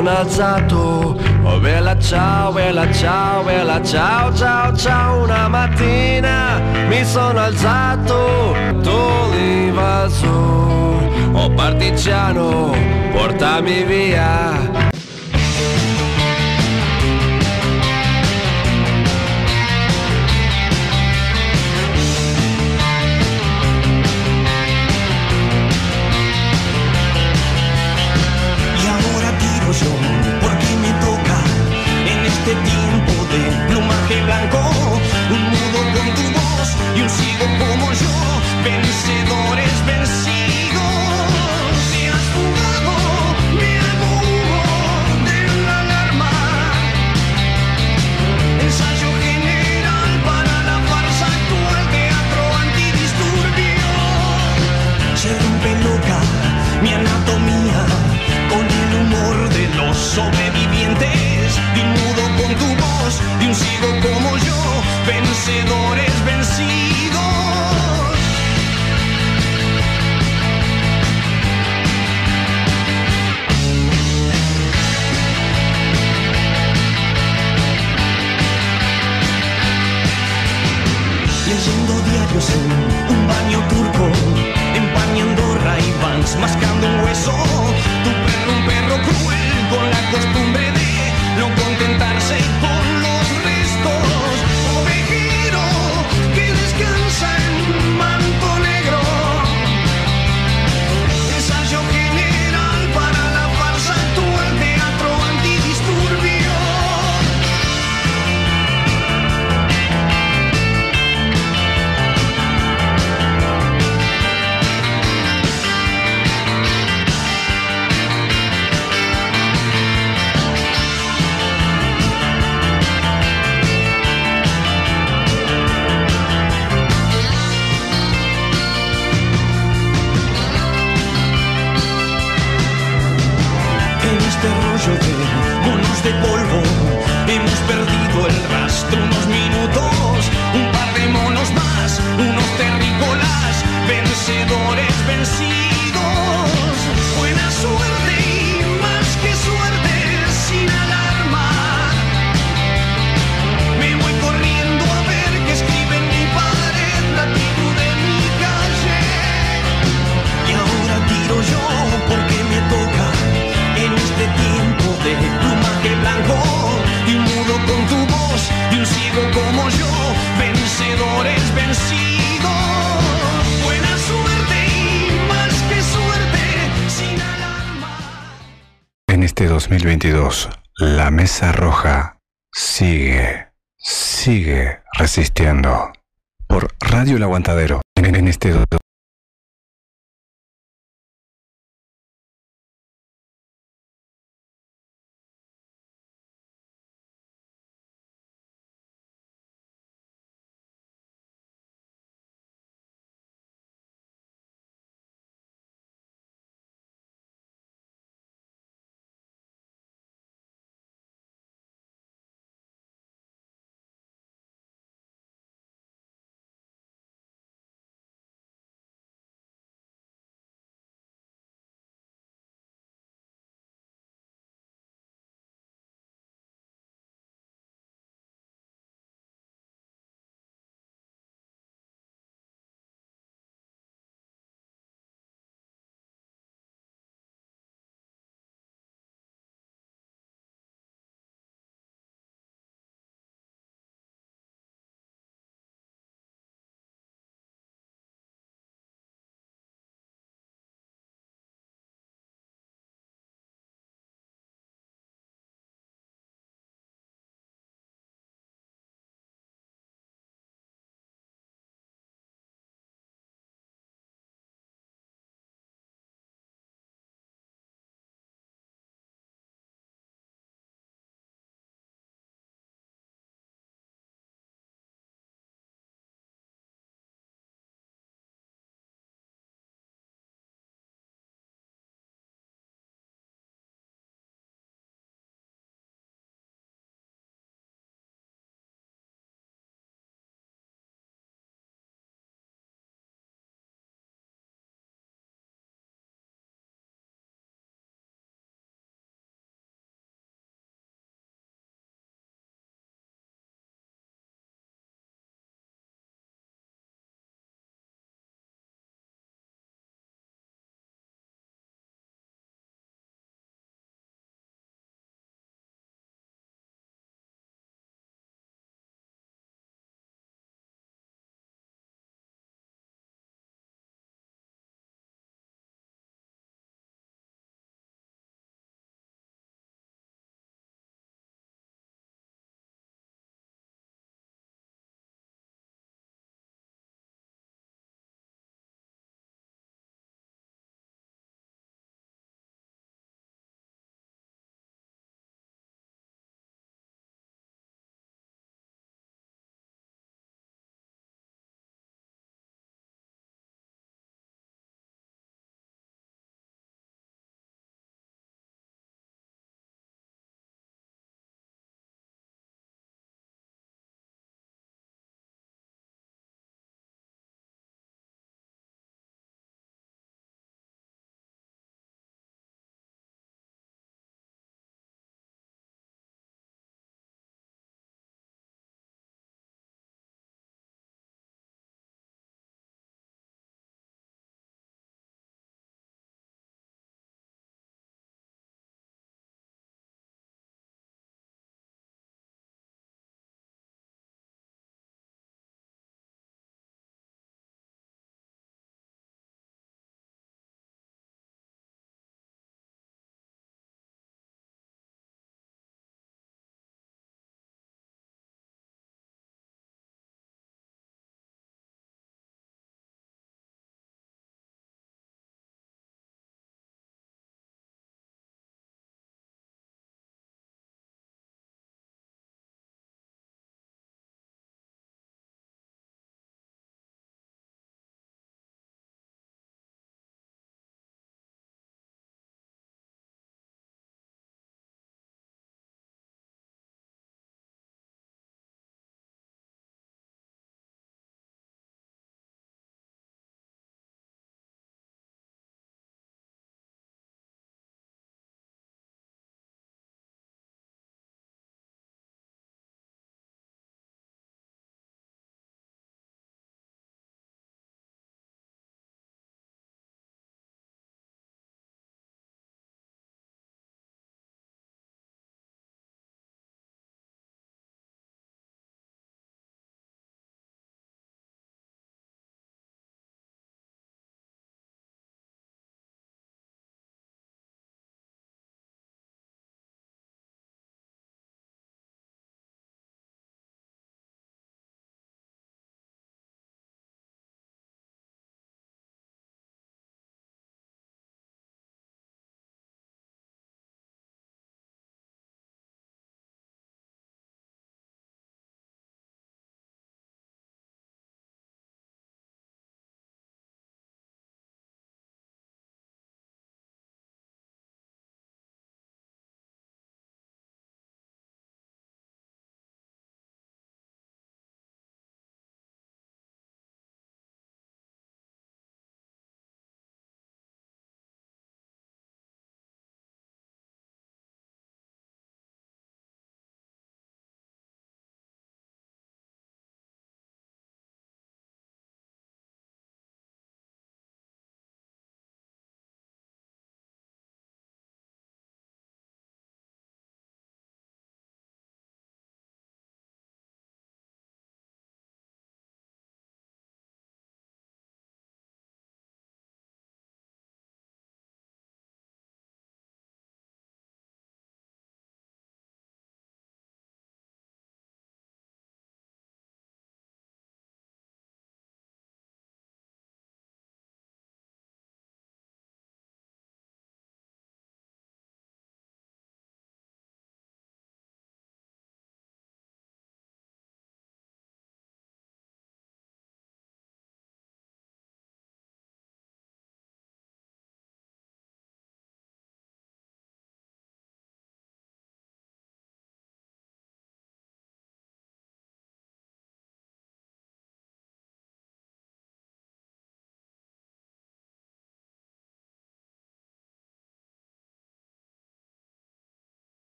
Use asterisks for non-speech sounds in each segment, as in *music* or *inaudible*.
sono alzato. Oh bella ciao, bella ciao, bella ciao, ciao, ciao. Una mattina mi sono alzato Tu l'invasore, oh partigiano, portami via. sobrevivientes de un nudo con tu voz, de un ciego como yo, vencedores vencidos. Leyendo diarios en un baño turco, empañando Mascando un hueso, tu perro un perro cruel con la costumbre de no contentarse con los restos. camisa roja sigue, sigue resistiendo. Por Radio El Aguantadero, en este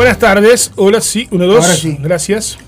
Buenas tardes. Hola, sí, uno, dos. Ahora sí. Gracias.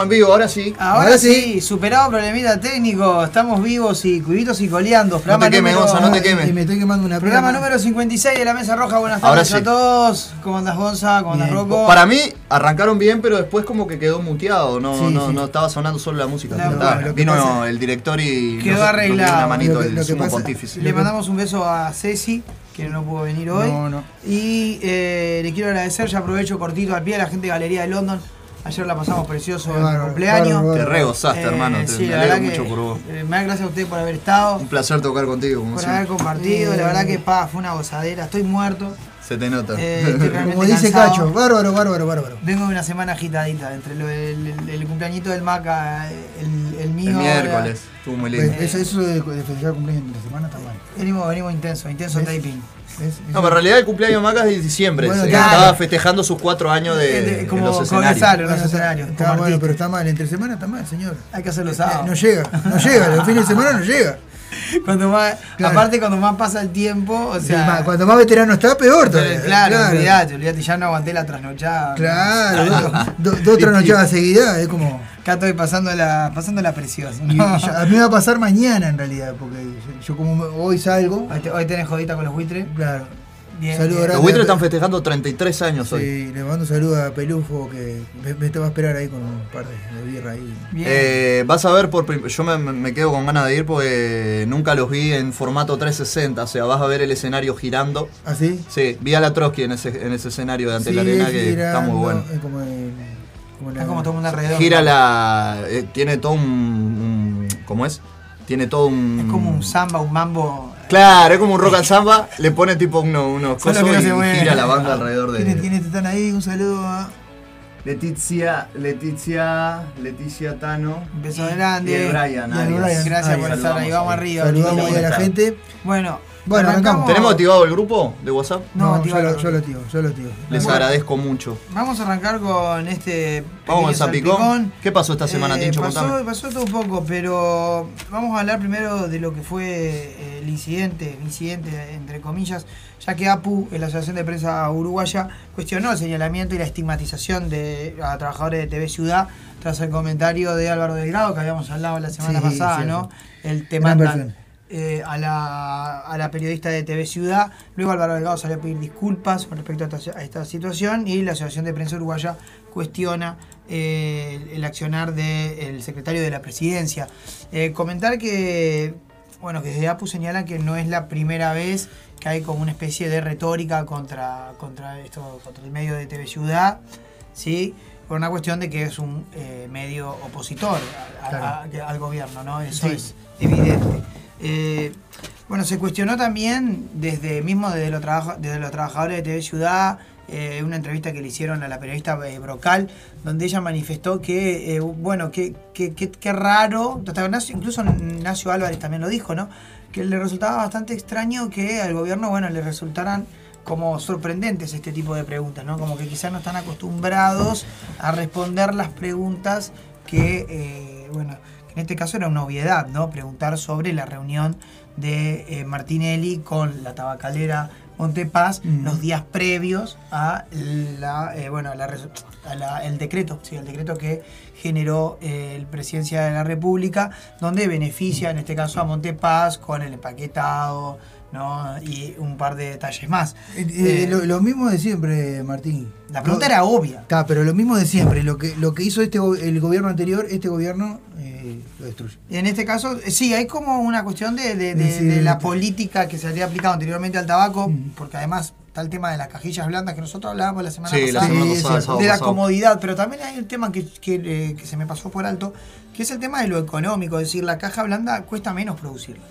Estamos en vivo, ahora sí. Ahora, sí, superado problemita técnico, estamos vivos y cubitos y coleando. No te quemes, Gonza, no te quemes. Y me estoy quemando una Programa número 56 de la Mesa Roja. Buenas tardes sí. a todos. ¿Cómo andas, Gonza? ¿Cómo andas, Bien. Rocco? Para mí arrancaron bien, pero después como que quedó muteado, no, Sí, no, sí. no estaba sonando solo la música. Lo vino pasa- el director y Quedó nos- nos dio arreglado. una manito Lo que- el lo que sumo pasa- pontífice. Le mandamos un beso a Ceci, que no pudo venir hoy. No, no. Y eh, le quiero agradecer, ya aprovecho cortito al pie a la gente de Galería de London. Ayer la pasamos precioso en el cumpleaños. Te re gozaste, Eh, hermano. Te, sí, me la alegro verdad mucho por vos. eh, me da gracias a usted por haber estado, Un placer tocar contigo, como por siempre. haber compartido. La verdad que pa, fue una gozadera. Estoy muerto. Se te nota. Eh, *laughs* Como dice cansado. Cacho, bárbaro, bárbaro, bárbaro. Vengo de una semana agitadita, entre lo- el, el- el cumpleañito del Maca, el, el mío. el ahora. miércoles. Estuvo muy lindo. Pues, eso, eso de, de festejar cumpleaños entre semana está mal. Venimos, venimos intenso, intenso ¿Ves? taping. ¿Ves? No, pero en realidad el cumpleaños de Maca es de diciembre. Bueno, claro. Estaba festejando sus cuatro años de, Eh, de- en como- los como escenarios. En los está- escenarios, está como bueno, pero está mal. Entre semana está mal, señor. Hay que hacerlo Eh, sábado. no llega, no llega. Los fines de semana no llega. *laughs* *laughs* Cuando más, Claro. Aparte, cuando más pasa el tiempo, o sea. Más- cuando más veterano está, peor pero, todavía. claro, olvídate, olvídate, ya no aguanté la trasnochada. Claro, dos *laughs* do, dos trasnochadas seguidas es como. Acá estoy pasando la, pasando la preciosa. a mí me va a pasar mañana en realidad, porque yo, como hoy salgo. Hoy, te- hoy tenés jodita con los buitres. Claro. Bien. Saludo bien. grande. Los buitres están festejando 33 años hoy. Sí, le mando un saludo a Pelufo que me, me te va a esperar ahí con un par de, de birra ahí. Bien. Eh, vas a ver, por yo me, me quedo con ganas de ir porque nunca los vi en formato 360, o sea, vas a ver el escenario girando. ¿Ah, sí? Sí, vi a la Trotsky en ese, en ese escenario de ante la arena que está muy bueno. es como el- como la- Está como todo el mundo alrededor. Gira la. eh, tiene todo un, un- ¿Cómo es? Tiene todo un. Es como un samba, un mambo. Claro, es como un rock and samba, le pone tipo uno- unos cosas y se mueve. gira la banda alrededor de. ¿Quiénes, quiénes están ahí? Un saludo a. Leticia, Leticia, Leticia Tano. Un beso grande. Y el Brian, Y el Arias. Brian. Gracias Ay, por estar ahí. Vamos arriba. Saludamos a la gente. Bueno, Bueno, arrancamos. ¿Tenemos activado el grupo de WhatsApp? No, No, yo, lo, yo lo tío, yo lo tío. Les Bueno. agradezco mucho. Vamos a arrancar con este. Vamos salpicón. salpicón. ¿Qué pasó esta semana, Eh, Tincho? pasó, pasó todo un poco, pero vamos a hablar primero de lo que fue eh, el incidente, el incidente entre comillas, ya que APU, la Asociación de Prensa Uruguaya, cuestionó el señalamiento y la estigmatización de a trabajadores de TV Ciudad tras el comentario de Álvaro Delgado que habíamos hablado la semana Sí, pasada. ¿no? El te Gran mandan versión. Eh, a, la, a la periodista de TV Ciudad. Luego Álvaro Delgado salió a pedir disculpas con respecto a esta, a esta situación y la Asociación de Prensa Uruguaya cuestiona eh, el, el accionar del secretario de la presidencia. Eh, comentar que, bueno, que desde APU señalan que no es la primera vez que hay como una especie de retórica contra, contra, esto, contra el medio de TV Ciudad, ¿sí? por una cuestión de que es un medio opositor a- al gobierno, ¿no? Eso Sí. es evidente. Eh, bueno, se cuestionó también desde mismo desde los, trabajadores de TV Ciudad, eh, una entrevista que le hicieron a la periodista eh, Brocal, donde ella manifestó que, bueno, que, que, que- que raro, incluso Ignacio Álvarez también lo dijo, ¿no? Que le resultaba bastante extraño que al gobierno, bueno, le resultaran como sorprendentes este tipo de preguntas, ¿no? Como que quizás no están acostumbrados a responder las preguntas que, bueno, en este caso era una obviedad, ¿no? Preguntar sobre la reunión de eh, Martinelli con la tabacalera Montepaz Mm. los días previos a la, eh, bueno, a la resu- a la- el decreto, sí, el decreto que generó eh, el Presidencia de la República, donde beneficia en este caso a Montepaz con el empaquetado, ¿no? y un par de detalles más. Eh, eh, Eh, lo, lo mismo de siempre, Martín. la pregunta Lo- era obvia. Está, pero lo mismo de siempre. Lo que, lo que hizo este el gobierno anterior, este gobierno eh, lo destruye. En este caso, eh, sí, hay como una cuestión de, de- de- Sí, de la sí. política que se había aplicado anteriormente al tabaco, Mm. porque además está el tema de las cajillas blandas que nosotros hablábamos la semana Sí, la pasada. semana Sí, pasada, de la pasado. comodidad, pero también hay un tema que, que, eh, que se me pasó por alto, que es el tema de lo económico, es decir, la caja blanda cuesta menos producirla.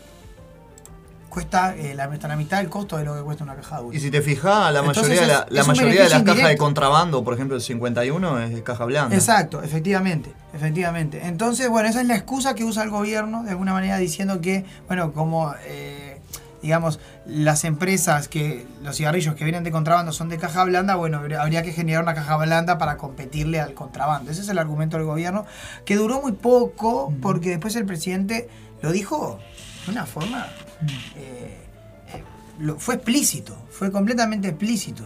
Cuesta eh, la, hasta la mitad del costo de lo que cuesta una caja dulce. Y si te fijas, la Entonces mayoría, de la, mayoría de las cajas de contrabando, por ejemplo el 51, es de caja blanda. Exacto, efectivamente, efectivamente. Entonces, bueno, esa es la excusa que usa el gobierno, de alguna manera diciendo que, bueno, como, eh, digamos, las empresas que, los cigarrillos que vienen de contrabando son de caja blanda, bueno, habría que generar una caja blanda para competirle al contrabando. Ese es el argumento del gobierno, que duró muy poco, porque después el presidente lo dijo de una forma... eh, eh, lo- fue explícito, fue completamente explícito.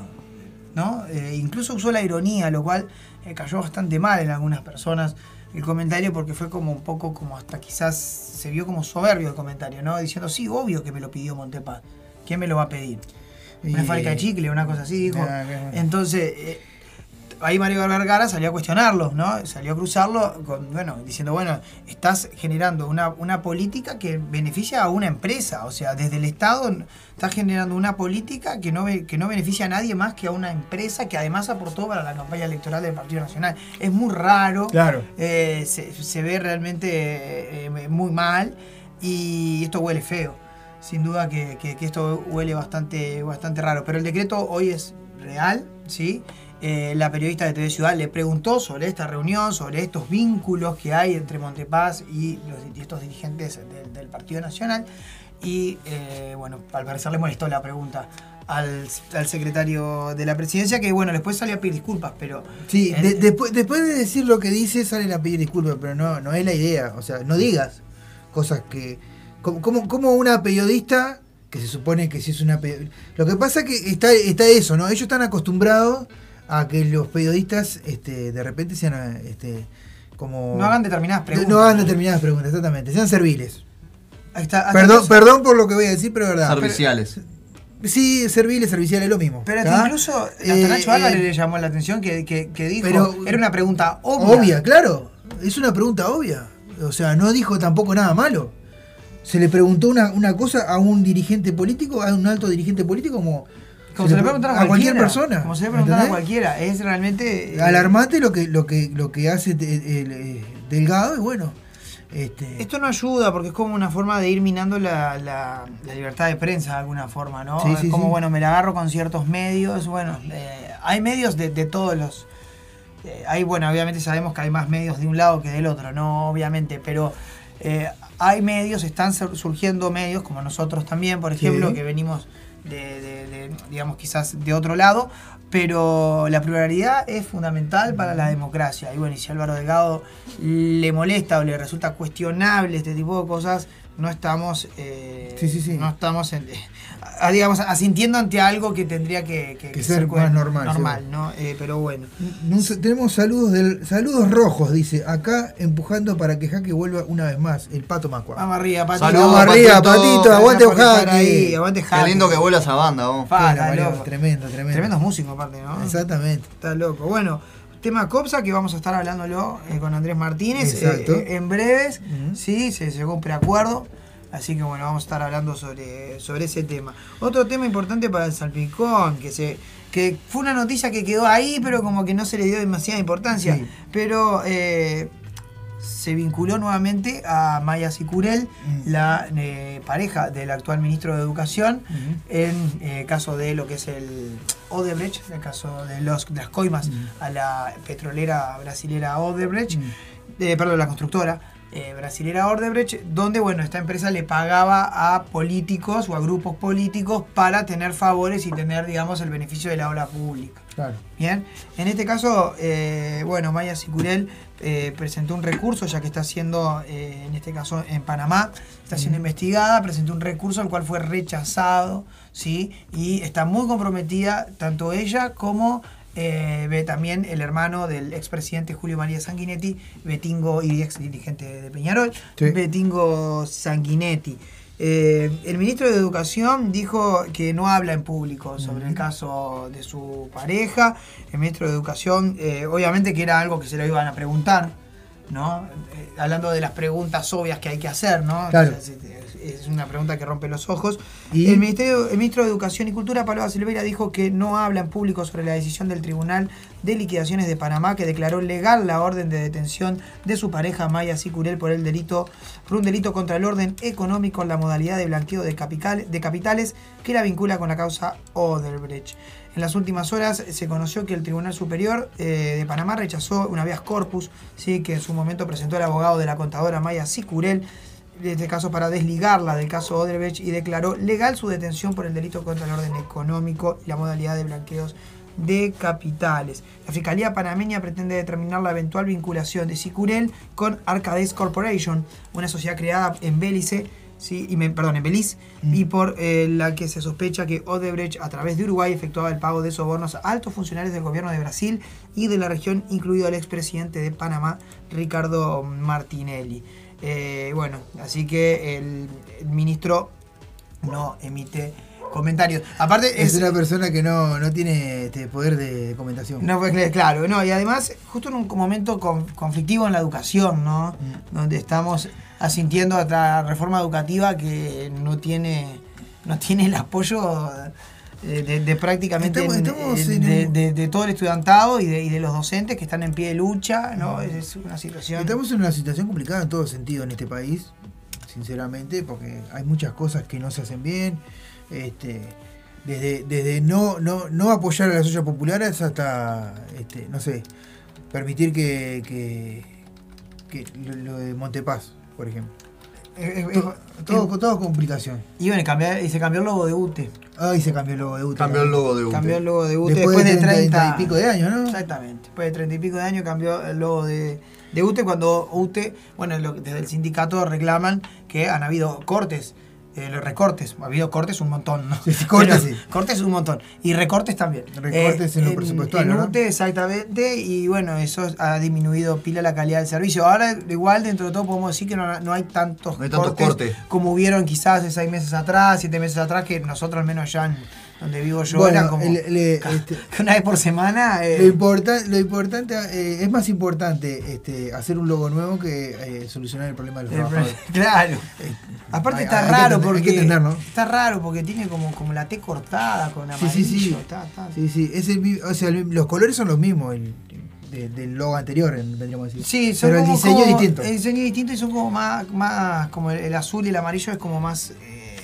¿no? Eh, incluso usó la ironía, lo cual eh, cayó bastante mal en algunas personas el comentario porque fue como un poco como hasta quizás se vio como soberbio el comentario, ¿no? Diciendo, sí, obvio que me lo pidió Montepaz. ¿Quién me lo va a pedir? Una Y- de chicle, una cosa así, dijo. Entonces, ahí Mario Vergara salió a cuestionarlo, ¿no? Salió a cruzarlo, con, bueno, diciendo, bueno, estás generando una, una política que beneficia a una empresa, o sea, desde el Estado estás generando una política que no, que no beneficia a nadie más que a una empresa que además aportó para la campaña electoral del Partido Nacional. Es muy raro, Claro. eh, se, se ve realmente eh, eh, muy mal y esto huele feo. sin duda que, que- que esto huele bastante, bastante raro. Pero el decreto hoy es real, ¿sí? Eh, la periodista de TV Ciudad le preguntó sobre esta reunión, sobre estos vínculos que hay entre Montepaz y, los, y estos dirigentes del, del Partido Nacional. Y eh, bueno, al parecer le molestó la pregunta al, al secretario de la presidencia, que bueno, después salió a pedir disculpas, pero. Sí, de- después, después de decir lo que dice, salen a pedir disculpas, pero no, no es la idea. O sea, no digas cosas que. Como, como, como una periodista, que se supone que sí es una periodista. Lo que pasa que está, está eso, ¿no? Ellos están acostumbrados a que los periodistas este, de repente sean este, como. no hagan determinadas preguntas. no hagan determinadas preguntas, exactamente. Sean serviles. Ahí está, hasta Perdón, incluso- perdón por lo que voy a decir, pero es verdad. Serviciales. Sí, serviles, serviciales, es lo mismo. Pero incluso hasta Eh, Nacho Álvarez eh, le llamó la atención que, que- que dijo, Pero- era una pregunta obvia. Obvia, claro. Es una pregunta obvia. O sea, no dijo tampoco nada malo. Se le preguntó una, una cosa a un dirigente político, a un alto dirigente político, como. Como se le preguntaron a, cualquier persona. Como se le preguntaron a ¿entendés? cualquiera. Es realmente. eh, Alarmante lo que, lo que, lo que hace el, eh, Delgado y bueno. Este, Esto no ayuda porque es como una forma de ir minando la, la- la libertad de prensa de alguna forma, ¿no? Sí, Es sí, como, sí. bueno, me la agarro con ciertos medios. Bueno, eh, hay medios de, de todos los. eh, hay, bueno, obviamente sabemos que hay más medios de un lado que del otro, ¿no? Obviamente, pero eh, hay medios, están sur- surgiendo medios, como nosotros también, por ejemplo, que venimos de, digamos, quizás de otro lado, pero la pluralidad es fundamental para la democracia. Y bueno, y si Álvaro Delgado le molesta o le resulta cuestionable este tipo de cosas, no estamos, eh, Sí, sí, sí. no estamos en- a- digamos, asintiendo ante algo que tendría que, que- Que que ser cuen- más normal, normal ¿no? Eh, pero bueno. no tenemos saludos del saludos rojos, dice, acá empujando para que Jaque vuelva una vez más, el pato Macua. Vamos arriba, Patito. Saludos, Vamos arriba, Patito. aguante Jaque. aguante Qué Jaque. lindo que vuela esa banda, vos. Fa, Bueno, está Mario, loco. tremendo, tremendo. Tremendos músicos aparte, ¿no? Exactamente. Está loco. Bueno, tema COPSA que vamos a estar hablándolo eh, con Andrés Martínez eh, en breves. Sí, se llegó un preacuerdo. Así que bueno, vamos a estar hablando sobre, sobre ese tema. Otro tema importante para el salpicón, que se que fue una noticia que quedó ahí, pero como que no se le dio demasiada importancia. Sí. Pero eh, se vinculó nuevamente a Maya Sicurel, Mm. la eh, pareja del actual ministro de Educación, Ujú. en eh, caso de lo que es el Odebrecht, el caso de, los, de las coimas a la petrolera brasilera Odebrecht, Mm. eh, perdón, la constructora brasilera Odebrecht, donde bueno, esta empresa le pagaba a políticos o a grupos políticos para tener favores y tener, digamos, el beneficio de la obra pública. Claro. Bien, en este caso, bueno, Maya Sicurel eh, presentó un recurso, ya que está siendo, eh, en este caso en Panamá, está siendo investigada, presentó un recurso al cual fue rechazado, ¿sí? Y está muy comprometida, tanto ella como eh, ve también el hermano del expresidente Julio María Sanguinetti, Betingo, y ex dirigente de Peñarol, Sí. Betingo Sanguinetti. Eh, el ministro de Educación dijo que no habla en público sobre el caso de su pareja. El ministro de Educación, eh, obviamente que era algo que se lo iban a preguntar, ¿no? Eh, hablando de las preguntas obvias que hay que hacer, ¿no? Claro. Entonces, es una pregunta que rompe los ojos. ¿Y? El, ministerio, el ministro de Educación y Cultura, Pablo Silveira, dijo que no habla en público sobre la decisión del Tribunal de Liquidaciones de Panamá, que declaró legal la orden de detención de su pareja Maya Sicurel por el delito, por un delito contra el orden económico en la modalidad de blanqueo de, capital- de capitales que la vincula con la causa Odebrecht. En las últimas horas se conoció que el Tribunal Superior eh, de Panamá rechazó una habeas corpus, ¿sí? que en su momento presentó el abogado de la contadora Maya Sicurel, en este caso para desligarla del caso Odebrecht y declaró legal su detención por el delito contra el orden económico y la modalidad de blanqueos de capitales. La Fiscalía panameña pretende determinar la eventual vinculación de Sicurel con Arcades Corporation, una sociedad creada en Belice, ¿sí? y me- perdón, en Belice, y por eh, la que se sospecha que Odebrecht a través de Uruguay efectuaba el pago de sobornos a altos funcionarios del gobierno de Brasil y de la región, incluido el expresidente de Panamá, Ricardo Martinelli. Eh, bueno, así que el, el ministro no emite comentarios. Aparte, Es una persona que no, no tiene este poder de comentación. no, pues, claro, no, y además, justo en un momento con- conflictivo en la educación, ¿no? Donde estamos asintiendo a otra reforma educativa que no tiene, no tiene el apoyo de, de- prácticamente Estamos- estamos de, un- de- de todo el estudiantado y de, y de los docentes que están en pie de lucha, ¿no? Es una situación. Estamos en una situación complicada en todo sentido en este país. sinceramente, porque hay muchas cosas que no se hacen bien. Este, desde, desde no, no, no apoyar a las ollas populares hasta, este, no sé, permitir que, que, que lo, lo de Montepaz, por ejemplo. Eh, eh, To- eh, todo, todo complicación. y bueno, y, cambió- y se cambió el logo de UTE. Ay, se cambió el logo de UTE. Cambió el logo de UTE. Cambió el logo de UTE Después, de 30, treinta y pico de años, ¿no? Exactamente. Después de treinta y pico de años cambió el logo de, de UTE cuando UTE, bueno, lo- desde el sindicato reclaman que han habido cortes, eh, los recortes. Ha habido cortes un montón, ¿no? Sí, sí, *laughs* cortes sí. Cortes un montón. Y recortes también. Eh, Recortes en lo presupuestario, En exactamente. Y bueno, eso ha disminuido pila la calidad del servicio. Ahora, igual, dentro de todo, podemos decir que no, no hay tantos No hay tantos cortes. como hubieron quizás hace seis meses atrás, siete meses atrás, que nosotros al menos ya en donde vivo yo Bueno, era como el- le- ca- este- *laughs* una vez por semana. eh, Lo, importa- lo importante, eh, es más importante este, hacer un logo nuevo que eh, solucionar el problema de los trabajadores. *laughs* claro. Aparte hay- está hay que raro hay porque que entender, ¿no? está raro porque tiene como, como la T cortada con Sí, amarillo. sí, sí. está- está- Sí, sí, es el, o sea, el- los colores son los mismos el- de- del logo anterior, en- vendríamos a decir. Sí, son pero el diseño como- es distinto. El diseño es distinto y son como más, más como el, azul y el amarillo es como más eh,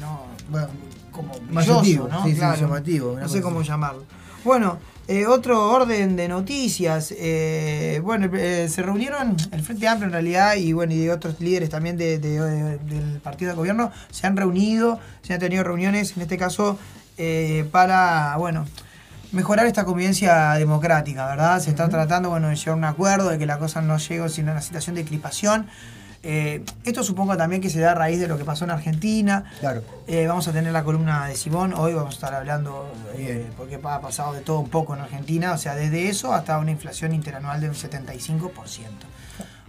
no, Bueno, como brilloso, llamativo, ¿no? sí, sí, Claro. llamativo, una No sé cómo así. llamarlo. Bueno, eh, otro orden de noticias. eh, bueno, eh, se reunieron el Frente Amplio en realidad y bueno y otros líderes también de- de- de- del partido de gobierno se han reunido, se han tenido reuniones en este caso eh, para bueno mejorar esta convivencia democrática, ¿verdad? Se está tratando bueno de llegar a un acuerdo de que la cosa no llegue sino a una situación de crispación. Eh, esto supongo también que se da a raíz de lo que pasó en Argentina. Claro. Eh, vamos a tener la columna de Simón, hoy vamos a estar hablando, eh, porque ha pasado de todo un poco en Argentina, o sea, desde eso hasta una inflación interanual de un 75%.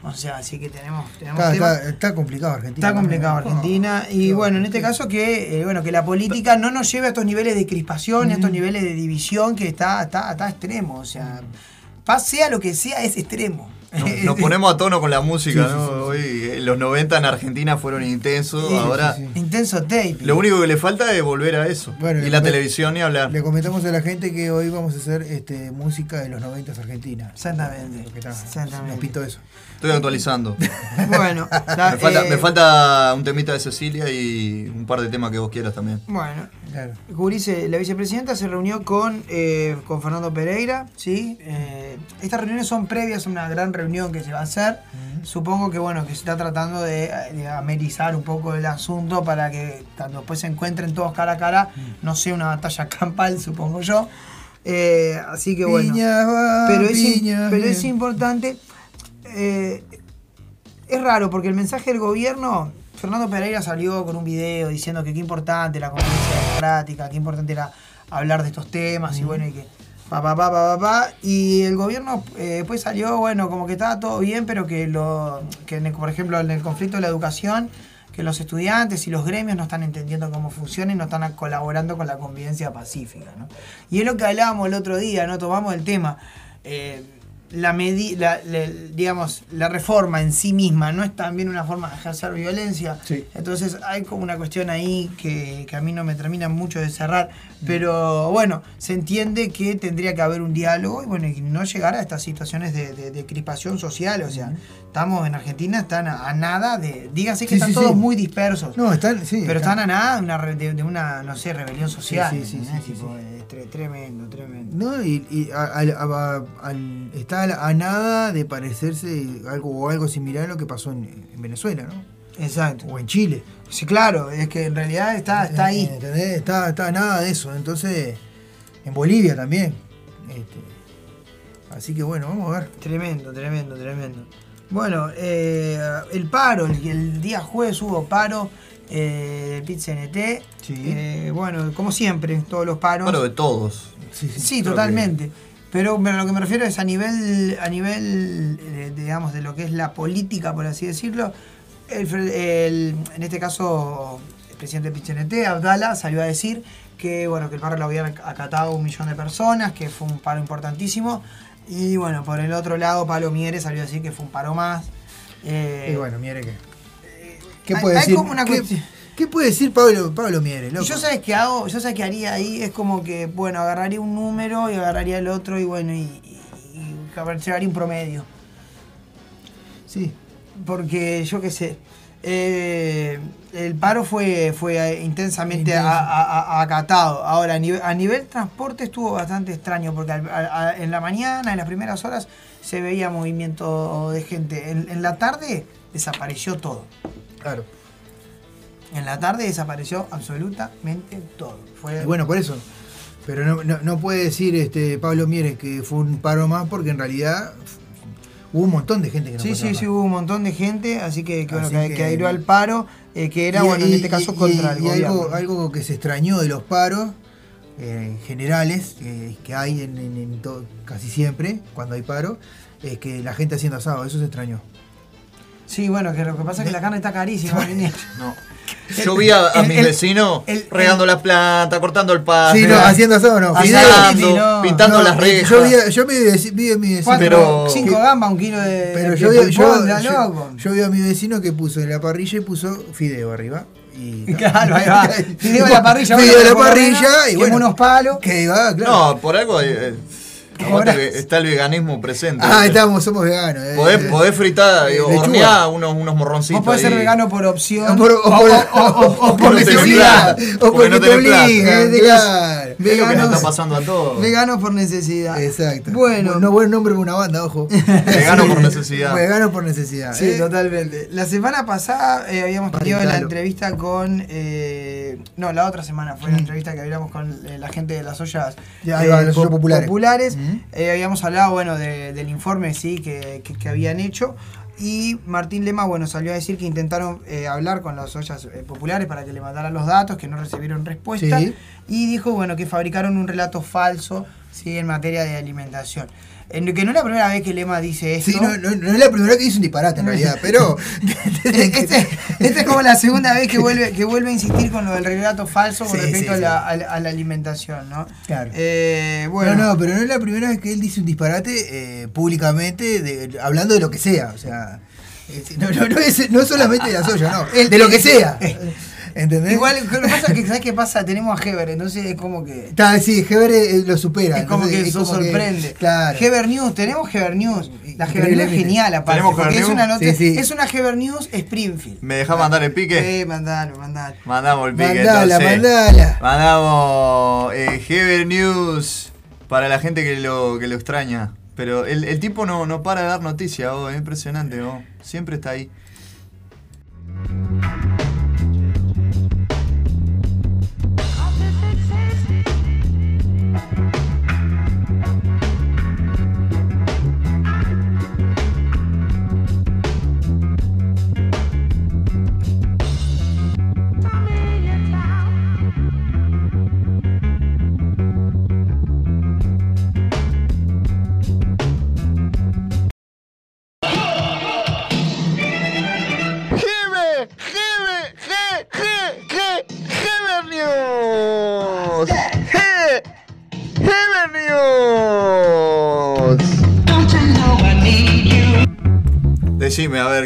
O sea, así que tenemos, tenemos Está, temas- está- está complicado Argentina. Está complicado. Argentina y Oh, bueno, en este caso que eh, bueno que la política no nos lleve a estos niveles de crispación, a estos niveles de división que está, está, está extremo, o sea, sea lo que sea es extremo. Nos, *laughs* nos ponemos a tono con la música, Sí, ¿no? sí, sí. Hoy eh, los 90 en Argentina fueron intensos, Sí, ahora sí, sí. Intenso tape. lo único que le falta es volver a eso. Bueno, y la televisión ni hablar. Le comentamos a la gente que hoy vamos a hacer este, música de los 90 argentina. Exactamente. Nos pintó eso. Estoy actualizando. *laughs* Bueno, la- *laughs* me, falta, eh, me falta un temita de Cecilia y un par de temas que vos quieras también. Bueno, Claro. Gurice, la vicepresidenta se reunió con, eh, con Fernando Pereira, ¿sí? Eh, estas reuniones son previas a una gran reunión que se va a hacer. Supongo que bueno, que se está tratando de, de amenizar un poco el asunto para que cuando después se encuentren todos cara a cara, no sea una batalla *laughs* campal, supongo yo. Eh, así que bueno. Piña va, pero es, im- piña pero es importante. es raro porque el mensaje del gobierno, Fernando Pereira salió con un video diciendo que qué importante la convivencia democrática, qué importante era hablar de estos temas y bueno, y que pa pa pa pa pa, pa. y el gobierno eh, después salió, bueno, como que estaba todo bien, pero que lo que en el- por ejemplo en el conflicto de la educación que los estudiantes y los gremios no están entendiendo cómo funciona y no están colaborando con la convivencia pacífica. ¿no? Y es lo que hablábamos el otro día, ¿no? Tomamos el tema. eh, la, medi la, la- digamos, la reforma en sí misma no es también una forma de ejercer violencia. Sí. Entonces hay como una cuestión ahí que, que a mí no me termina mucho de cerrar. Pero bueno, se entiende que tendría que haber un diálogo y bueno, y no llegar a estas situaciones de, de, de crispación social. O sea, estamos en Argentina, están a, a nada de. Dígase que Sí, están sí, todos sí. muy dispersos. No, están, sí. pero están a nada de una, de, de una no sé, rebelión social. Sí, sí, sí, Tipo, tremendo, tremendo. No, y, y a- a- está a nada de parecerse algo o algo similar a lo que pasó en, en Venezuela, ¿no? Exacto. O en Chile. Sí, claro, es que en realidad está, está ahí. ¿Entendés? Está, está nada de eso. Entonces, en Bolivia también. Este, así que bueno, vamos a ver. Tremendo, tremendo, tremendo. Bueno, eh, el paro, el, el día jueves hubo paro eh, del PIT-CNT. Sí. Eh, bueno, como siempre, todos los paros. Bueno, de todos. Sí, sí. totalmente. Pero bueno, lo que me refiero es a nivel, a nivel eh, digamos, de lo que es la política, por así decirlo. El, fre- el- en este caso, el presidente PIT-CNT, Abdala, salió a decir que, bueno, que el paro lo había acatado un millón de personas, que fue un paro importantísimo. Y bueno, por el otro lado, Pablo Mieres salió a decir que fue un paro más. Eh, Y bueno, mire que. ¿Qué hay- puede hay decir? como una ¿Qué, puede decir Pablo, Pablo Mieres? Y loco? yo sabes qué hago, yo sabes qué haría ahí, es como que, bueno, agarraría un número y agarraría el otro y bueno, y, y, y llevaría un promedio. Sí. Porque yo qué sé, eh, el paro fue, fue intensamente Intenso. a- a- a- acatado. Ahora, a nivel, a nivel transporte estuvo bastante extraño, porque en la mañana, en las primeras horas, se veía movimiento de gente. En, en la tarde desapareció todo. Claro. En la tarde desapareció absolutamente todo. Fue, Y bueno, por eso. Pero no, no, no puede decir este Pablo Mieres que fue un paro más porque en realidad hubo un montón de gente que no Sí, sí, trabajar. sí, hubo un montón de gente, así que, que, bueno, Así que, que- que adhirió al paro, eh, que era, Y- bueno, en y- este caso y- contra y- el y algo, gobierno. algo que se extrañó de los paros eh, generales que, que hay en, en- en to- casi siempre cuando hay paro es que la gente haciendo asado, eso se extrañó. Sí, bueno, que lo que pasa es que la carne está carísima. *laughs* No. Yo vi a, a El- mis el- vecinos el- regando las plantas, cortando el pasto, Sí, no, haciendo asado no. pintando, no. pintando No, las rejas. Yo vi, yo vi, vi- a mi vecino. Pero- Cinco gambas, un kilo de. Pero de yo, vi, yo, yo- yo vi a mi vecino que puso en la parrilla y puso fideo arriba. Y, *laughs* Claro, ahí va. *laughs* Fideo en la parrilla, Fideo en la parrilla y bueno. unos palos. Que iba, claro. No, por algo eh, Ahora- está el veganismo presente. ah, estamos, somos veganos. eh. Podés, podés fritar, Eh, hornear unos, unos morroncitos. Vos podés ser vegano por opción. O por, o o- o- o porque por necesidad. O porque porque no te obligan. Es lo que nos está pasando a todos. Vegano por necesidad. Exacto. Bueno. No buen nombre para una banda, ojo. *laughs* Vegano por necesidad. Vegano por necesidad. Sí, ¿eh? totalmente. La semana pasada eh, habíamos tenido la entrevista con. eh, no, la otra semana fue la entrevista que habíamos con eh, la gente de las ollas, populares. Eh, habíamos hablado, bueno, de- del informe sí que, que- que habían hecho. Y Martín Lema, bueno, salió a decir que intentaron eh, hablar con las ollas eh, populares para que le mandaran los datos, que no recibieron respuesta. Sí. Y dijo, bueno, que fabricaron un relato falso, sí, en materia de alimentación. En que no es la primera vez que Lema dice esto. Sí, no, no, no es la primera vez que dice un disparate en realidad, pero. *laughs* *laughs* Este, este es como la segunda vez que vuelve, que vuelve a insistir con lo del relato falso con Sí, respecto sí, a, la, a alimentación, ¿no? Claro. Eh, bueno, No, no, pero no es la primera vez que él dice un disparate eh, públicamente, de- hablando de lo que sea. O sea, es- no, no, no, es, no solamente de la soya, no. El- de lo que sea. ¿Entendés? igual, lo que pasa es que, ¿sabes qué pasa? Tenemos a Heber, entonces es como que. Está, sí, Heber eh, lo supera. Es como entonces que eso que- sorprende. claro. Heber News, tenemos Heber News. La Heber News es genial, aparte. ¿Tenemos porque Heber es News? una, nota, Sí, sí. es una Heber News Springfield. ¿Me dejás mandar el pique? Eh, mandalo, mandalo. Mandamos el pique. Mandala, entonces. mandala. Mandamos eh, Heber News para la gente que lo, que lo extraña. Pero el, el tipo no, no para de dar noticias, oh, es impresionante. oh. Siempre está ahí.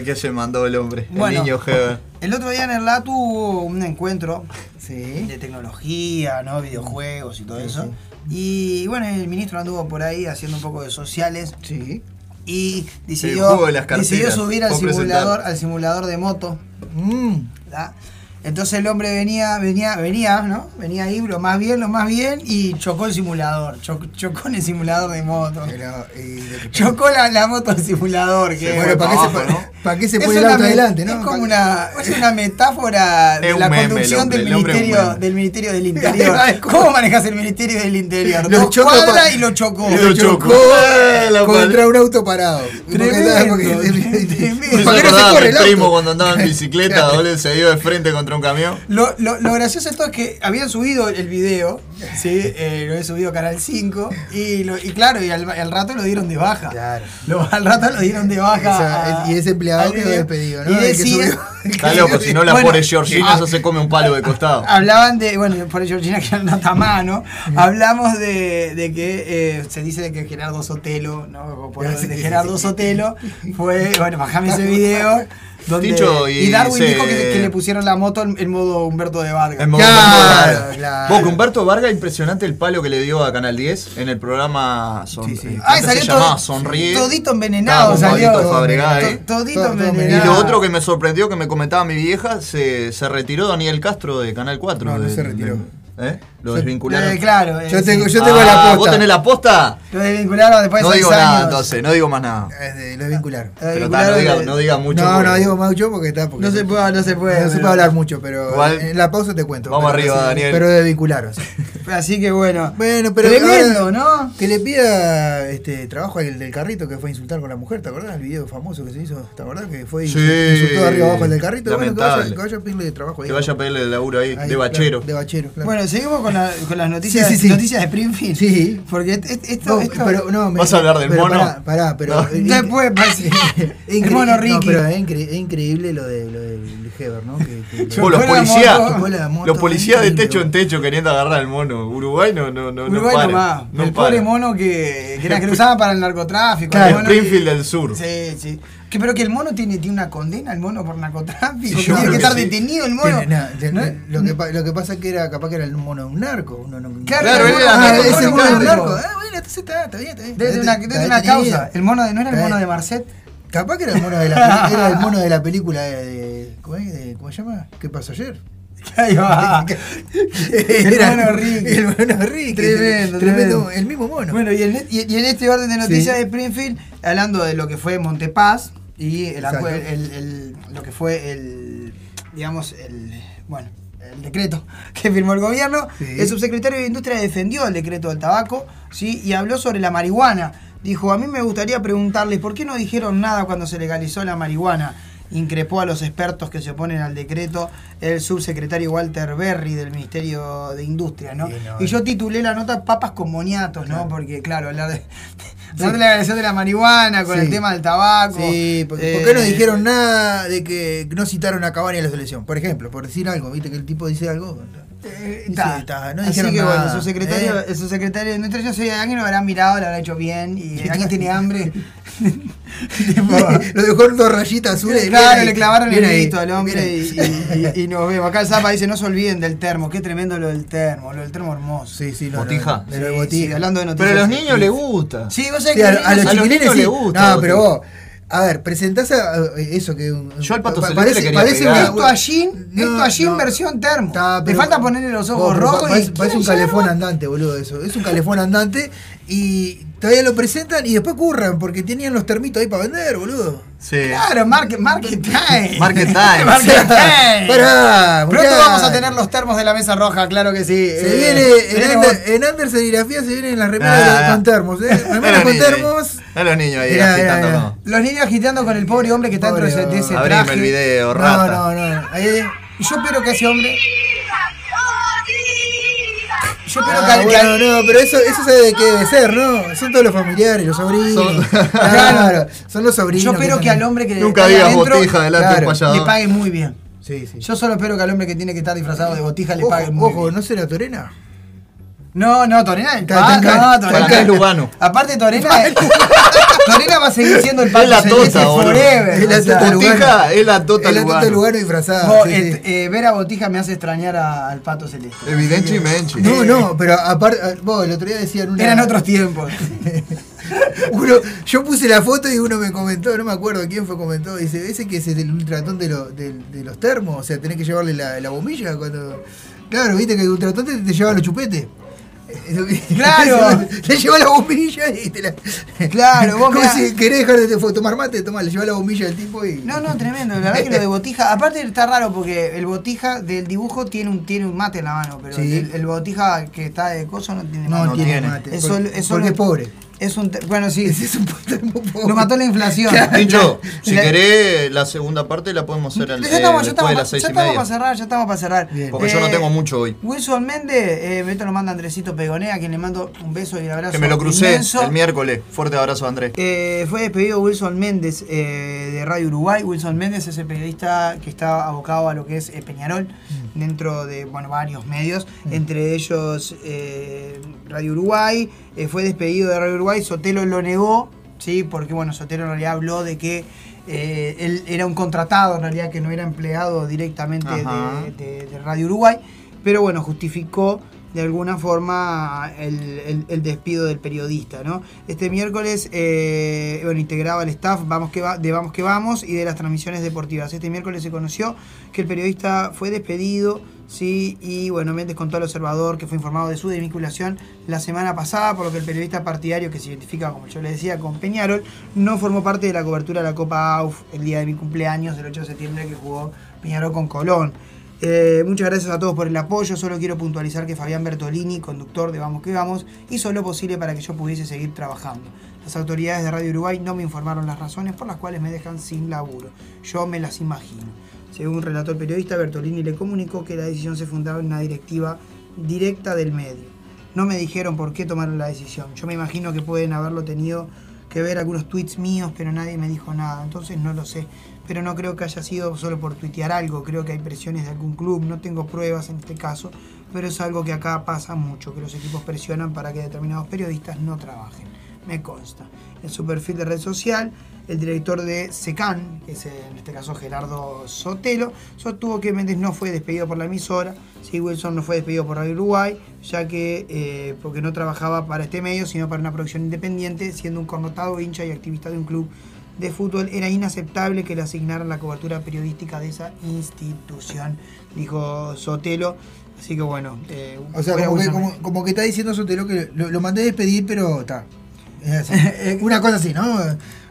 ¿Qué se mandó el hombre? El niño Heber. El otro día en el LATU hubo un encuentro Sí. de tecnología, ¿no? Videojuegos y todo Sí, eso. sí. Y bueno, el ministro anduvo por ahí haciendo un poco de sociales Sí. y decidió, juego de las carteras. decidió subir al simulador, presentar. al simulador de moto. Mm. Entonces el hombre venía, venía, venía, ¿no? Venía ahí, lo más bien, lo más bien, y chocó el simulador. Cho- chocó en el simulador de moto. Pero, y lo que- Chocó la, la moto del simulador. Que, Bueno, ¿para se, abajo, pone- ¿no? ¿Para qué se Es pone el una auto adelante, Es no? como ¿Para- una, es una metáfora de Es un la conducción hombre, del es ministerio, del ministerio del *laughs* Interior. ¿Cómo manejas el Ministerio del Interior? Lo pa- y lo chocó. Lo chocó. Eh, *laughs* la contra un auto parado. Tremendo, Porque- tremendo. ¿Me ¿Para qué no se corre mi el primo auto? cuando andaba en *laughs* bicicleta, boludo, se dio de frente contra un camión? Lo, lo, lo gracioso de todo es que habían subido el video, ¿sí? Eh, lo he subido a Canal 5, y, lo- y claro, y al, al rato lo dieron de baja. Claro. Lo- al rato lo dieron de baja. Esa- a- y ese empleado video. despedido, ¿no? Y decía. Está loco, *laughs* si no la Bueno, pobre Georgina, ah, eso se come un palo de costado. Hablaban de, bueno, por Georgina que no está más, ¿no? Hablamos de, de que eh, se dice de que Gerardo Sotelo, ¿no? Por- Sí, de Gerardo. Sotelo fue, bueno, bajame ese *laughs* video. Donde, Tincho, y y, Darwin se- dijo que, que le pusieron la moto en, en modo Humberto de Vargas. En modo Claro, Humberto Vargas. claro. Vos, que Humberto Vargas, impresionante el palo que le dio a Canal 10 en el programa Son, Sí, sí. eh, Ay, ¿cómo salió se llamaba? todo, Sonríe. todito envenenado Estaba salió. Eh. Todito Todo- todo Y envenenado. lo otro que me sorprendió que me comentaba mi vieja, se, se retiró Daniel Castro de Canal 4. No, no de- se retiró. de- ¿Eh? Lo desvincularon. Eh, claro. eh, Yo sí. tengo, yo tengo Ah, la posta. ¿Vos tenés la posta? Lo desvincularon después No de digo seis nada, años. entonces, no digo más nada. Eh, Lo vincularon. Lo Pero ta, no, desvincularon diga, no diga mucho. no, porque- no digo mucho porque está. Porque No se puede, no se puede. no se puede hablar mucho, pero en la pausa te cuento. Vamos arriba, Daniel. Pero desvincularon. sí. *laughs* Así que bueno. Bueno, pero. Tremendo, ¿no? Que le pida este trabajo al del carrito que fue a insultar con la mujer, ¿te acordás? El video famoso que se hizo, ¿te acordás? Que fue y Sí. insultó de arriba abajo al del carrito. Bueno, que vaya, Lamentable. que vaya a pedirle trabajo ahí. Que vaya a pedirle el laburo ahí, de bachero. de bachero, claro. Bueno, seguimos con, la- con las noticias, Sí, sí, sí. noticias de Springfield. Sí. Porque esto, No, esto- pero, no, me- ¿Vas a hablar del pero mono? Pará, pará, pero. No. eh, Después, *laughs* *laughs* el mono No, Ricky. pero es, incre- es increíble lo, de, lo del Heber, ¿no? Que, que- Yo- los policías, los policías de techo en techo queriendo agarrar al mono. Uruguay no, no, no, Uruguay no no el pobre mono que, que era que *laughs* lo usaban para el narcotráfico. Claro, el Springfield del Sur. Sí, sí. Que, pero que el mono tiene, tiene una condena, el mono por narcotráfico. Sí, que tiene que estar sí. detenido el mono. Tiene- no, de- ¿No? lo, que, lo que pasa es que era capaz que era el mono de un narco. Uno no, Claro, Claro, el mono- era ah, narco, ese ese mono de es un narco. Ah, bueno, entonces está, está bien, está bien. Desde una, desde una causa. El mono de, ¿No era el mono de. Marcet? Capaz que era el mono de la, era el mono de la película de, de- ¿cómo, es? De- ¿cómo se llama? ¿Qué pasó ayer? Ahí va. *laughs* el mono. El. Tremendo, tremendo, tremendo. El mismo mono. Bueno, y en, y- y en este orden de noticias Sí. de Springfield, hablando de lo que fue Montepaz y el, el- el- lo que fue el, digamos, el, bueno, el decreto *laughs* que firmó el gobierno, Sí. el subsecretario de Industria defendió el decreto del tabaco, ¿sí? Y habló sobre la marihuana. Dijo, a mí me gustaría preguntarles, ¿por qué no dijeron nada cuando se legalizó la marihuana? Increpó a los expertos que se oponen al decreto el subsecretario Walter Berry del Ministerio de Industria, ¿no? Sí, no, y yo no. titulé la nota Papas con moniatos, ¿no? Porque, claro, hablar de, *laughs* hablar de la legalización de la marihuana con Sí. el tema del tabaco. Sí, porque, ¿por eh, qué no dijeron nada de que no citaron a Cavani en la selección? Por ejemplo, por decir algo, viste que el tipo dice algo. Eh, Dice, ta. ta, no Así dijeron que nada, bueno, el subsecretario, ¿eh? el subsecretario de yo sé, alguien lo habrá mirado, lo habrá hecho bien, y *laughs* alguien tiene hambre. *laughs* *laughs* Lo dejó en dos rayitas azules. y Claro, le clavaron el grito al hombre y, ahí. y- y nos vemos. Acá el Zapa dice, no se olviden del termo, qué tremendo lo del termo, lo del termo hermoso. Sí, sí, no, ¿Botija? lo de Sí, botija. sí, hablando de noticias. Pero a los niños les gusta. Sí, vos sabés Sí, que a, los a los niños- a los chiquilines niños sí. les gusta, No, pero vos. A ver, presentás a, a- eso que. un- Yo al Pato pa- Celeste le parece pegar. Esto allí, No, esto allí no. en versión termo. Está, Te pero- falta ponerle los ojos pero rojos Parece, y parece un ¿quieren calefón andante, boludo, eso. Es un calefón andante y todavía lo presentan y después curran porque tenían los termitos ahí para vender, boludo. Sí. Claro, *laughs* market, market time. Market time. market time. Pará, Pronto vamos a tener los termos de la mesa roja, claro que sí. Se Eh, viene en, Ander, en Ander Serigrafía se vienen las remeras Ah, de- ah. con termos, ¿eh? *laughs* Remeras con termos. A los niños ahí Mirá, agitando, mirá, no. Los niños agitando con el pobre hombre que está dentro de ese, de ese Abrime traje. el video, No, rata. no, no. Ahí, Y yo espero que ese hombre. Yo espero que Ah, que bueno, no, pero eso, eso sabe de qué debe ser, ¿no? Son todos los familiares, los sobrinos. Son- Claro, *laughs* son los sobrinos. yo espero que están- al hombre que Nunca digas adentro botija delante claro, le pague muy bien. Sí, sí. Yo solo espero que al hombre que tiene que estar disfrazado de botija le ojo, pague muy ojo, bien. ¿no será Torena? No, no, Torena es el pato, no, Torena. en Lugano. Aparte, Torena, es- *laughs* Torena va a seguir siendo el pato Es la celeste tota, forever. Es la tota Botija Lugano. es la tota Es la tota Lugano. Lugano disfrazada. vos, sí, eh, eh, ver a Botija me hace extrañar al pato celeste. Evidentemente. No, no, pero aparte, vos el otro día decían una. Eran otros tiempos. *laughs* Uno, yo puse la foto y uno me comentó, no me acuerdo quién fue comentó, dice, ese que es el ultratón de, lo- de, de los termos, o sea, tenés que llevarle la, la bombilla cuando... Claro, viste que el ultratón te, te lleva los chupetes. *laughs* Claro. Le lleva la bombilla y te la... Claro, vos *laughs* Como mirá. si querés dejar de tomar mate, tomá, le lleva la bombilla del tipo y... No, no, tremendo. La verdad que lo de Botija, aparte está raro porque el Botija del dibujo tiene un, tiene un mate en la mano, pero Sí. el, el Botija que está de coso no tiene No, mate. no tiene, tiene. mate. Es porque, solo- es porque solo- es pobre. Es un. Bueno, sí. Es, es un. Lo mató la inflación. Tincho, si La- querés la segunda parte la podemos hacer al, Ya eh, estamos, ya después estamos, de las seis ya y estamos para cerrar, ya estamos para cerrar. Bien. Porque yo no Eh, tengo mucho hoy. Wilson Méndez, eh, esto lo manda Andresito Pegonea, a quien le mando un beso y un abrazo. Que me lo crucé inmenso. el miércoles. Fuerte abrazo, Andrés. Eh, fue despedido Wilson Méndez eh, de Radio Uruguay. Wilson Méndez es el periodista que está abocado a lo que es eh, Peñarol, Mm. dentro de bueno, varios medios, entre ellos eh, Radio Uruguay. Eh, fue despedido de Radio Uruguay, Sotelo lo negó, ¿sí? porque bueno, Sotelo en realidad habló de que eh, él era un contratado, en realidad que no era empleado directamente de, de- de Radio Uruguay, pero bueno, justificó de alguna forma el, el- el despido del periodista. ¿no? Este miércoles eh, bueno, integraba el staff Vamos que va, de Vamos que Vamos y de las transmisiones deportivas. Este miércoles se conoció que el periodista fue despedido. Sí, y bueno, Méndez contó al observador que fue informado de su desvinculación la semana pasada, por lo que el periodista partidario que se identifica, como yo le decía, con Peñarol, no formó parte de la cobertura de la Copa AUF el día de mi cumpleaños, el 8 de septiembre, que jugó Peñarol con Colón. Eh, muchas gracias a todos por el apoyo. Solo quiero puntualizar que Fabián Bertolini, conductor de Vamos que Vamos, hizo lo posible para que yo pudiese seguir trabajando. Las autoridades de Radio Uruguay no me informaron las razones por las cuales me dejan sin laburo. Yo me las imagino. Según relató el periodista, Bertolini le comunicó que la decisión se fundaba en una directiva directa del medio. No me dijeron por qué tomaron la decisión. Yo me imagino que pueden haberlo tenido que ver algunos tweets míos, pero nadie me dijo nada. Entonces no lo sé. Pero no creo que haya sido solo por tuitear algo. Creo que hay presiones de algún club. No tengo pruebas en este caso, pero es algo que acá pasa mucho, que los equipos presionan para que determinados periodistas no trabajen. Me consta. En su perfil de red social, el director de SECAN, que es en este caso Gerardo Sotelo, sostuvo que Méndez no fue despedido por la emisora, sí, Wilson no fue despedido por Radio Uruguay, ya que eh, porque no trabajaba para este medio, sino para una producción independiente, siendo un connotado hincha y activista de un club de fútbol, era inaceptable que le asignaran la cobertura periodística de esa institución, dijo Sotelo. Así que bueno, eh, O sea, como que, Wilson. como, como que está diciendo Sotelo que lo, lo mandé a despedir, pero está. Es así. *laughs* Una cosa así, ¿no?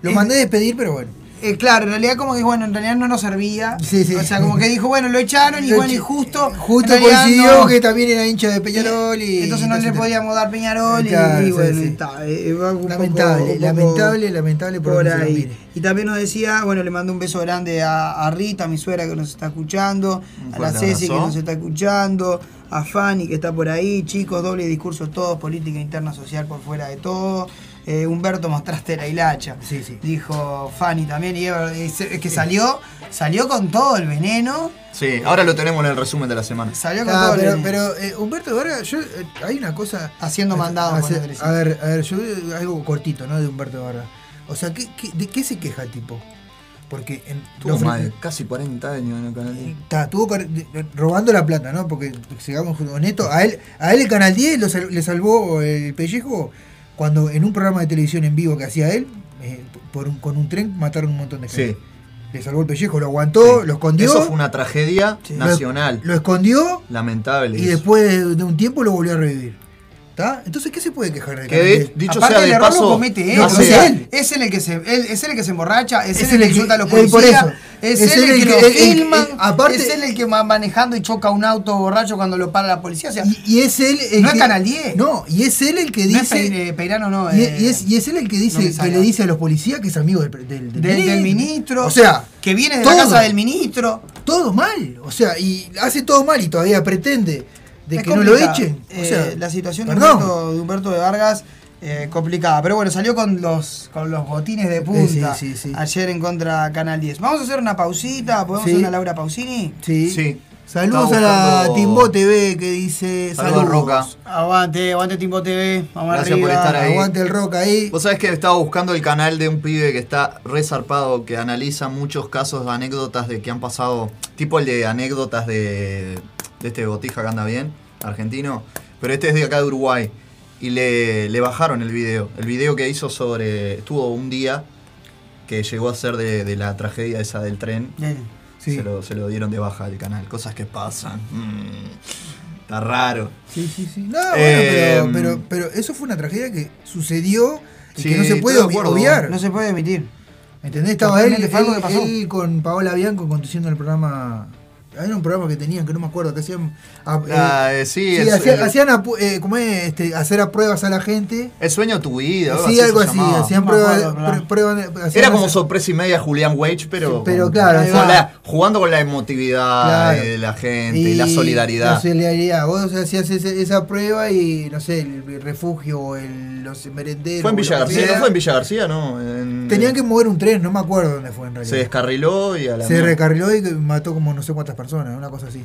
Lo Eh, mandé a despedir, pero bueno. Eh, claro, en realidad como que bueno, en realidad no nos servía. Sí, sí. O sea, como que dijo, bueno, lo echaron y bueno, y justo. Justo coincidió no. que también era hincha de Peñarol y. Entonces no le podíamos dar Peñarol y, Claro, y sí, bueno, sí. está, eh, poco- Lamentable, un lamentable, lamentable por, por ahí. Y también nos decía, bueno, le mando un beso grande a, a Rita, a mi suegra que nos está escuchando, a la Ceci que nos está escuchando, a Fanny que está por ahí, chicos, doble discurso todos, política interna social por fuera de todo. Eh, Humberto, mostraste la hilacha. Sí, sí. Dijo Fanny también, y es que salió, salió con todo el veneno. Sí, ahora lo tenemos en el resumen de la semana. Salió con Ah, todo el pero, veneno. pero eh, Humberto Vargas, yo, eh, hay una cosa. Haciendo mandado, Hace- a ver, a ver, yo algo cortito, ¿no? De Humberto Vargas. O sea, ¿qué, qué- de qué se queja el tipo? Porque en, Tuvo lo- más de casi 40 años en el canal. diez. Está, de- robando la plata, ¿no? Porque, sigamos honestos, a él, a él el Canal 10 lo sal- le salvó el pellejo cuando en un programa de televisión en vivo que hacía él, eh, por un- con un tren mataron un montón de gente. Sí. Le salvó el pellejo, lo aguantó, Sí. lo escondió, Eso fue una tragedia Sí. nacional. lo escondió Lamentable. y eso. después de, de un tiempo lo volvió a revivir. ¿Está? Entonces, ¿qué se puede quejar de Que de- dicho Aparte sea el de error paso, lo comete él, no, o es sea, él. es él el que se, él- es él el que se emborracha, es, Es él el que insulta a los eh, policías, es, Es él el que lo aparte- es él el que va manejando y choca un auto borracho cuando lo para la policía, o sea, Y, y es él el No es que, Canal 10. No, y es él el que no es dice. Peire- Peirano, no, y, eh, y es, y es él el que dice que le dice a los policías que es amigo del, del, del del, del ministro, O sea, que viene de todo. la casa del ministro. todo mal. O sea, y hace todo mal y todavía pretende de Es que no lo echen. O Eh, sea, la situación de. Humberto, de Humberto de Vargas eh, complicada. Pero bueno, salió con los con los botines de punta sí, sí, sí. ayer en contra Canal 10. Vamos a hacer una pausita, ¿podemos Sí. hacer una Laura Pausini? Sí. Sí. Saludos a la Timbo TV que dice Saludos, saludos. Roca. Aguante, aguante Timbo TV, vamos Gracias arriba. por estar ahí. Aguante el rock ahí. Vos sabés que estaba buscando el canal de un pibe que está resarpado, que analiza muchos casos de anécdotas de que han pasado, tipo el de anécdotas de, de este botija que anda bien, argentino, pero este es de acá de Uruguay. Y le, le bajaron el video. El video que hizo sobre. Estuvo un día que llegó a ser de, de la tragedia esa del tren. Sí. Se, lo, se lo dieron de baja del canal. Cosas que pasan. Mm, está raro. Sí, sí, sí. No, Eh, bueno, pero, pero, pero eso fue una tragedia que sucedió y Sí, que no se puede obviar. No se puede emitir. ¿Entendés? Estaba él, Totalmente, fue algo que pasó. él- él con Paola Bianco conduciendo el programa. Era un programa que tenían, que no me acuerdo, que hacían. a- Ah, eh, sí, el- hacían, el- hacían apu- eh, ¿cómo es? Este, hacer a pruebas a la gente. El sueño de tu vida. sí, algo así. llamaba. Hacían No pruebas. acuerdo, pero- pr- pruebas de- hacían Era como hacer- sorpresa y media Julián Wage, pero. Sí, pero con- claro, con la- jugando con la emotividad Claro. de la gente y, la solidaridad. La solidaridad. Vos hacías esa prueba y, no sé, el, refugio o el, los merenderos. fue en Villa García. ¿no fue en Villa García? No. En- Tenían que mover un tren, no me acuerdo dónde fue en realidad. Se descarriló y a la. Se recarriló y mató como no sé cuántas personas, una cosa así.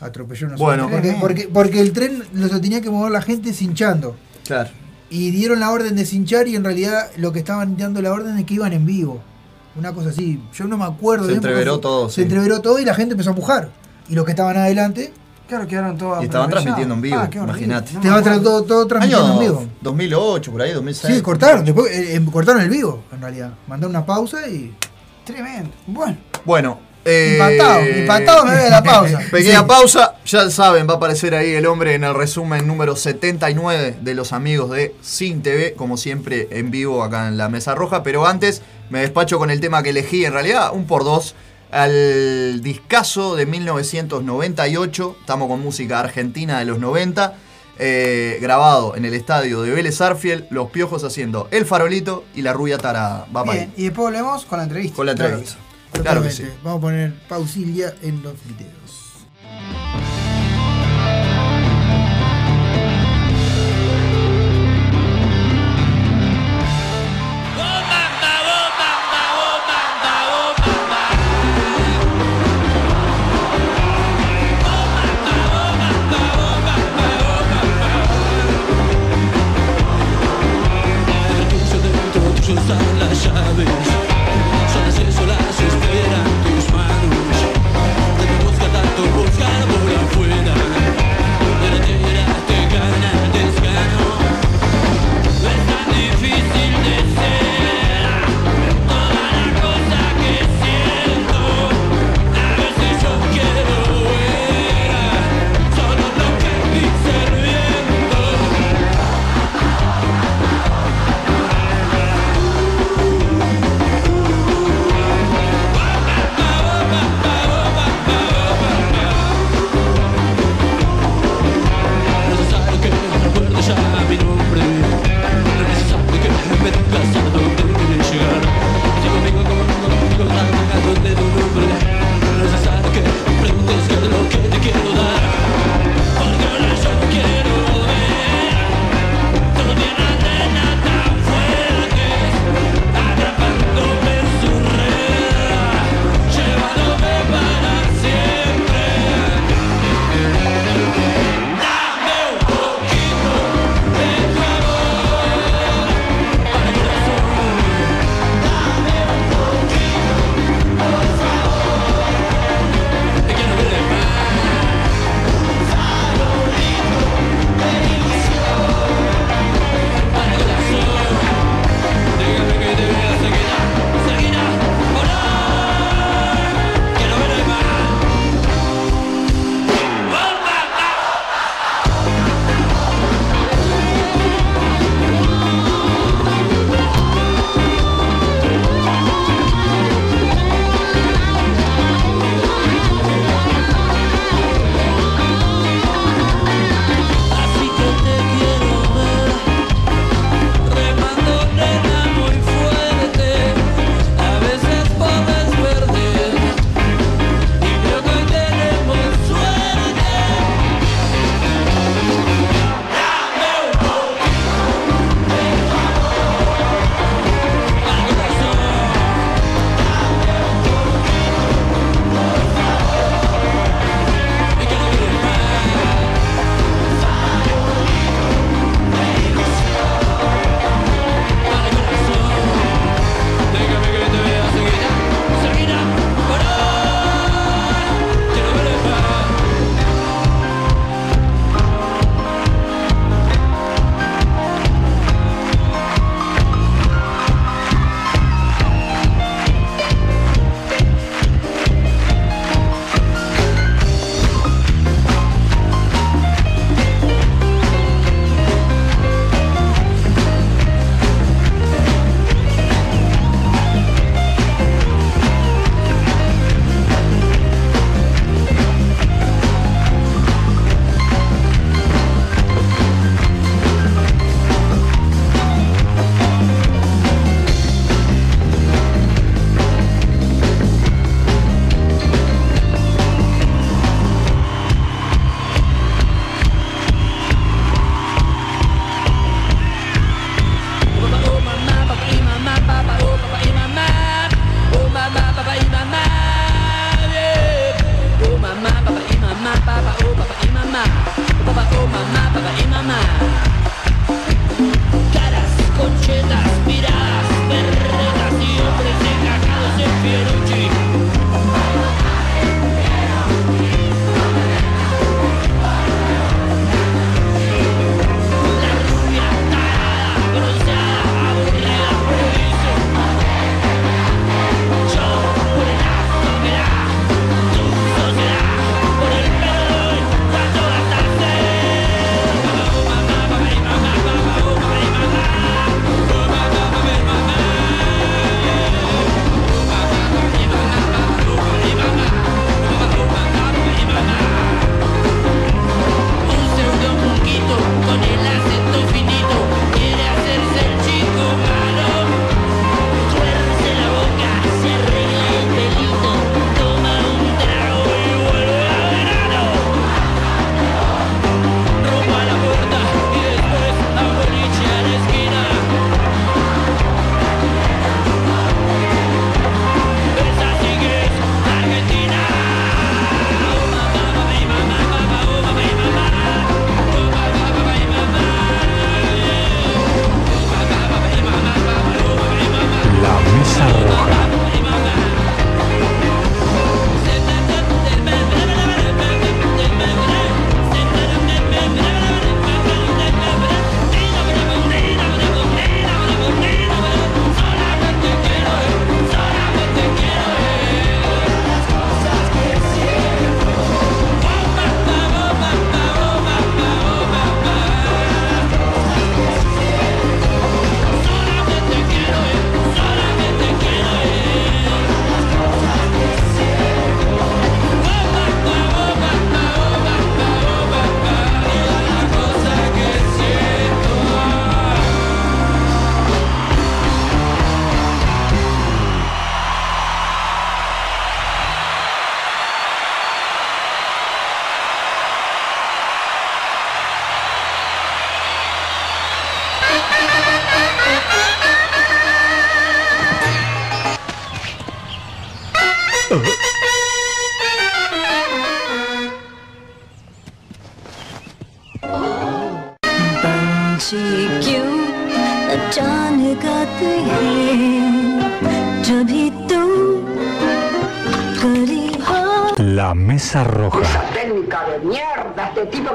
Atropelló sé Bueno. cuántas. porque, porque, porque el tren lo tenía que mover la gente cinchando. Claro. Y dieron la orden de cinchar y en realidad lo que estaban dando la orden es que iban en vivo. Una cosa así. Yo no me acuerdo. Se entreveró fue- todo, Se sí. entreveró todo y la gente empezó a empujar. Y los que estaban adelante Claro, quedaron todos. Y estaban transmitiendo en vivo, Ah, imagínate. no tra- todo, todo transmitiendo en vivo. 2008, por ahí, 2006. Sí, cortaron, después eh, eh, cortaron el vivo, en realidad. Mandaron una pausa y. Tremendo. Bueno, Bueno. Eh, empatado, empatado me voy a la *laughs* pausa. Pequeña Sí. pausa, ya saben, va a aparecer ahí el hombre en el resumen número 79 de los amigos de Sin TV, como siempre en vivo acá en la Mesa Roja. Pero antes me despacho con el tema que elegí, en realidad un por dos, al discazo de 1998. Estamos con música argentina de los 90. eh, grabado en el estadio de Vélez Arfiel, los piojos haciendo El Farolito y la rubia tarada. Va para Bien, y después volvemos con la entrevista. con la entrevista. Claro Totalmente. Vamos a poner pausilla en los videos.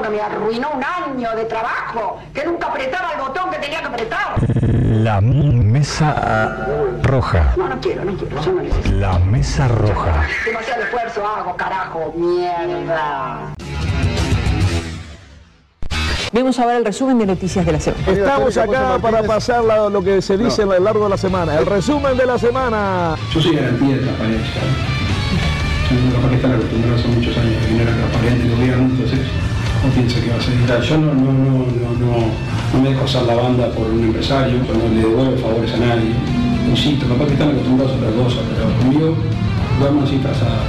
Que me arruinó un año de trabajo, que nunca apretaba el botón que tenía que apretar. La Mesa Roja. No, no quiero, no quiero, yo no necesito. La Mesa Roja. Demasiado esfuerzo hago, carajo, mierda. Vamos a ver el resumen de noticias de la semana. Estamos acá para pasar la- lo que se dice a lo largo de la semana. El resumen de la semana. Yo soy garantía de transparencia. Yo capaz que están acostumbrados hace muchos años a que no era transparente el gobierno, entonces no piensa que va a ser tal. Yo no, no, no, no, no, no me dejo hacer la banda por un empresario, yo no le devuelvo favores a nadie. Insisto, capaz que están acostumbrados a otra cosa, pero conmigo vamos así trazadas.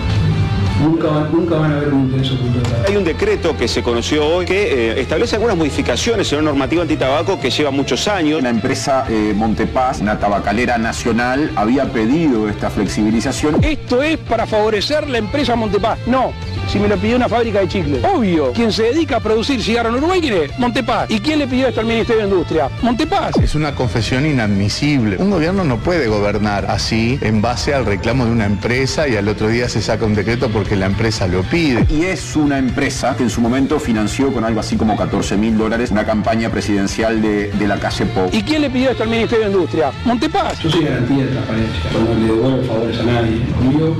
Nunca, nunca van a ver un interés oculto. Hay un decreto que se conoció hoy que eh, establece algunas modificaciones en una normativa antitabaco que lleva muchos años. La empresa eh, Montepaz, una tabacalera nacional, había pedido esta flexibilización. Esto es para favorecer la empresa Montepaz. No, si me lo pidió una fábrica de chicles. Obvio, quien se dedica a producir cigarro en Uruguay, ¿quién es? Montepaz. ¿Y quién le pidió esto al Ministerio de Industria? Montepaz. Es una confesión inadmisible. Un gobierno no puede gobernar así en base al reclamo de una empresa y al otro día se saca un decreto porque la empresa lo pide. Y es una empresa que en su momento financió con algo así como 14 mil dólares una campaña presidencial de, de la calle Pou. ¿Y quién le pidió esto al Ministerio de Industria? Montepaz. Yo soy garantía de transparencia. Yo no le devuelvo favores a nadie. Conmigo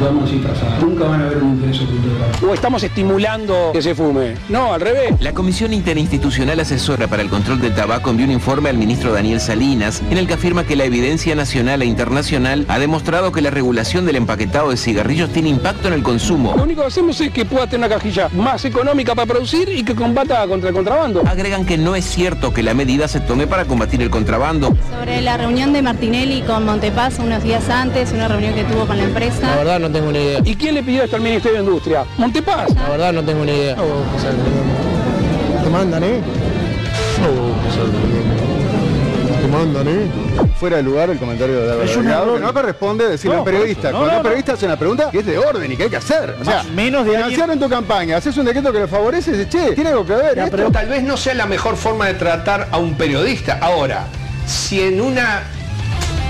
vamos así trazadas. Nunca van a ver un interés detrás. ¿O estamos estimulando que se fume? No, al revés. La Comisión Interinstitucional Asesora para el Control del Tabaco envió un informe al ministro Daniel Salinas en el que afirma que la evidencia nacional e internacional ha demostrado que la regulación del empaquetado de cigarrillos tiene impacto en el consumo. Lo único que hacemos es que pueda tener una cajilla más económica para producir y que combata contra el contrabando. Agregan que no es cierto que la medida se tome para combatir el contrabando. Sobre la reunión de Martinelli con Montepaz unos días antes, una reunión que tuvo con la empresa. La verdad no tengo ni idea. ¿Y quién le pidió esto al Ministerio de Industria? Montepaz. La verdad no tengo ni idea. Te mandan, ¿eh? Te mandan, ¿eh? Fuera de lugar el comentario de Álvaro Es un Delgado, error. que no corresponde decirle No, periodista. por eso. No, Cuando no, un periodista hace una pregunta que es de orden y que hay que hacer. O sea, Más- menos de alguien- financiaron tu campaña, haces un decreto que lo favorece, dices, che, tiene algo que ver. esto? Tal vez no sea la mejor forma de tratar a un periodista. Ahora, si en una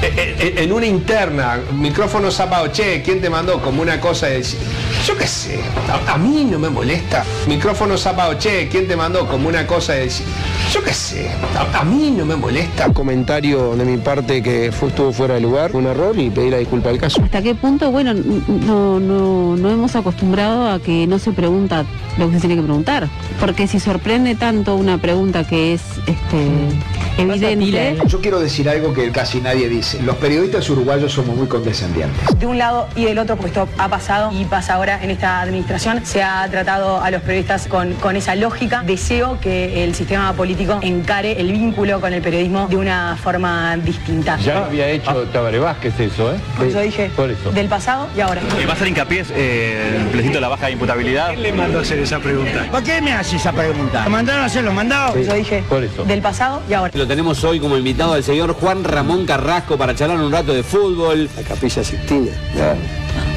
en- en en una interna, micrófono zapado, che, ¿quién te mandó? Como una cosa de decir, yo qué sé, a, a mí no me molesta. Micrófono zapado, che, ¿quién te mandó? Como una cosa de decir, yo qué sé, a, a mí no me molesta. Comentario de mi parte que fue, estuvo fuera de lugar, un error y pedir la disculpa del caso. ¿Hasta qué punto, bueno, no, no, no hemos acostumbrado a que no se pregunta lo que se tiene que preguntar? Porque si sorprende tanto una pregunta que es este, evidente... Yo quiero decir algo que casi nadie dice. Los periodistas uruguayos somos muy condescendientes. De un lado y del otro, porque esto ha pasado y pasa ahora en esta administración, se ha tratado a los periodistas con, con esa lógica. Deseo que el sistema político encare el vínculo con el periodismo de una forma distinta. Ya había hecho Tabaré Vázquez eso, ¿eh? Por eso dije, Por eso. del pasado y ahora. ¿Va a hacer hincapié eh, de la baja de imputabilidad? ¿Quién le mandó a hacer esa pregunta? ¿Para qué me hace esa pregunta? ¿Lo mandaron a hacer los mandados? Por eso dije, Por eso. del pasado y ahora. Lo tenemos hoy como invitado al señor Juan Ramón Carrasco para charlar un rato de fútbol. La capilla Sixtina,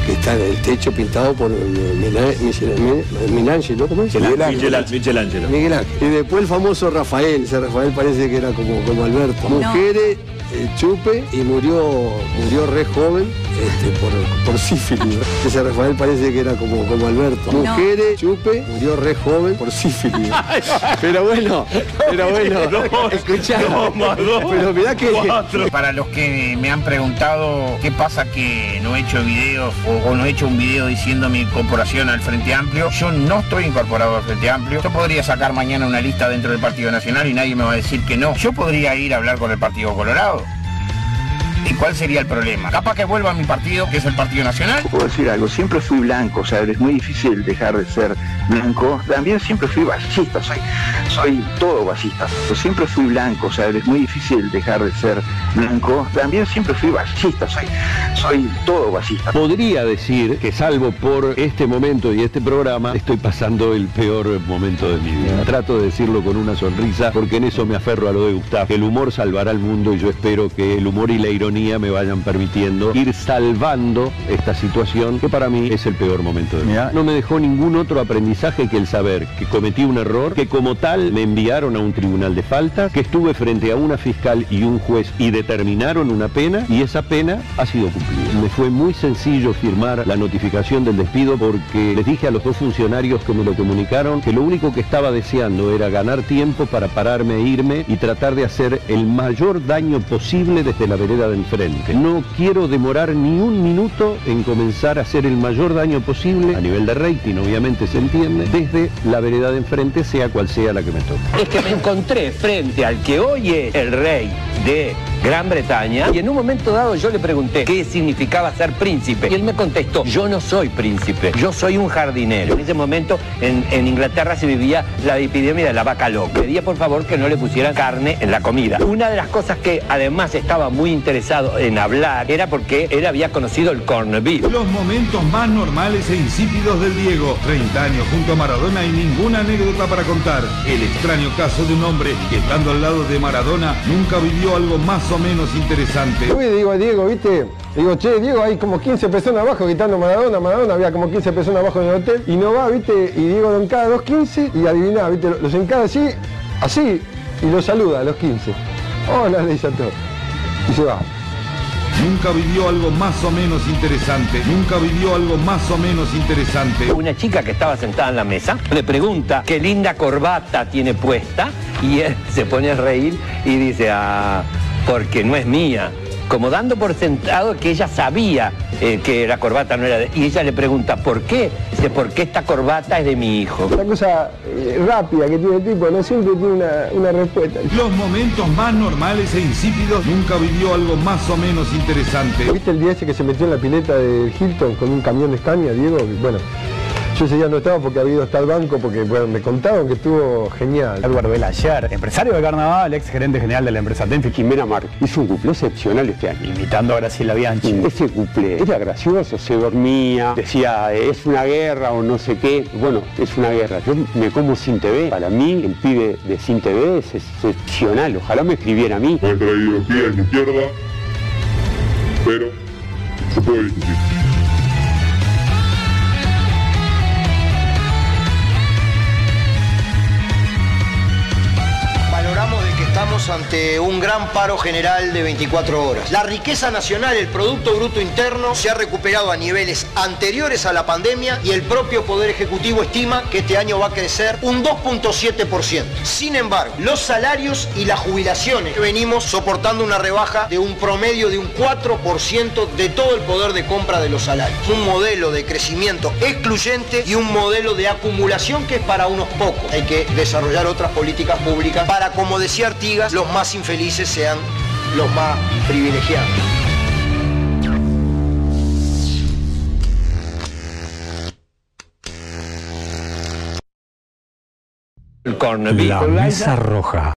que está en el techo pintado por Michelangelo, ¿cómo es? Miguel Ángel. Miguel. Y después el famoso Rafael, ese Rafael parece que era como, como Alberto. No. Mujeres, eh, chupe y murió, murió re joven este, por, por sífilis. *laughs* Ese Rafael parece que era como, como Alberto. No. Mujeres, chupe, murió re joven por sífilis. *laughs* Pero bueno, pero bueno, escuchá. Pero mirá que... Para los que me han preguntado qué pasa que no he hecho videos o, o no he hecho un video diciendo mi incorporación al Frente Amplio, yo no estoy incorporado al Frente Amplio. Yo podría sacar mañana una lista dentro del Partido Nacional y nadie me va a decir que no. Yo podría ir a hablar con el Partido Colorado. ¿Y cuál sería el problema? Capaz que vuelva a mi partido, que es el Partido Nacional. Puedo decir algo, siempre fui blanco, o sea, es muy difícil dejar de ser blanco. También siempre fui ballista, soy, soy todo ballista. Pero siempre fui blanco, o sea, es muy difícil dejar de ser blanco. También siempre fui ballista, soy, soy todo ballista. Podría decir que salvo por este momento y este programa, estoy pasando el peor momento de mi vida. Trato de decirlo con una sonrisa porque en eso me aferro a lo de Gustavo. El humor salvará al mundo y yo espero que el humor y la ironía me vayan permitiendo ir salvando esta situación que para mí es el peor momento de mi vida. No me dejó ningún otro aprendizaje que el saber que cometí un error, que como tal me enviaron a un tribunal de falta, que estuve frente a una fiscal y un juez y determinaron una pena y esa pena ha sido cumplida. Me fue muy sencillo firmar la notificación del despido porque les dije a los dos funcionarios que me lo comunicaron que lo único que estaba deseando era ganar tiempo para pararme e irme y tratar de hacer el mayor daño posible desde la vereda de No quiero demorar ni un minuto en comenzar a hacer el mayor daño posible a nivel de rating, obviamente se entiende, desde la vereda de enfrente, sea cual sea la que me toque. Es que me encontré frente al que hoy es el rey de Gran Bretaña y en un momento dado yo le pregunté qué significaba ser príncipe y él me contestó, yo no soy príncipe, yo soy un jardinero. En ese momento en, Inglaterra se vivía la epidemia de la vaca loca. Pedía por favor que no le pusieran carne en la comida. Una de las cosas que además estaba muy interesado en hablar era porque él había conocido el corned beef. Los momentos más normales e insípidos del Diego. 30 años junto a Maradona y ninguna anécdota para contar. El extraño caso de un hombre que estando al lado de Maradona nunca vivió algo más o menos interesante. Uy, digo a Diego, ¿viste? Digo, che, Diego, hay como 15 personas abajo gritando Maradona, Maradona, había como 15 personas abajo en el hotel y no va, ¿viste? Y Diego lo encara los 15 y adiviná, ¿viste? Los encara así, así y los saluda a los 15. Hola, le dice a todos. Y se va. Nunca vivió algo más o menos interesante. Nunca vivió algo más o menos interesante. Una chica que estaba sentada en la mesa le pregunta qué linda corbata tiene puesta y él *laughs* se pone a reír y dice, ah, porque no es mía. Como dando por sentado que ella sabía eh, que la corbata no era de... Y ella le pregunta, ¿por qué? Dice, porque esta corbata es de mi hijo. Una cosa eh, rápida que tiene el tipo, no siempre tiene una, una respuesta. Los momentos más normales e insípidos. Nunca vivió algo más o menos interesante. ¿Viste el día ese que se metió en la pileta del Hilton con un camión de Scania, Diego? Bueno, yo ese día no estaba porque había ido hasta el banco, porque bueno, me contaron que estuvo genial. Álvaro Ayer, empresario de carnaval, ex gerente general de la empresa Tenfi. Jimena Mar hizo un cuplé excepcional este año. Imitando a Graciela Bianchi. Ese cuplé era gracioso, se dormía, decía es una guerra o no sé qué. Bueno, es una guerra. Yo me como sin TV. Para mí, el pibe de sin TV es excepcional. Ojalá me escribiera a mí. Han traído pie en izquierda, pero se puede discutir. Ante un gran paro general de 24 horas. La riqueza nacional, el Producto Bruto Interno, se ha recuperado a niveles anteriores a la pandemia y el propio Poder Ejecutivo estima que este año va a crecer un 2.7%. Sin embargo, los salarios y las jubilaciones venimos soportando una rebaja de un promedio de un 4% de todo el poder de compra de los salarios. Un modelo de crecimiento excluyente y un modelo de acumulación que es para unos pocos. Hay que desarrollar otras políticas públicas para, como decía Artigas, los más infelices sean los más privilegiados. La mesa roja.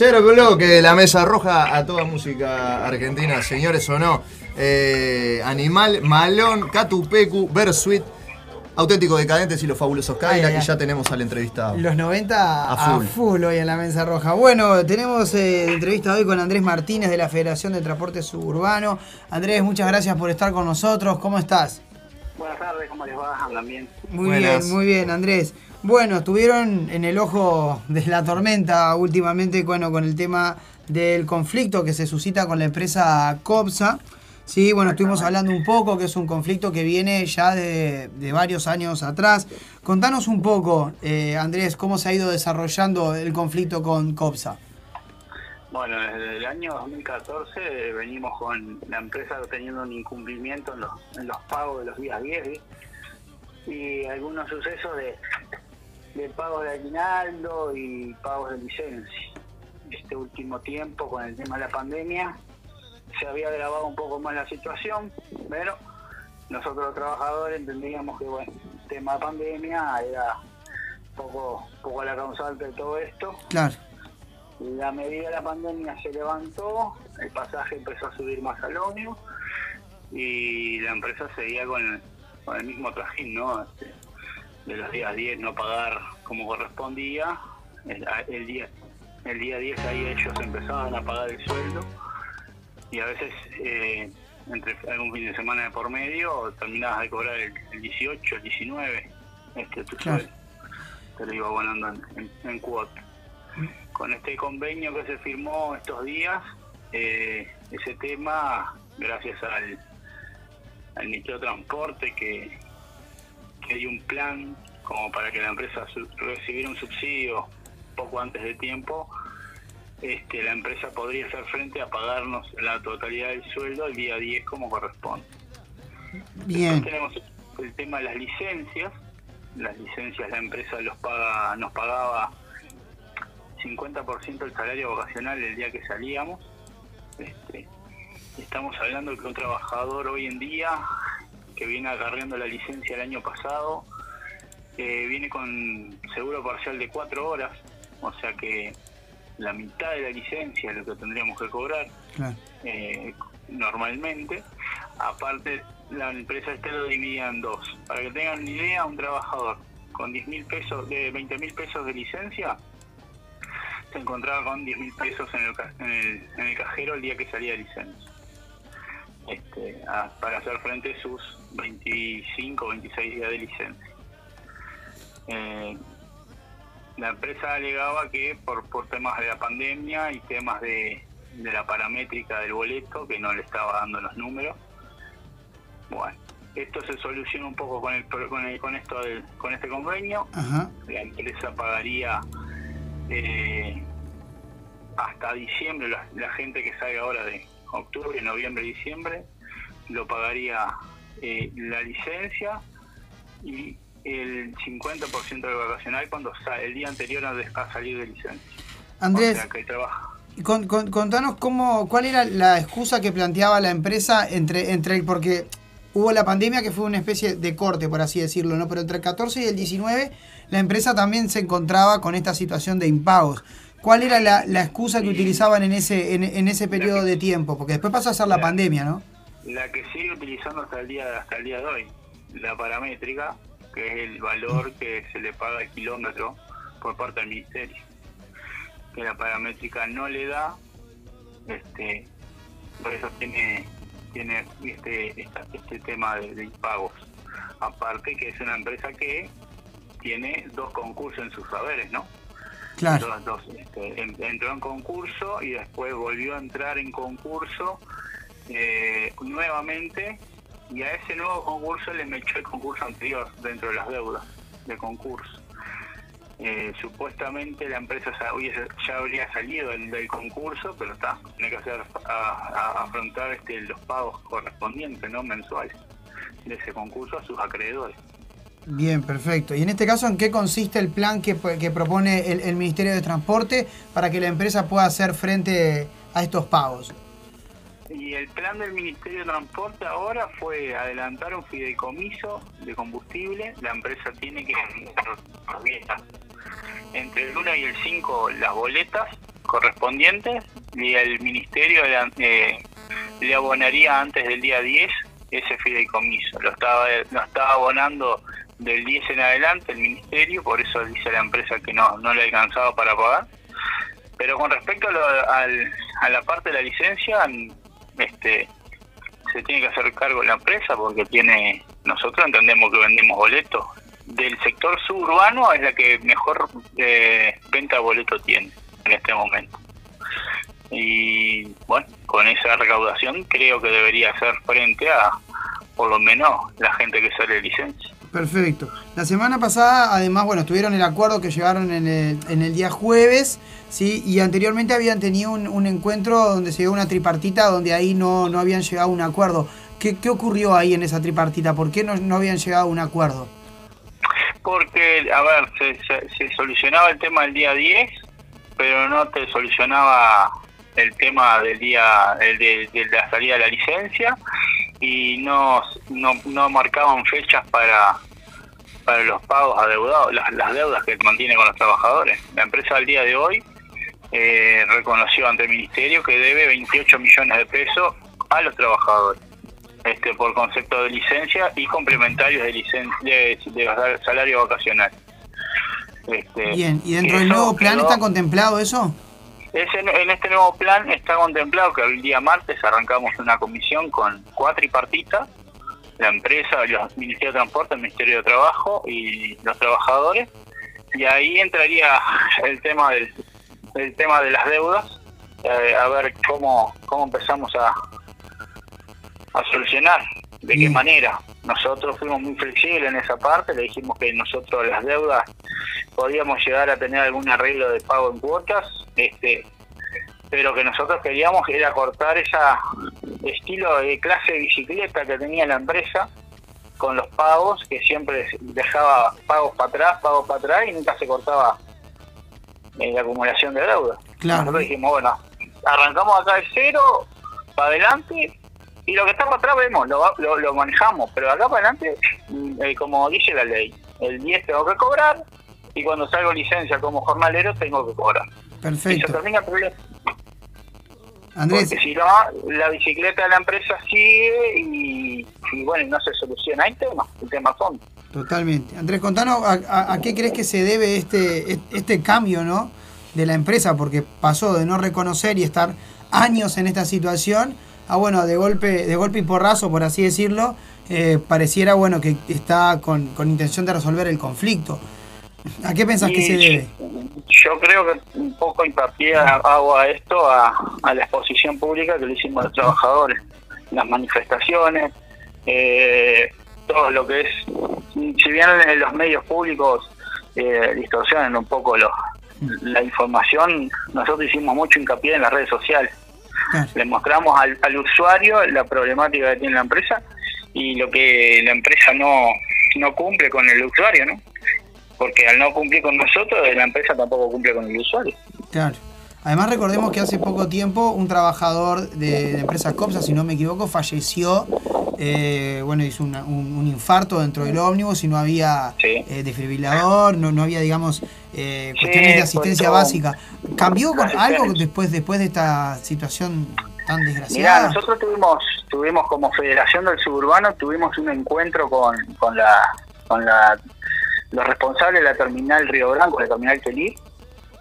Tercer bloque de la mesa roja a toda música argentina, señores o no. Eh, Animal, Malón, Catupecu, Bersuit. Auténtico Decadentes y los fabulosos Cadillac, Que ya tenemos al entrevistado. Los 90 a full. a full, hoy en la Mesa Roja. Bueno, tenemos eh, entrevista hoy con Andrés Martínez de la Federación de Transporte Suburbano. Andrés, muchas gracias por estar con nosotros. ¿Cómo estás? Buenas tardes, ¿cómo les va? Andan bien. Muy bien, muy bien, Andrés. Bueno, estuvieron en el ojo de la tormenta últimamente bueno, con el tema del conflicto que se suscita con la empresa COPSA. Sí, bueno, estuvimos hablando un poco que es un conflicto que viene ya de, varios años atrás. Contanos un poco, eh, Andrés, cómo se ha ido desarrollando el conflicto con COPSA. Bueno, desde el año 2014 eh, venimos con la empresa teniendo un incumplimiento en los, en los pagos de los días 10 y algunos sucesos de, de pagos de aguinaldo y pagos de licencia. Este último tiempo, con el tema de la pandemia, se había agravado un poco más la situación, pero nosotros los trabajadores entendíamos que bueno, el tema de pandemia era poco, poco la causante de todo esto. Claro. La medida de la pandemia se levantó, el pasaje empezó a subir más al ómnibus y la empresa seguía con el, con el mismo trajín, ¿no? Este, de los días 10 no pagar como correspondía, el, el día el día 10 ahí ellos empezaban a pagar el sueldo y a veces eh, entre algún fin de semana de por medio terminabas de cobrar el, el 18, el 19, este tu Claro. sueldo, te lo iba abonando en, en, en cuota. Con este convenio que se firmó estos días, eh, ese tema, gracias al, al Ministerio de Transporte que, que dio un plan como para que la empresa recibiera un subsidio poco antes de tiempo, este, la empresa podría hacer frente a pagarnos la totalidad del sueldo el día 10 como corresponde. Bien. Después tenemos el tema de las licencias. Las licencias la empresa los paga, nos pagaba 50% del salario vacacional el día que salíamos. Este, estamos hablando de que un trabajador hoy en día que viene agarrando la licencia el año pasado eh, viene con seguro parcial de cuatro horas, o sea que la mitad de la licencia es lo que tendríamos que cobrar Claro. eh, normalmente. Aparte, la empresa este lo dividía en dos. Para que tengan una idea, un trabajador con 10 mil pesos, de 20 mil pesos de licencia, se encontraba con 10 mil pesos en el, en, el, en el cajero el día que salía de licencia. Este, a- para hacer frente a sus 25 o 26 días de licencia. Eh, la empresa alegaba que por, por temas de la pandemia y temas de, de la paramétrica del boleto, que no le estaba dando los números. Bueno, esto se soluciona un poco con el, con, el- con esto del, con este convenio. Ajá. La empresa pagaría eh, hasta diciembre, la, la gente que salga ahora de octubre, noviembre, diciembre, lo pagaría eh, la licencia y el 50% del vacacional cuando sale el día anterior a, salir de licencia. Andrés, O sea, que trabaja. Con- contanos cómo, cuál era la excusa que planteaba la empresa entre, entre el, porque hubo la pandemia que fue una especie de corte, por así decirlo, ¿no? Pero entre el 14 y el 19, la empresa también se encontraba con esta situación de impagos. ¿Cuál era la, la excusa que utilizaban en ese, en, en ese periodo de tiempo? Porque después pasó a ser la pandemia, ¿no? La que sigue utilizando hasta el día hasta el día de hoy, la paramétrica, que es el valor que se le paga al kilómetro por parte del ministerio. Que la paramétrica no le da, este, por eso tiene tiene este esta- este tema de, de impagos. Aparte que es una empresa que tiene dos concursos en sus saberes, ¿no? Claro. Este, en- entró en concurso y después volvió a entrar en concurso eh, nuevamente y a ese nuevo concurso le mechó el concurso anterior dentro de las deudas de concurso. Eh, supuestamente la empresa ya, habría salido del, concurso, pero está, tiene que hacer afrontar este, los pagos correspondientes, no mensuales, de ese concurso a sus acreedores. Bien, perfecto. Y en este caso, ¿en qué consiste el plan que, que propone el, el Ministerio de Transporte para que la empresa pueda hacer frente a estos pagos? Y el plan del Ministerio de Transporte ahora fue adelantar un fideicomiso de combustible. La empresa tiene que entre el 1 y el 5 las boletas correspondientes y el Ministerio le, eh, le abonaría antes del día 10 ese fideicomiso. Lo estaba, lo estaba abonando del 10 en adelante el Ministerio, por eso dice la empresa que no, no le alcanzaba para pagar. Pero con respecto a, lo- al- a la parte de la licencia, este se tiene que hacer cargo la empresa porque tiene nosotros entendemos que vendemos boletos del sector suburbano es la que mejor eh, venta de boleto tiene en este momento y bueno, con esa recaudación creo que debería hacer frente a por lo menos la gente que sale de licencia. Perfecto. La semana pasada, además, bueno, tuvieron el acuerdo que llegaron en el, en el día jueves, ¿sí? Y anteriormente habían tenido un, encuentro donde se dio una tripartita, donde ahí no, no habían llegado a un acuerdo. ¿Qué, qué ocurrió ahí en esa tripartita? ¿Por qué no, no habían llegado a un acuerdo? Porque, a ver, se, se- se solucionaba el tema del día 10, pero no te solucionaba el tema del día el de la salida de la licencia y no, no, no marcaban fechas para para los pagos adeudados, las, las deudas que mantiene con los trabajadores. La empresa al día de hoy eh, reconoció ante el ministerio que debe 28 millones de pesos a los trabajadores este por concepto de licencia y complementarios de, licen de, de salario vacacional. Este, Bien, ¿y dentro del nuevo plan quedó- está contemplado eso? Ese- en este nuevo plan está contemplado que el día martes arrancamos una comisión con cuatro tripartitas, la empresa, el Ministerio de Transporte, el Ministerio de Trabajo y los trabajadores, y ahí entraría el tema del, el tema de las deudas, eh, a ver cómo, cómo empezamos a, a solucionar, de qué manera. Nosotros fuimos muy flexibles en esa parte, le dijimos que nosotros las deudas podíamos llegar a tener algún arreglo de pago en cuotas, este pero que nosotros queríamos era cortar esa estilo de clase de bicicleta que tenía la empresa con los pagos, que siempre dejaba pagos para atrás, pagos para atrás y nunca se cortaba eh, la acumulación de deuda. Claro. Nosotros dijimos, bueno, arrancamos acá de cero, para adelante, y lo que está para atrás vemos, lo, lo, lo manejamos, pero acá para adelante, mm, eh, como dice la ley, el 10 tengo que cobrar, y cuando salgo licencia como jornalero tengo que cobrar. Y se Perfecto. termina el problema. Andrés, Porque si no, la bicicleta de la empresa sigue y, y bueno, no se soluciona el tema, el tema fondo. totalmente. Andrés, contanos a, a- a qué crees que se debe este, este cambio, ¿no? De la empresa, porque pasó de no reconocer y estar años en esta situación a, bueno, de golpe, de golpe y porrazo, por así decirlo, eh, pareciera, bueno, que está con, con intención de resolver el conflicto. ¿A qué pensás que se debe? Yo creo que un poco hincapié hago a esto, a, a la exposición pública que le hicimos a los trabajadores, las manifestaciones, eh, todo lo que es, si bien en los medios públicos eh, distorsionan un poco los, la información, nosotros hicimos mucho hincapié en las redes sociales. Le mostramos al, al usuario la problemática que tiene la empresa y lo que la empresa no, no cumple con el usuario, ¿no? Porque al no cumplir con nosotros, la empresa tampoco cumple con el usuario. Claro. Además recordemos que hace poco tiempo un trabajador de, de empresa Copsa, si no me equivoco, falleció, eh, bueno, hizo una- un, un infarto dentro del ómnibus y no había eh, desfibrilador, no, no había, digamos, eh, cuestiones de asistencia básica. ¿Cambió con algo después, después de esta situación tan Mirá, desgraciada? nosotros tuvimos, tuvimos como Federación del Suburbano, tuvimos un encuentro con, con la, con la, los responsables de la terminal Río Blanco, la terminal Kelly,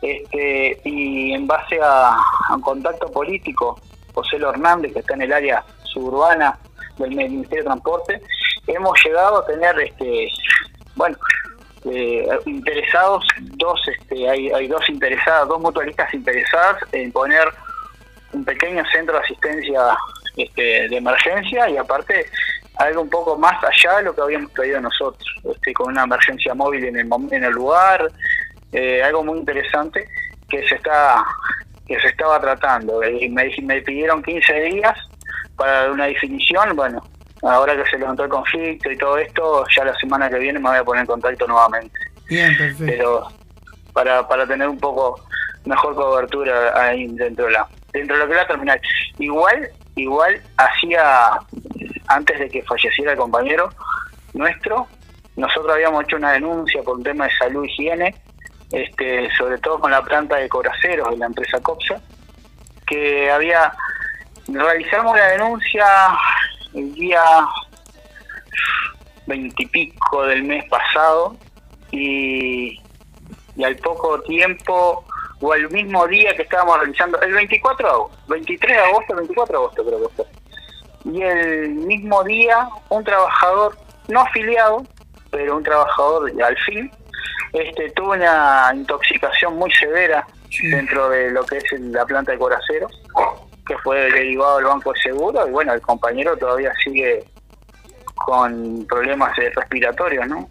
este, y en base a, un contacto político, José Lo Hernández, que está en el área suburbana del Ministerio de Transporte, hemos llegado a tener, este, bueno, eh, interesados, dos, este, hay, hay dos interesadas, dos mutualistas interesadas en poner un pequeño centro de asistencia este, de emergencia y aparte algo un poco más allá de lo que habíamos pedido nosotros, este, con una emergencia móvil en el, en el lugar, eh, algo muy interesante que se está que se estaba tratando. Y me, me pidieron 15 días para una definición, bueno, ahora que se levantó el conflicto y todo esto, ya la semana que viene me voy a poner en contacto nuevamente Bien, perfecto. pero para, para tener un poco mejor cobertura ahí dentro de la dentro de lo que es la terminal igual igual hacía antes de que falleciera el compañero nuestro nosotros habíamos hecho una denuncia por un tema de salud y higiene este sobre todo con la planta de coraceros de la empresa Copsa que había realizamos la denuncia el día veintipico del mes pasado y, y al poco tiempo o al mismo día que estábamos realizando, el 24 de agosto, 23 de agosto, 24 de agosto creo que fue. Y el mismo día un trabajador no afiliado, pero un trabajador al fin, este, tuvo una intoxicación muy severa dentro de lo que es la planta de Coracero, que fue derivado del Banco de Seguro, y bueno, el compañero todavía sigue con problemas respiratorios, ¿no?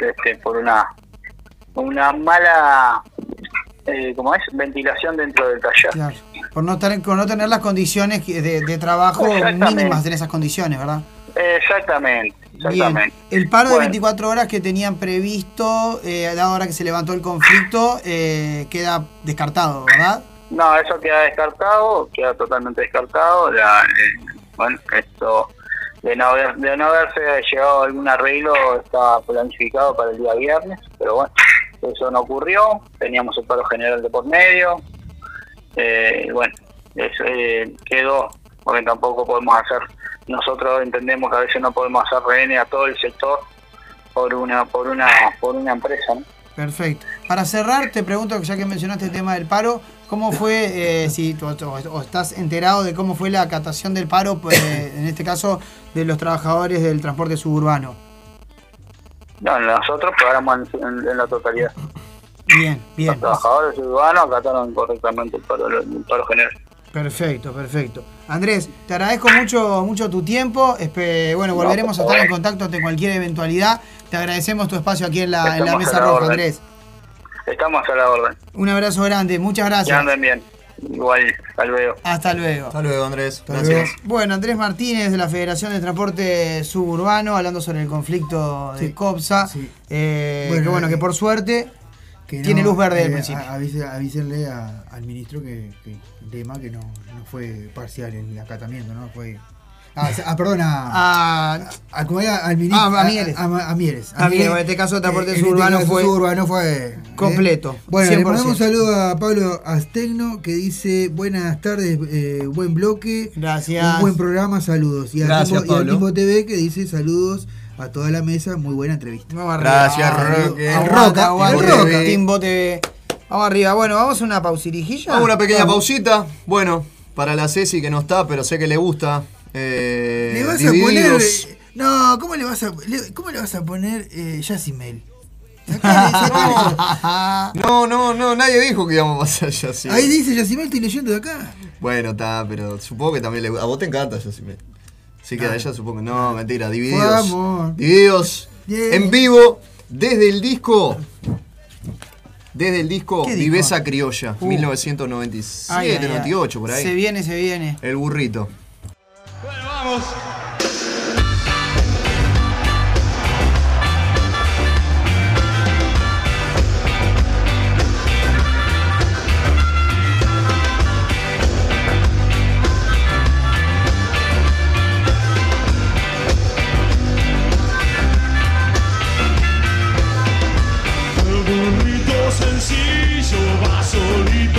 Este, por una una mala eh, ¿cómo es? ventilación dentro del taller. Claro. Por no, tener, por no tener las condiciones de, de trabajo mínimas en esas condiciones, ¿verdad? Exactamente, Bien. El paro de Bueno. 24 horas que tenían previsto, eh, dado ahora que se levantó el conflicto, eh, queda descartado, ¿verdad? No, eso queda descartado, queda totalmente descartado. La, eh, bueno, esto de no, haber, de no haberse llegado a algún arreglo estaba planificado para el día viernes, pero bueno, eso no ocurrió. Teníamos el paro general de por medio. Eh, bueno, eso eh, quedó, porque tampoco podemos hacer, nosotros entendemos que a veces no podemos hacer rehén a todo el sector por una por una por una empresa, ¿no? Perfecto. Para cerrar, te pregunto, ya que mencionaste el tema del paro, ¿cómo fue, eh, si tú, o estás enterado de cómo fue la acatación del paro, pues, en este caso, de los trabajadores del transporte suburbano? No, nosotros pagamos en, en- en la totalidad. Bien, bien. Los trabajadores urbanos acataron correctamente el paro, el paro general. Perfecto, perfecto. Andrés, te agradezco mucho, mucho tu tiempo. Espe- bueno, volveremos a estar en contacto ante cualquier eventualidad. Te agradecemos tu espacio aquí en la, en la Estamos mesa la roja, orden. Andrés. Estamos a la orden. Un abrazo grande, muchas Que gracias. anden bien. Igual, hasta luego. Hasta luego. Hasta luego, Andrés. Hasta Gracias. luego. Bueno, Andrés Martínez de la Federación de Transporte Suburbano, hablando sobre el conflicto de COPSA. Eh, Bueno, que bueno, eh, que por suerte Que tiene no, luz verde del eh, principio. avise- avísenle a- al ministro que, que el tema que no, no fue parcial el acatamiento, ¿no? Fue. Ah, ah, perdón, a, *laughs* a, a- al ministro. Ah, a Mieres. A, a- a Mieres. A Mieres, en este caso, el transporte Eh, en este suburbano caso, fue suburbano fue completo, ¿eh? Bueno, le 100%. mandamos un saludo a Pablo Astegno que dice: Buenas tardes, eh, buen bloque. Gracias. Un buen programa, saludos. Y a Gracias, y a TV que dice: Saludos a toda la mesa, muy buena entrevista. Vamos arriba. Gracias, Roque. Aguanta, aguanta. Timbo TV. Timbo TV. Vamos arriba. Bueno, vamos a una pausirijilla. Vamos a una pequeña Vamos. pausita. Bueno, para la Ceci que no está, pero sé que le gusta. eh, Le vas a poner. Eh, No, ¿cómo le vas a, le- ¿cómo le vas a poner eh, Yacimel? *laughs* No, no, no, nadie dijo que íbamos a pasar ya así. Ahí dice Yacimel, estoy leyendo de acá. Bueno, está, pero supongo que también le A vos te encanta Yacimel. Sí que a ella supongo. No, mentira, divididos. Vamos. Divididos Yeah. en vivo desde el disco. Desde el disco. Viveza Criolla, Uh. 1997, Ay, ay, ay. 98, por ahí. Se viene, se viene. El burrito. Vamos. Burrito sencillo va solito al corral.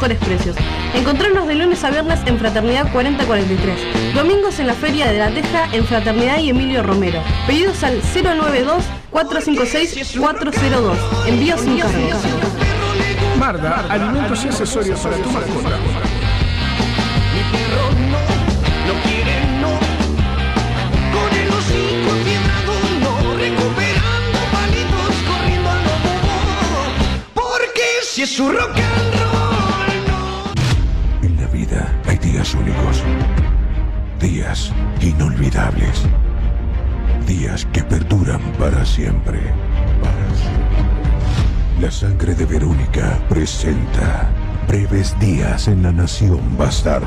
Mejores precios. Encontrarnos de lunes a viernes en Fraternidad 4043, domingos en la Feria de la Teja en Fraternidad y Emilio Romero. Pedidos al 092-456-402. Envío sin cargo. Marda, alimentos y accesorios para tu mascota. No quiere no Con inolvidables. Días que perduran para siempre. La sangre de Verónica presenta breves días en la nación bastarda.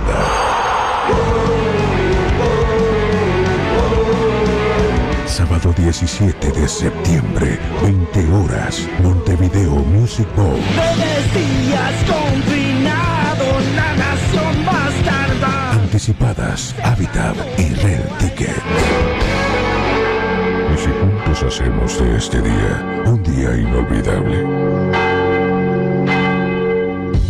Sábado 17 de septiembre, 20 horas, Montevideo Music Bowl. Breves días bastarda Anticipadas, Habitat y Red Ticket. Y si juntos hacemos de este día un día inolvidable.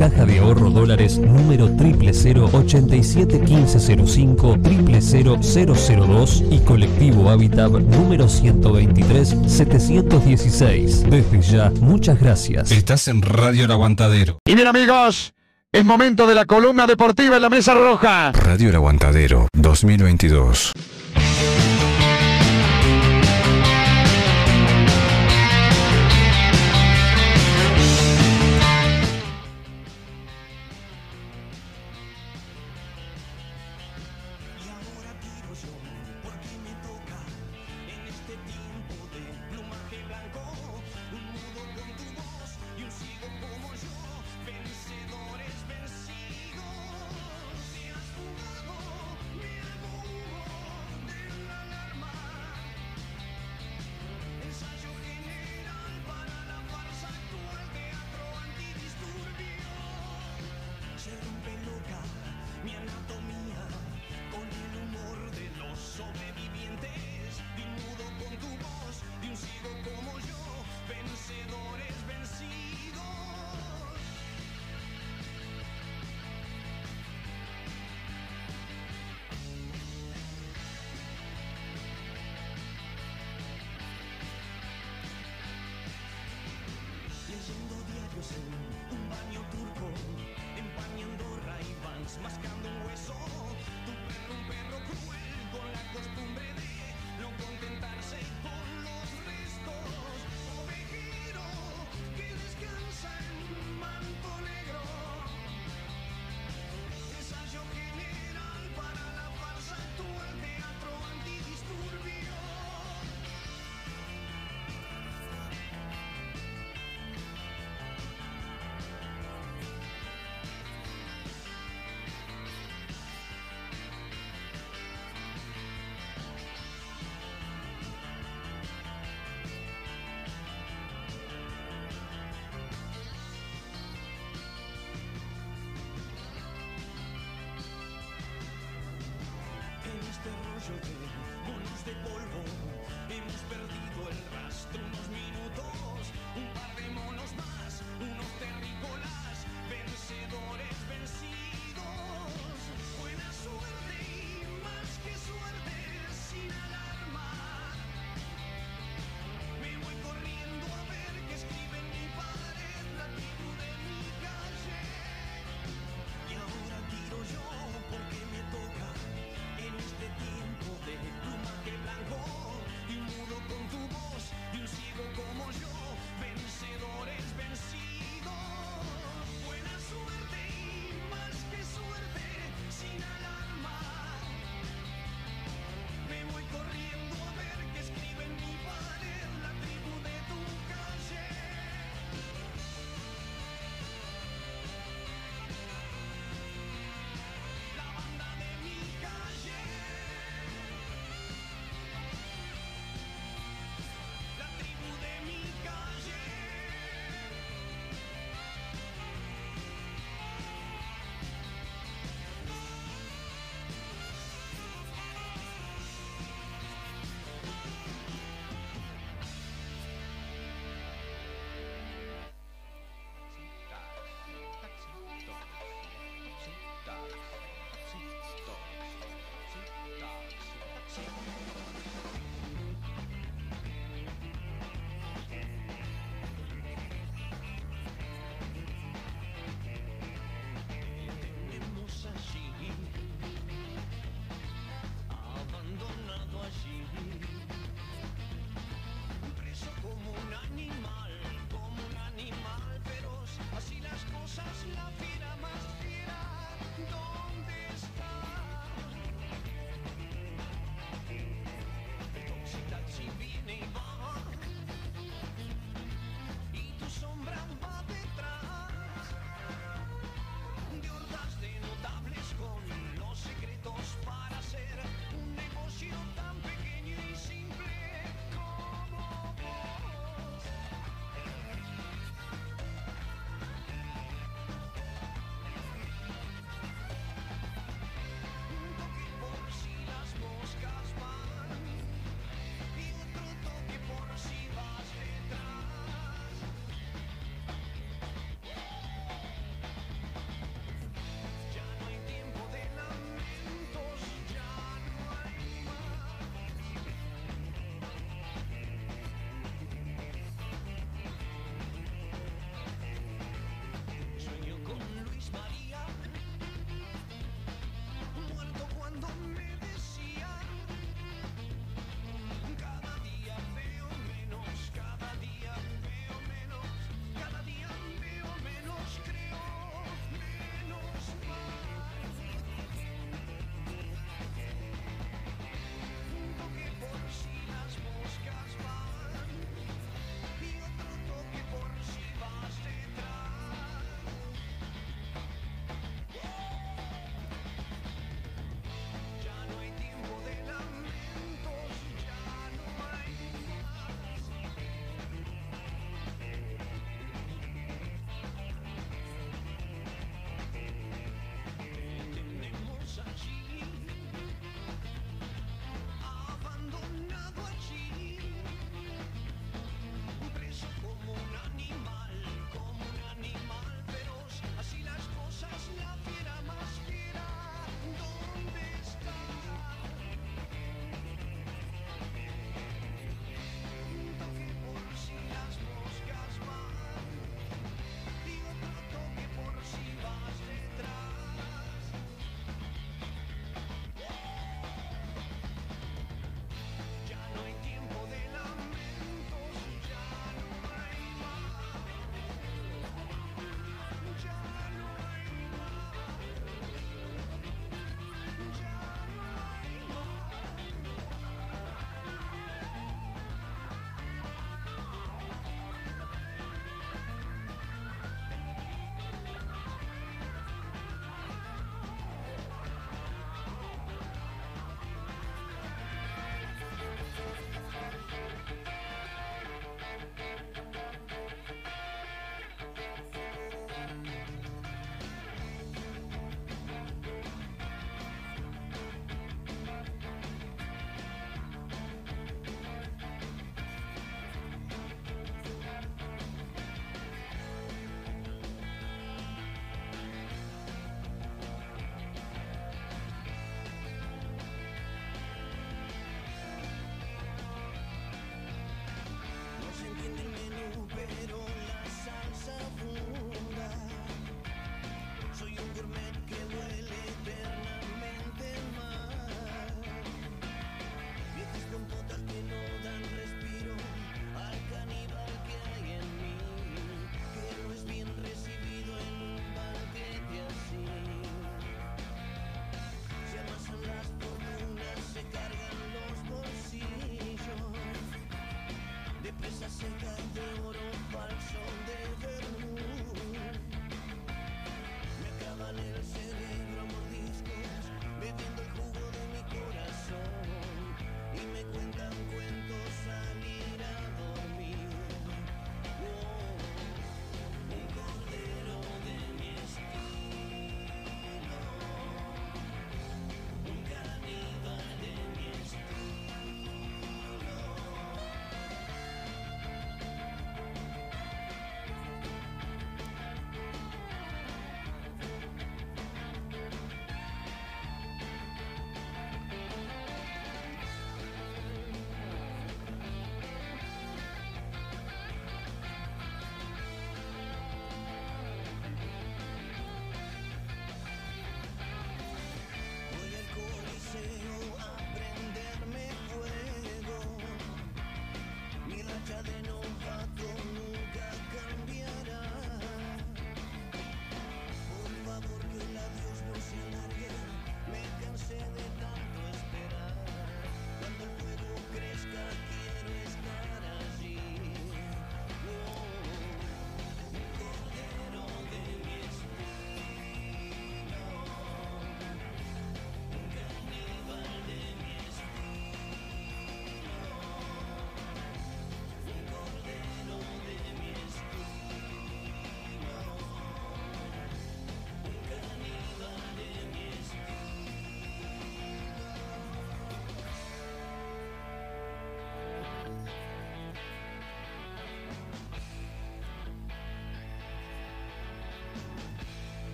Caja de Ahorro Dólares número 000 87 1505 00002 y Colectivo Habitat número 123 716. Desde ya, muchas gracias. Estás en Radio El Aguantadero. Y bien amigos, es momento de la columna deportiva en la mesa roja. Radio El Aguantadero 2022.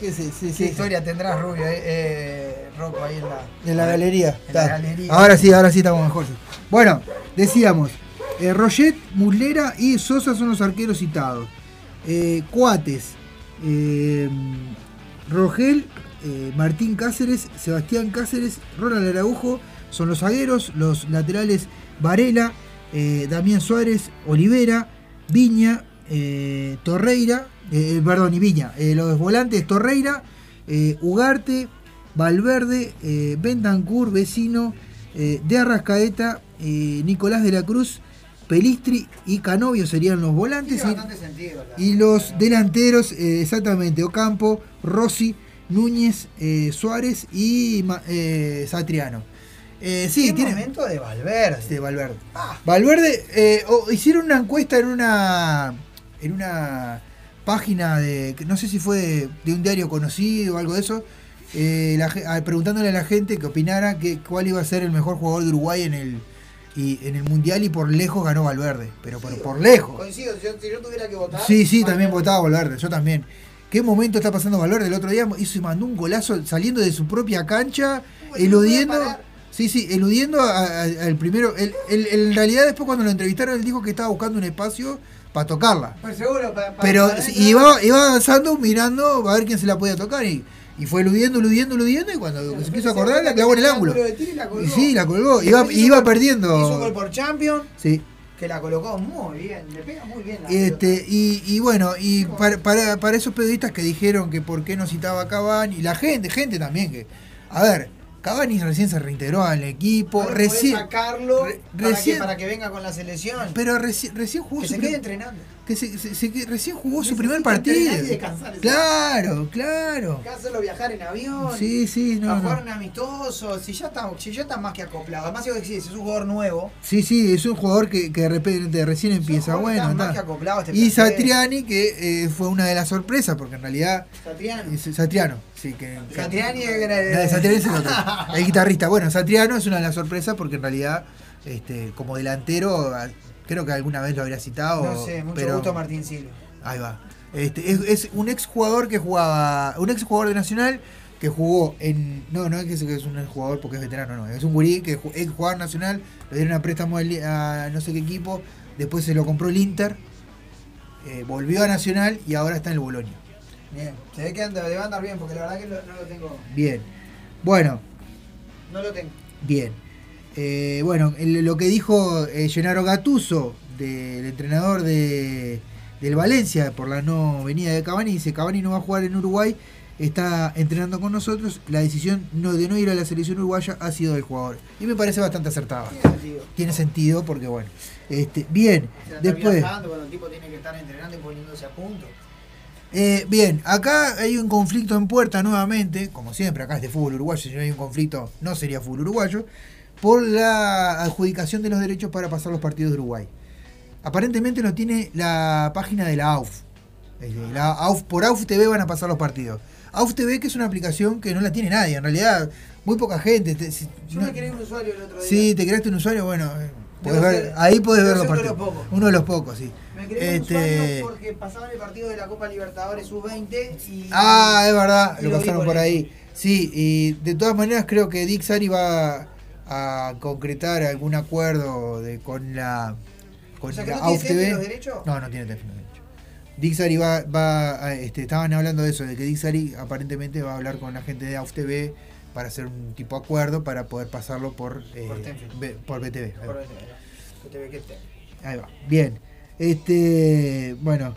¿Qué, sí, sí, ¿Qué sí. historia tendrás, Rubio, eh, eh, Rocco, ahí en la, En la galería. En la Está. galería. Ahora sí, ahora sí estamos mejor. Bueno, decíamos, eh, Roget, Muslera y Sosa son los arqueros citados. Eh, Cuates, eh, Rogel, Martín Cáceres, Sebastián Cáceres, Ronald Araujo son los zagueros, los laterales Varela, Damián Suárez, Olivera, Viña, Torreira, eh, perdón, y Viña. Eh, los volantes Torreira, eh, Ugarte, Valverde, Bentancur, Vecino, de Arrascaeta, Nicolás de la Cruz, Pelistri y Canovio serían los volantes. Y- sentido. los delanteros, exactamente, Ocampo, Rossi, Núñez, Suárez y Satriano. Eh, sí, ¿Qué tiene. momento de Valverde? de Valverde. Valverde, eh, o- hicieron una encuesta en una. en una página de. no sé si fue de, de un diario conocido o algo de eso. eh, la preguntándole a la gente que opinara que, cuál iba a ser el mejor jugador de Uruguay en el. Y en el mundial y por lejos ganó Valverde, pero por, por lejos. Coincido, si yo, si yo tuviera que votar. Sí, sí, también votaba Valverde, yo también. ¿Qué momento está pasando Valverde? El otro día hizo y mandó un golazo saliendo de su propia cancha, eludiendo. Sí, sí, eludiendo al primero. él- él- en realidad, después cuando lo entrevistaron, él dijo que estaba buscando un espacio para tocarla. Pues seguro, pa- pa- Pero para iba, iba avanzando, mirando a ver quién se la podía tocar. Y, y fue eludiendo, eludiendo, eludiendo. Y cuando se quiso acordar, la clavó en el ángulo. de tiro y la colgó. Y sí, la colgó. Y Iba, hizo iba gol- perdiendo. Hizo gol por Champions, Sí. que la colocó muy bien, le pega muy bien la Este, y, y bueno, y para, para, para esos periodistas que dijeron que por qué no citaba a Cavani, y la gente, gente también que. A ver, Cavani recién se reintegró al equipo, Ahora recién. sacarlo re- para, recién- que, para que venga con la selección. Pero recién, recién jugó que se quede entrenando. Que se, se- se- que recién jugó su primer partido. descansar Claro, claro. Que hacerlo viajar en avión. Sí, sí, no, a no. jugar un amistoso. Si ya está, si ya está más que acoplado. Además, si es un jugador nuevo. Sí, sí, es un jugador que, que de repente recién empieza. Bueno, está más que acoplado este y. Satriani, que eh, fue una de las sorpresas, porque en realidad. Satriano. es- Satriano, sí, que. Satriani era el- No, Satriani es el otro, *laughs* el guitarrista. Bueno, Satriano es una de las sorpresas porque en realidad, este, como delantero, creo que alguna vez lo habría citado. No sé, mucho pero- gusto Martín Silva. Ahí va. Este, es, es un ex jugador que jugaba, un ex jugador de Nacional que jugó en. No, no es que es, un jugador porque es veterano, no. Es un gurí que es jugador nacional, lo dieron a préstamo a no sé qué equipo, después se lo compró el Inter, eh, volvió a Nacional y ahora está en el Bolonia. Bien. Se ve que anda, debe andar bien, porque la verdad que lo- no lo tengo. Bien. Bueno, No lo tengo. bien. Eh, bueno, el- lo que dijo eh, Gennaro Gattuso, del entrenador de, del Valencia, por la no venida de Cavani, dice Cavani no va a jugar en Uruguay, está entrenando con nosotros, la decisión no, de no ir a la selección uruguaya ha sido del jugador. Y me parece bastante acertada. Tiene sentido. Tiene sentido porque, bueno, este, bien, después... cuando el tipo tiene que estar entrenando y poniéndose a punto. Eh, bien, acá hay un conflicto en puerta nuevamente, como siempre, acá es de fútbol uruguayo, si no hay un conflicto no sería fútbol uruguayo, por la adjudicación de los derechos para pasar los partidos de Uruguay. Aparentemente lo tiene la página de la AUF. La AUF por AUF TV van a pasar los partidos. AUF TV que es una aplicación que no la tiene nadie, en realidad muy poca gente. te- si- Yo no- me creé un usuario el otro día. Sí, te creaste un usuario, bueno, eh, podés ver- ser- ahí podés ver los ser uno de partidos. los pocos. Uno de los pocos, sí. Me creé un Este, usuario porque pasaban el partido de la Copa Libertadores Sub-20 y... Ah, es verdad, y lo vi pasaron por eso. ahí. Sí, y de todas maneras creo que Dixari va a concretar algún acuerdo de, con la con O sea, la no AUF TV. los derechos. No, no tiene Tefi los derechos. Dixari va, va a- este, estaban hablando de eso, de que Dixari aparentemente va a hablar con la gente de AUF TV para hacer un tipo de acuerdo para poder pasarlo por, eh, Por. B- por BTV. Por el- te- Ahí va. Bien. Este, bueno.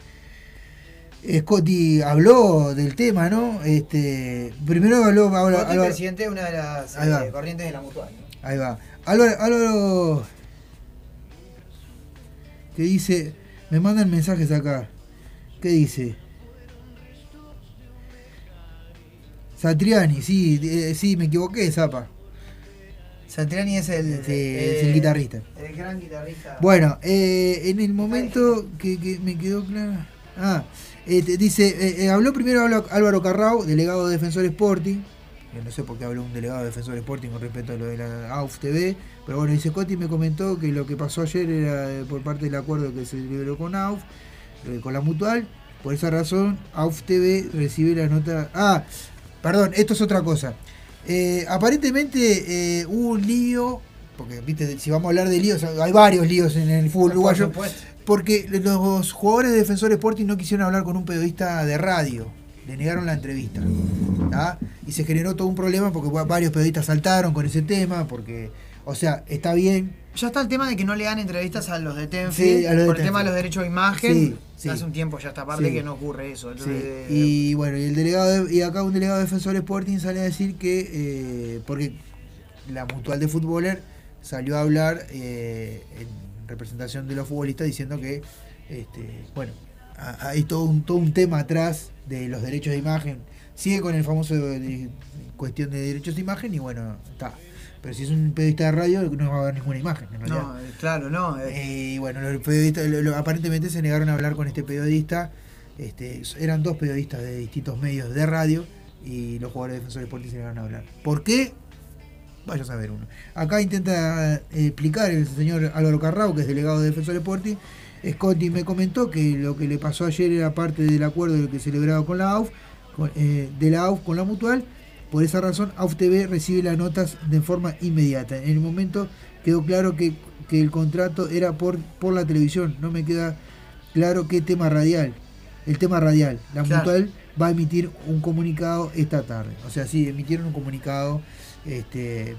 Scotty habló del tema, ¿no? Este, primero habló, habló- Scotty, habló- presidente de una de las eh, corrientes de la mutual. Ahí va. Álvaro, Álvaro, que dice, me mandan mensajes acá. ¿Qué dice? Satriani, sí, eh, sí, me equivoqué, Zapa. Satriani es el, Sí, eh, es el guitarrista. El gran guitarrista. Bueno, eh, en el momento que, que me quedó claro. Ah, este, dice, eh, habló primero Álvaro Carrao, delegado de Defensor Sporting. Yo no sé por qué habló un delegado de Defensor Sporting con respecto a lo de la AUF TV. Pero bueno, dice Coti me comentó que lo que pasó ayer era eh, por parte del acuerdo que se liberó con AUF, eh, con la mutual. Por esa razón, AUF TV recibe la nota. Ah, perdón, esto es otra cosa. Eh, aparentemente eh, hubo un lío, porque viste, si vamos a hablar de líos, hay varios líos en el fútbol uruguayo. Porque los jugadores de Defensor Sporting no quisieron hablar con un periodista de radio. Le negaron la entrevista. ¿tá? Y se generó todo un problema porque va- varios periodistas saltaron con ese tema. Porque, o sea, está bien. Ya está el tema de que no le dan entrevistas a los de Tenfield Sí, de por el tema de los derechos de imagen. Sí, sí. Hace un tiempo ya está aparte que no ocurre eso. Y bueno, y el delegado de- y acá un delegado de Defensor Sporting sale a decir que eh, porque la mutual de futboler salió a hablar eh, en representación de los futbolistas diciendo que este, bueno, hay todo un, todo un tema atrás de los derechos de imagen. Sigue con el famoso de- cuestión de derechos de imagen y bueno, está. Pero si es un periodista de radio no va a haber ninguna imagen. En realidad. no, eh, claro, no. eh, Eh, y bueno, los periodistas lo- lo- aparentemente se negaron a hablar con este periodista. Este, eran dos periodistas de distintos medios de radio y los jugadores de Defensor Sporting se negaron a hablar. ¿Por qué? Vaya a saber uno. Acá intenta explicar el señor Álvaro Carrao, que es delegado de Defensor Sporting. Scotty me comentó que lo que le pasó ayer era parte del acuerdo que celebrado con la AUF, con- eh, de la AUF con la mutual. Por esa razón, AUF TV recibe las notas de forma inmediata. En el momento quedó claro que, que el contrato era por, por la televisión. No me queda claro qué tema radial. El tema radial. La Claro. mutual va a emitir un comunicado esta tarde. O sea, sí, emitieron un comunicado este,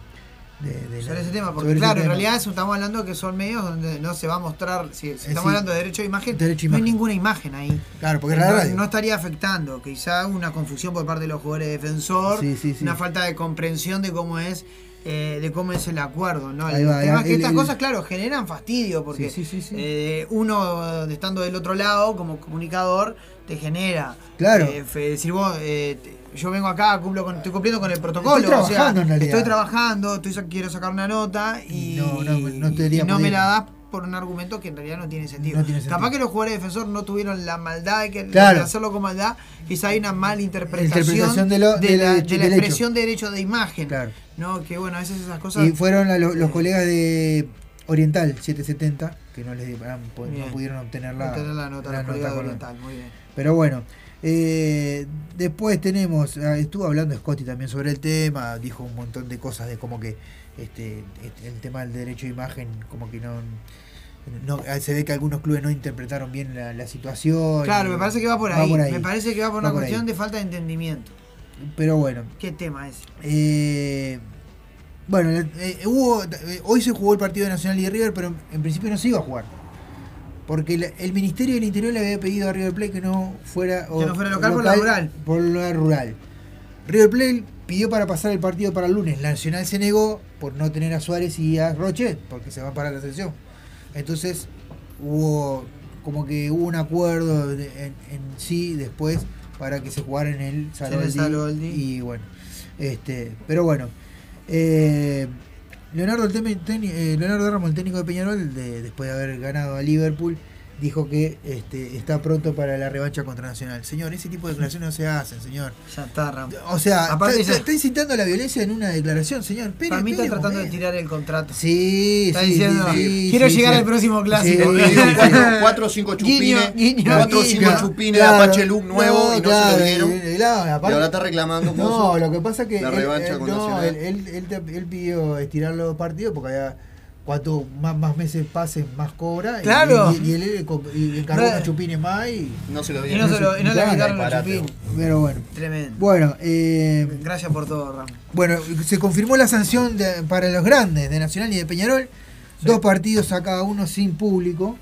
de, de sobre la- ese tema, porque claro, en tema. realidad eso estamos hablando que son medios donde no se va a mostrar, si, si estamos sí. hablando de derecho de imagen, Derecho no hay ninguna imagen ahí. Claro, porque la radio. no estaría afectando, quizá una confusión por parte de los jugadores de defensor, Sí, sí, sí. una falta de comprensión de cómo es eh, de cómo es el acuerdo, ¿no? Ahí el va, ahí tema va, es que el- estas el- cosas, claro, generan fastidio porque eh, uno estando del otro lado como comunicador te genera Claro. eh, decir vos eh, yo vengo acá cumplo con, estoy cumpliendo con el protocolo Estoy o sea, trabajando, en realidad. estoy trabajando estoy quiero sacar una nota y No, no, no te y no me la das por un argumento que en realidad no tiene sentido. No tiene sentido. Capaz que los jugadores de defensor no tuvieron la maldad de, que, de hacerlo con maldad, quizá hay una mala interpretación, Interpretación de lo- de, del la, de expresión de derecho de imagen. Claro. ¿no? Que bueno, a veces esas cosas. Y fueron los colegas de Oriental 770 que no les ah, no Bien. pudieron obtener la, Obtener la nota, la con- Oriental, muy bien. Pero bueno, eh, después tenemos, ah, estuvo hablando Scotty también sobre el tema, dijo un montón de cosas de como que este, este, el tema del derecho de imagen, como que no, no ah, se ve que algunos clubes no interpretaron bien la, la situación. Claro, y me parece que va por ahí. Me parece que va por una cuestión de falta de entendimiento. Pero bueno. ¿Qué tema es? Eh, bueno, eh, hubo, eh, hoy se jugó el partido de Nacional y de River, pero en, en principio no se iba a jugar. Porque la- el Ministerio del Interior le había pedido a River Plate que no fuera, Que no fuera local por la rural. Por la rural. River Plate pidió para pasar el partido para el lunes. La Nacional se negó por no tener a Suárez y a Roche, porque se van para la selección. Entonces hubo como que hubo un acuerdo de- en, en sí después para que se jugara en el Saloldi, Saloldi. y bueno este pero bueno eh, Leonardo el eh, Leonardo Ramos el técnico de Peñarol de- después de haber ganado a Liverpool dijo que este, está pronto para la revancha contra Nacional señor ese tipo de declaraciones no se hacen señor Ya está, o sea Aparte está, ya- está incitando a la violencia en una declaración señor espere, Para mí está tratando de tirar el contrato. Sí, Está sí, diciendo, sí, sí, quiero sí, llegar sí. al próximo clásico. Cuatro, *laughs* sí. cuatro o cinco chupines, Guiño, guiño, cuatro o cinco chupines Claro. de Apache Look nuevo No, y no claro, se lo dieron. la- aparte- y ahora está reclamando No, lo que pasa es que la revancha él- con no, Nacional. él, él- él te- él pidió estirar los partidos porque había cuanto más, más meses pasen, más cobra. y- Claro. Y, y él y encargó No. unos chupines más y. No se lo Y no, se lo- y no le quitaron los chupín. Pero bueno. Tremendo. Bueno, eh, Gracias por todo, Ram. bueno, se confirmó la sanción de- para los grandes de Nacional y de Peñarol. Dos partidos a cada uno sin público.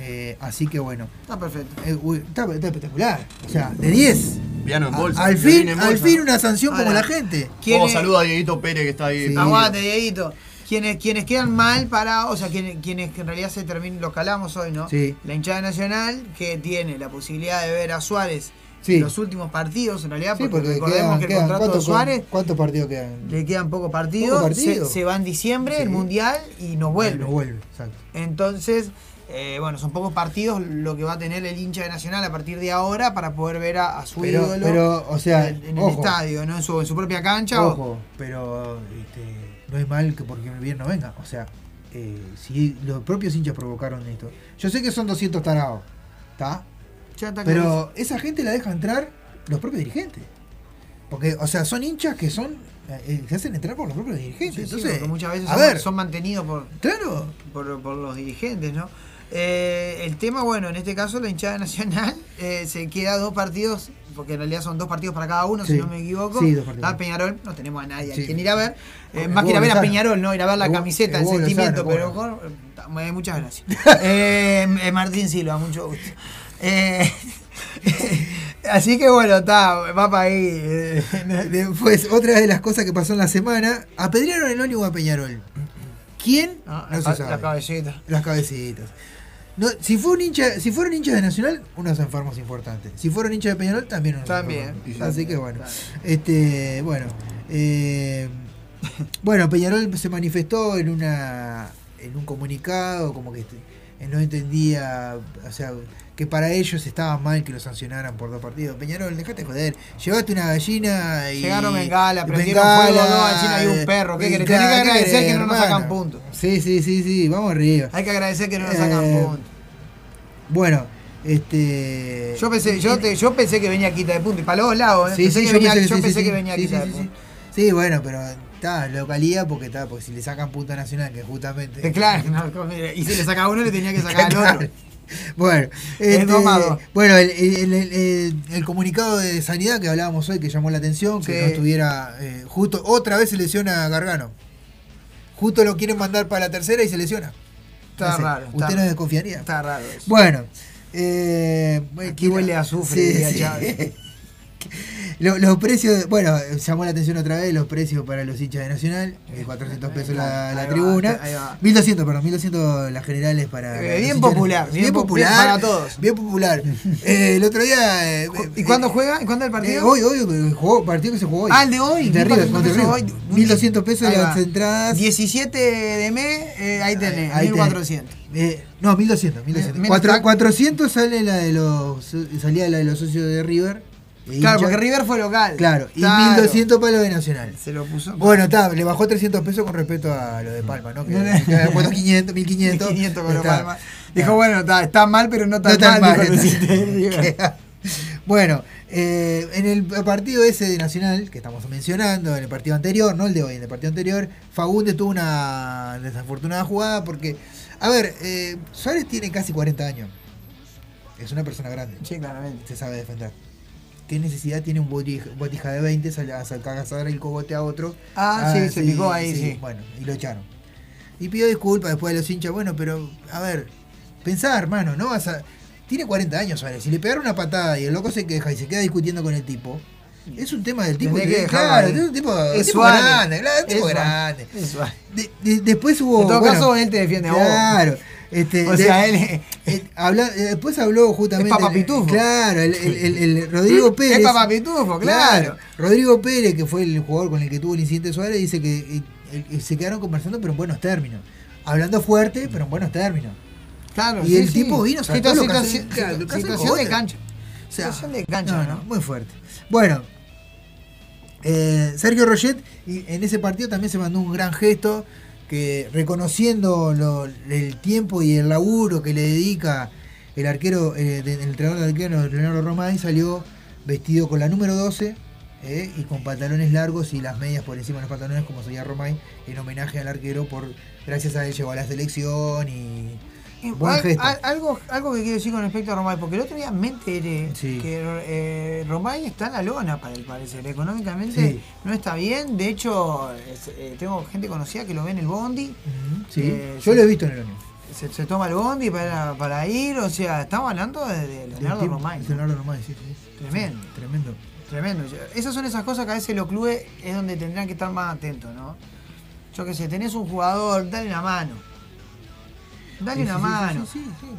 Eh, así que bueno. Está perfecto. Eh, está, está espectacular. O sea, de 10. Piano en A- bolsa. al fin, en al fin una sanción como la gente. ¿Quién Oh, saluda a Dieguito Pérez que está ahí. Sí. Aguante, Dieguito. Quienes, quienes quedan mal para, o sea, quienes, quienes en realidad se terminan, lo calamos hoy, ¿no? Sí. La hinchada nacional que tiene la posibilidad de ver a Suárez Sí. en los últimos partidos, en realidad, Sí, porque, recordemos quedan- que el quedan- contrato de ¿cuántos- Suárez ¿Cuántos partidos quedan? le quedan pocos partidos, Poco partido. Se, se va en diciembre, el Mundial, y nos vuelve. No vuelve, exacto. Entonces, eh, bueno, son pocos partidos lo que va a tener el hincha de Nacional a partir de ahora para poder ver a, a su Pero- ídolo pero, o sea, en, el estadio, ¿no? En su, en su propia cancha. o- Ojo, pero este, no es mal que porque el bien no venga. O sea, eh, si los propios hinchas provocaron esto. Yo sé que son 200 tarados, ¿está? Pero esa gente la deja entrar los propios dirigentes. Porque, o sea, son hinchas que son. eh, se hacen entrar por los propios dirigentes. Sí, sí, Entonces, porque muchas veces a son, ver, son mantenidos por, claro. por, por los dirigentes, ¿no? Eh, el tema, bueno, en este caso la hinchada *laughs* nacional eh, se queda dos partidos, porque en realidad son dos partidos para cada uno, Sí. si no me equivoco. Sí, dos partidos. Peñarol, no tenemos a nadie a quien ir a ver. Eh, más que ir a ver a Peñarol, no ir a ver la camiseta, el sentimiento, pero con- muchas gracias. *laughs* Eh, eh, Martín Silva, mucho gusto. Eh, *laughs* así que bueno, está, va para ahí. Después, otra de las cosas que pasó en la semana, apedrearon el ónibus a Peñarol. ¿Quién? Ah, no la se ca- sabe. la cabecita. Las cabecitas. No, si, fue un hincha, si fueron hinchas de Nacional, unos enfermos importantes. Si fueron hinchas de Peñarol, también unos También, enfermos. también, Así que bueno. Este, bueno. eh, bueno, Peñarol se manifestó en una en un comunicado, como que este, no entendía, o sea, que para ellos estaba mal que lo sancionaran por dos partidos. Peñarol, dejate de joder. Llevaste una gallina y. Llegaron bengala, prendieron fuego, no, encima hay un perro. ¿Qué y querés? Tenés que claro, ¿qué agradecer que no nos sacan puntos. Sí, sí, sí, sí, vamos arriba. Hay que agradecer que no nos sacan Eh, puntos. Bueno, este. Yo pensé, yo, te- yo pensé que venía quita de punto y para los dos lados, ¿eh? Sí, pensé sí, que yo venía, pensé, yo sí, pensé sí, que venía quita de punto. Sí, bueno, pero está, localía porque está, porque si le sacan punto a Nacional, que justamente. Que claro, no, y si le sacaba uno le tenía que sacar al otro. *laughs* Bueno, Es este, bueno el, el- el- el- el comunicado de sanidad que hablábamos hoy que llamó la atención, que Sí. no estuviera eh, justo, otra vez se lesiona a Gargano. Justo lo quieren mandar para la tercera y se lesiona. Está No sé, raro. Usted está- no desconfiaría. Está raro eso. Bueno, eh, bueno, Aquí huele a azufre, Sí, diría sí. Chávez. *laughs* Lo- Los precios, bueno, llamó la atención otra vez los precios para los hinchas de Nacional, eh, 400 pesos la, la tribuna, ahí va. 1200, perdón, 1200 las generales para... Eh, los bien popular, Nacional. bien po- bien para todos. Bien popular. *laughs* Eh, el otro día... eh, ¿Y cuándo juega? ¿Y cuándo el eh, partido? hoy, hoy, eh, jugó, partido que se jugó hoy. Ah, el de hoy. De River, 1200 contra pesos hoy. 1200 pesos las entradas. 17 de mes, eh, ahí tenés, Ahí tenés. 1400. Eh, no, 1200, 1200. Menos Cuatro- tax. 400 sale la de los salía la de los socios de River. Claro, porque River fue local. Claro, y Claro. 1200 para lo de Nacional. Se lo puso. Bueno, está, le bajó 300 pesos con respecto a lo de Palma, ¿no? Que, *laughs* que había puesto 500, 1500. 1500 con Está. Palma. Dijo, bueno, está, está mal, pero no tan, No tan mal. está. *laughs* bueno, eh, en el partido ese de Nacional, que estamos mencionando, en el partido anterior, no el de hoy, en el partido anterior, Fagundes tuvo una desafortunada jugada porque, a ver, eh, Suárez tiene casi 40 años. Es una persona grande. Sí, claramente. Se sabe defender. ¿Qué necesidad tiene un botija, botija de 20 sal- a sacar el cogote a otro? Ah, sí, se picó ahí, sí. Bueno, y lo echaron. Y pidió disculpas después de los hinchas. Bueno, pero, a ver, pensá, hermano, no vas a. Tiene 40 años, Suárez. Si le pegaron una patada y el loco se queja y se queda discutiendo con el tipo, es un tema del tipo. Que dejarlo claro, es un tipo, Es tipo grande, claro, un tipo Es Suárez. grande. De- de- después hubo. En todo bueno, caso, él te defiende a vos. Claro. Este, O de- sea, él- eh, habla- eh, después habló justamente. Es Papa Pitufo. Claro, el, el- el- el Rodrigo *laughs* Es Pérez. Papa Pitufo, claro. Rodrigo Pérez, que fue el jugador con el que tuvo el incidente Suárez, dice que eh, eh, se quedaron conversando, pero en buenos términos. Hablando fuerte, pero en buenos términos. Claro, Y sí, el sí. tipo vino, hace- situación, claro, lo que hace situación de cancha. O sea, situación de cancha, no, ¿no? no, muy fuerte. Bueno, eh, Sergio Roget y en ese partido también se mandó un gran gesto que reconociendo lo- el tiempo y el laburo que le dedica el arquero, eh, el entrenador de arquero, Leonardo Romay, salió vestido con la número 12 eh, y con pantalones largos y las medias por encima de los pantalones como sería Romay en homenaje al arquero por gracias a él llegó a la selección y buen Al- gesto. al- algo, algo que quiero decir con respecto a Romay, porque el otro día me enteré Sí. que eh, Romay está en la lona, para el parecer. Económicamente Sí. no está bien. De hecho, es- eh, tengo gente conocida que lo ve en el Bondi. Sí, Eh, yo se- lo he visto en el año. Se, se toma el Bondi para, para ir. O sea, estamos hablando de, de Leonardo tipo- Romay. ¿no? Leonardo Romay, sí, sí. Tremendo. Tremendo. Tremendo. Esas son esas cosas que a veces los clubes es donde tendrán que estar más atentos, ¿no? Yo qué sé, tenés un jugador, dale una mano. Dale una mano.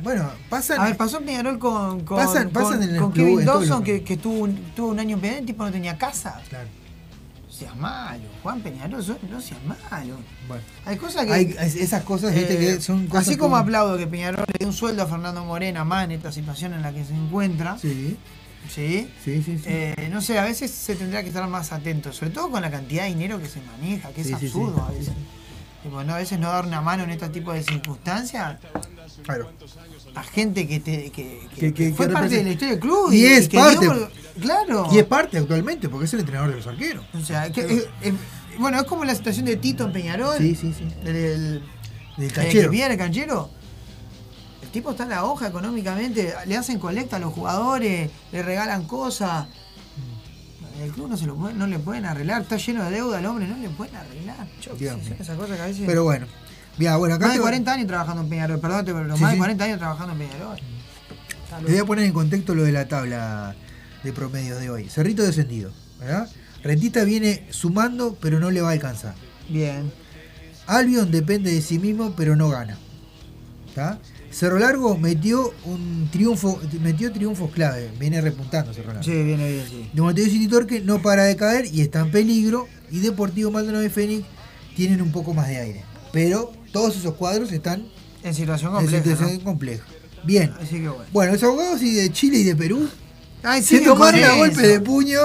Bueno, pasan. A ver, pasó en Peñarol con, con, Pasan- pasan con- en el con club, Kevin Dawson, que, que tuvo, un, tuvo un año en Peñarol, el tipo no tenía casa. Claro. Seas malo, Juan Peñarol, no seas malo. Bueno. Hay cosas que. Hay esas cosas, viste, eh, que son cosas Así como aplaudo que Peñarol le dé un sueldo a Fernando Morena, más en esta situación en la que se encuentra. Sí. Sí. Sí, sí, sí. Eh, no sé, a veces se tendrá que estar más atento, sobre todo con la cantidad de dinero que se maneja, que es Sí, sí, absurdo sí. a veces. Tipo, ¿no? A veces no dar una mano en este tipo de circunstancias Claro. A gente que, te, que, que- Que- que- fue parte de la historia del club. Y es parte. dio claro. Y es parte actualmente, porque es el entrenador de los arqueros. O sea, que, eh, eh, bueno, es como la situación de Tito en Peñarol. Sí, sí, sí. El, el, Del el canchero. que viene el canchero. El tipo está en la hoja económicamente, le hacen colecta a los jugadores, le regalan cosas. El club no, se lo puede- no le pueden arreglar, está lleno de deuda al hombre, no le pueden arreglar. Yo que a veces- Pero bueno. Bueno, acá más de te- 40 años trabajando en Peñarol, perdón, pero Sí, más sí. de 40 años trabajando en Peñarol. Te voy a poner en contexto lo de la tabla de promedios de hoy. Cerrito descendido, ¿verdad? Rentista viene sumando, pero no le va a alcanzar. Bien. Albion depende de sí mismo, pero no gana. ¿Está? Cerro Largo metió un triunfo, metió triunfos clave, viene repuntando Cerro Largo. Sí, viene bien, sí. De Montevideo City Torque no para de caer y está en peligro. Y Deportivo Maldonado y Fénix tienen un poco más de aire. Pero todos esos cuadros están En situación en compleja. situación ¿no? compleja. Bien. Así que bueno. Bueno, los abogados y de Chile y de Perú Ay, se tomaron a golpe eso. de puño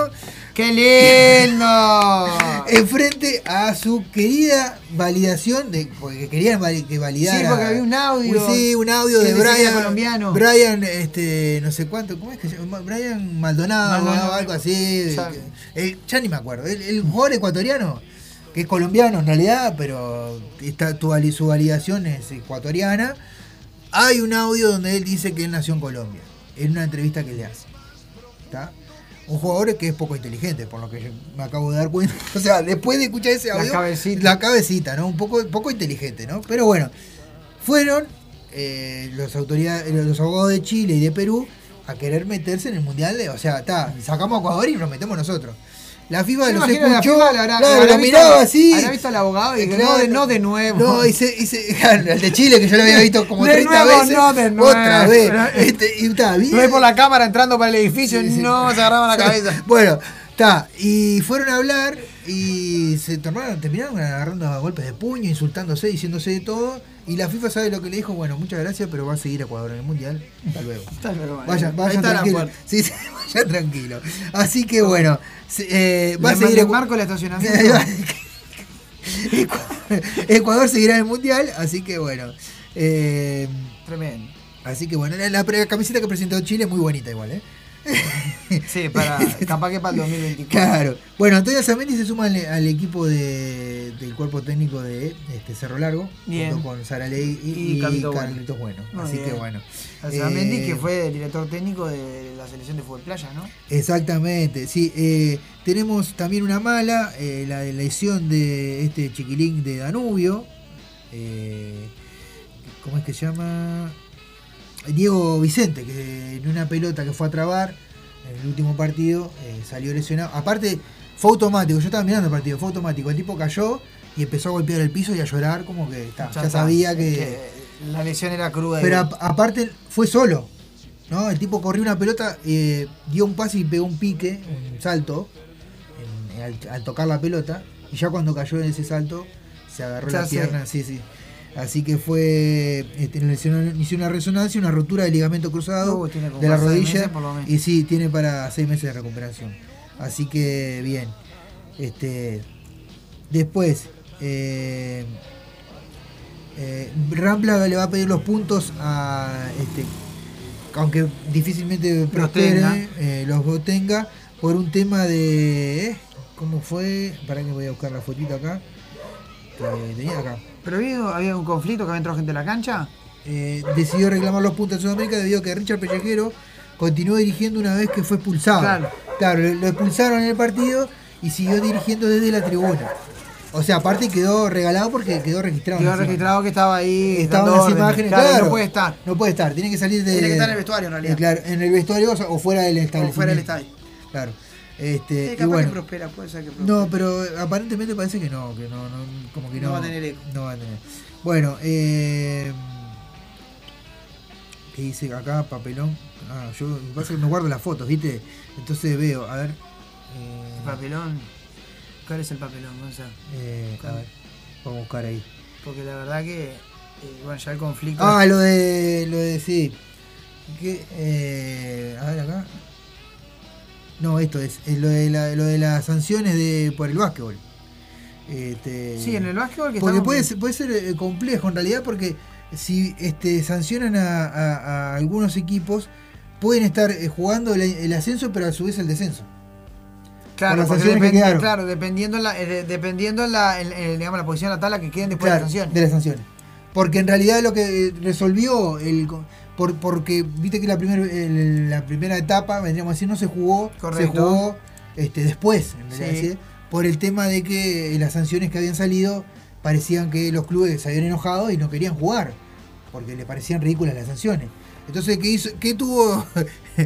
¡Qué lindo! *laughs* enfrente a su querida validación de porque querían que validara Sí, porque había un audio. sí un audio de Brian colombiano. Brian este no sé cuánto cómo es que se llama Brian Maldonado, Maldonado. algo así Ya. el- ya ni me acuerdo el, el jugador ecuatoriano que es colombiano en realidad pero está, su validación es ecuatoriana hay un audio donde él dice que él nació en Colombia en una entrevista que le hace ¿Está? Un jugador que es poco inteligente, por lo que yo me acabo de dar cuenta. *laughs* O sea, después de escuchar ese La audio. cabecita. La cabecita, ¿no? Un poco, poco inteligente, ¿no? Pero bueno, fueron eh, los autoridades, los abogados de Chile y de Perú a querer meterse en el mundial de. O sea, está, sacamos a Ecuador y nos metemos nosotros. La FIFA Yo los la escuchó, le habrá- claro, habrá lo miraba así. habrá visto al abogado y Eh, claro. no, de- no de nuevo. No, y se, y se- *laughs* el de Chile, que yo lo había visto como De 30 nuevo, veces. no, de nuevo. Otra vez. Este, y está bien. Por la cámara entrando para el edificio y no se agarraba la *laughs* cabeza. Bueno, está. Y fueron a hablar y se terminaron, terminaron agarrando a golpes de puño, insultándose, diciéndose de todo. Y la FIFA sabe lo que le dijo. Bueno, muchas gracias, pero va a seguir Ecuador en el mundial. Hasta luego. Hasta está la tranquilo. Sí, sí, *laughs* vayan tranquilo. Así que bueno, eh, va a seguir Ecu- marco el estacionamiento. *laughs* Ecuador seguirá en el mundial, así que bueno. eh, Tremendo. así que bueno, la, la pre- camiseta que presentó Chile es muy bonita igual, ¿eh? *laughs* Sí, para, capaz que para el 2024. Claro. Bueno, Antonio Zamendi se suma al, al equipo de, del cuerpo técnico de este Cerro Largo, Bien. junto con Sara Ley y, Y y Carlitos Bueno. Bueno. Muy Así bien. que bueno. Alzamendi, Eh, que fue director técnico de la selección de fútbol playa, ¿no? Exactamente, sí. eh, tenemos también una mala, eh, la de lesión de este chiquilín de Danubio. eh, ¿Cómo es que se llama? Diego Vicente, que en una pelota que fue a trabar en el último partido eh, salió lesionado. Aparte, fue automático, yo estaba mirando el partido, fue automático. El tipo cayó y empezó a golpear el piso y a llorar como que ya, sabía que... Que la lesión era cruda. Pero a- aparte fue solo. ¿no? El tipo corrió una pelota, eh, dio un pase y pegó un pique, un salto, en- al, al tocar la pelota. Y ya cuando cayó en ese salto, se agarró la pierna. Sí, sí. Así que fue. Este, una resonancia, una rotura de ligamento cruzado Uh, de la rodilla. Y sí, tiene para seis meses de recuperación. Así que bien. Este. Después. Eh, eh, Rampla le va a pedir los puntos a este aunque difícilmente prospere, eh, los tenga por un tema de eh, cómo fue para que voy a buscar la fotito acá que tenía acá Pero había, había un conflicto que había entrado gente en la cancha. Eh, decidió reclamar los puntos en Sudamérica debido a que Richard Pellejero continuó dirigiendo una vez que fue expulsado Claro. Claro, lo, lo expulsaron en el partido y siguió dirigiendo desde la tribuna o sea aparte quedó regalado porque quedó registrado Quedó registrado que estaba ahí. Estaban las imágenes, Claro, claro. No puede estar. No puede estar, tiene que salir de. Tiene que estar en el vestuario, en realidad. Eh, claro, en el vestuario o, o fuera del establecimiento. fuera del estadio. Claro. Este, y capaz bueno, que prospera, puede ser que prospere. no, pero aparentemente parece que no, que no, no como que no, No va a tener eco. No va a tener. Bueno, eh, ¿qué dice acá? Papelón. Ah, yo lo que pasa es que me guardo las fotos, ¿viste? Entonces veo, a ver. eh, El papelón. ¿Cuál es el papelón, Gonzalo? eh, a ver, vamos a buscar ahí. Porque la verdad que, eh, bueno, ya el conflicto. Ah, lo de. Lo de. Sí. Que, eh, a ver acá. No, esto es. es lo, de la- lo de las sanciones de por el básquetbol. Este, Sí, en el básquetbol que Porque puede ser, puede ser eh, complejo en realidad porque si este, sancionan a, a- a algunos equipos, pueden estar eh, jugando el, el ascenso, pero a su vez el descenso. Claro, las porque sanciones que claro, dependiendo la, eh, dependiendo la, el- el, digamos, la posición de la tabla que queden después Claro, de la sanción. de las sanciones. Porque en realidad lo que resolvió el por, porque viste que la primera la primera etapa, vendríamos a decir, no se jugó, Correcto. se jugó este, después, en Sí. por el tema de que las sanciones que habían salido parecían que los clubes se habían enojado y no querían jugar, porque le parecían ridículas las sanciones. Entonces, ¿qué hizo? ¿Qué tuvo *laughs*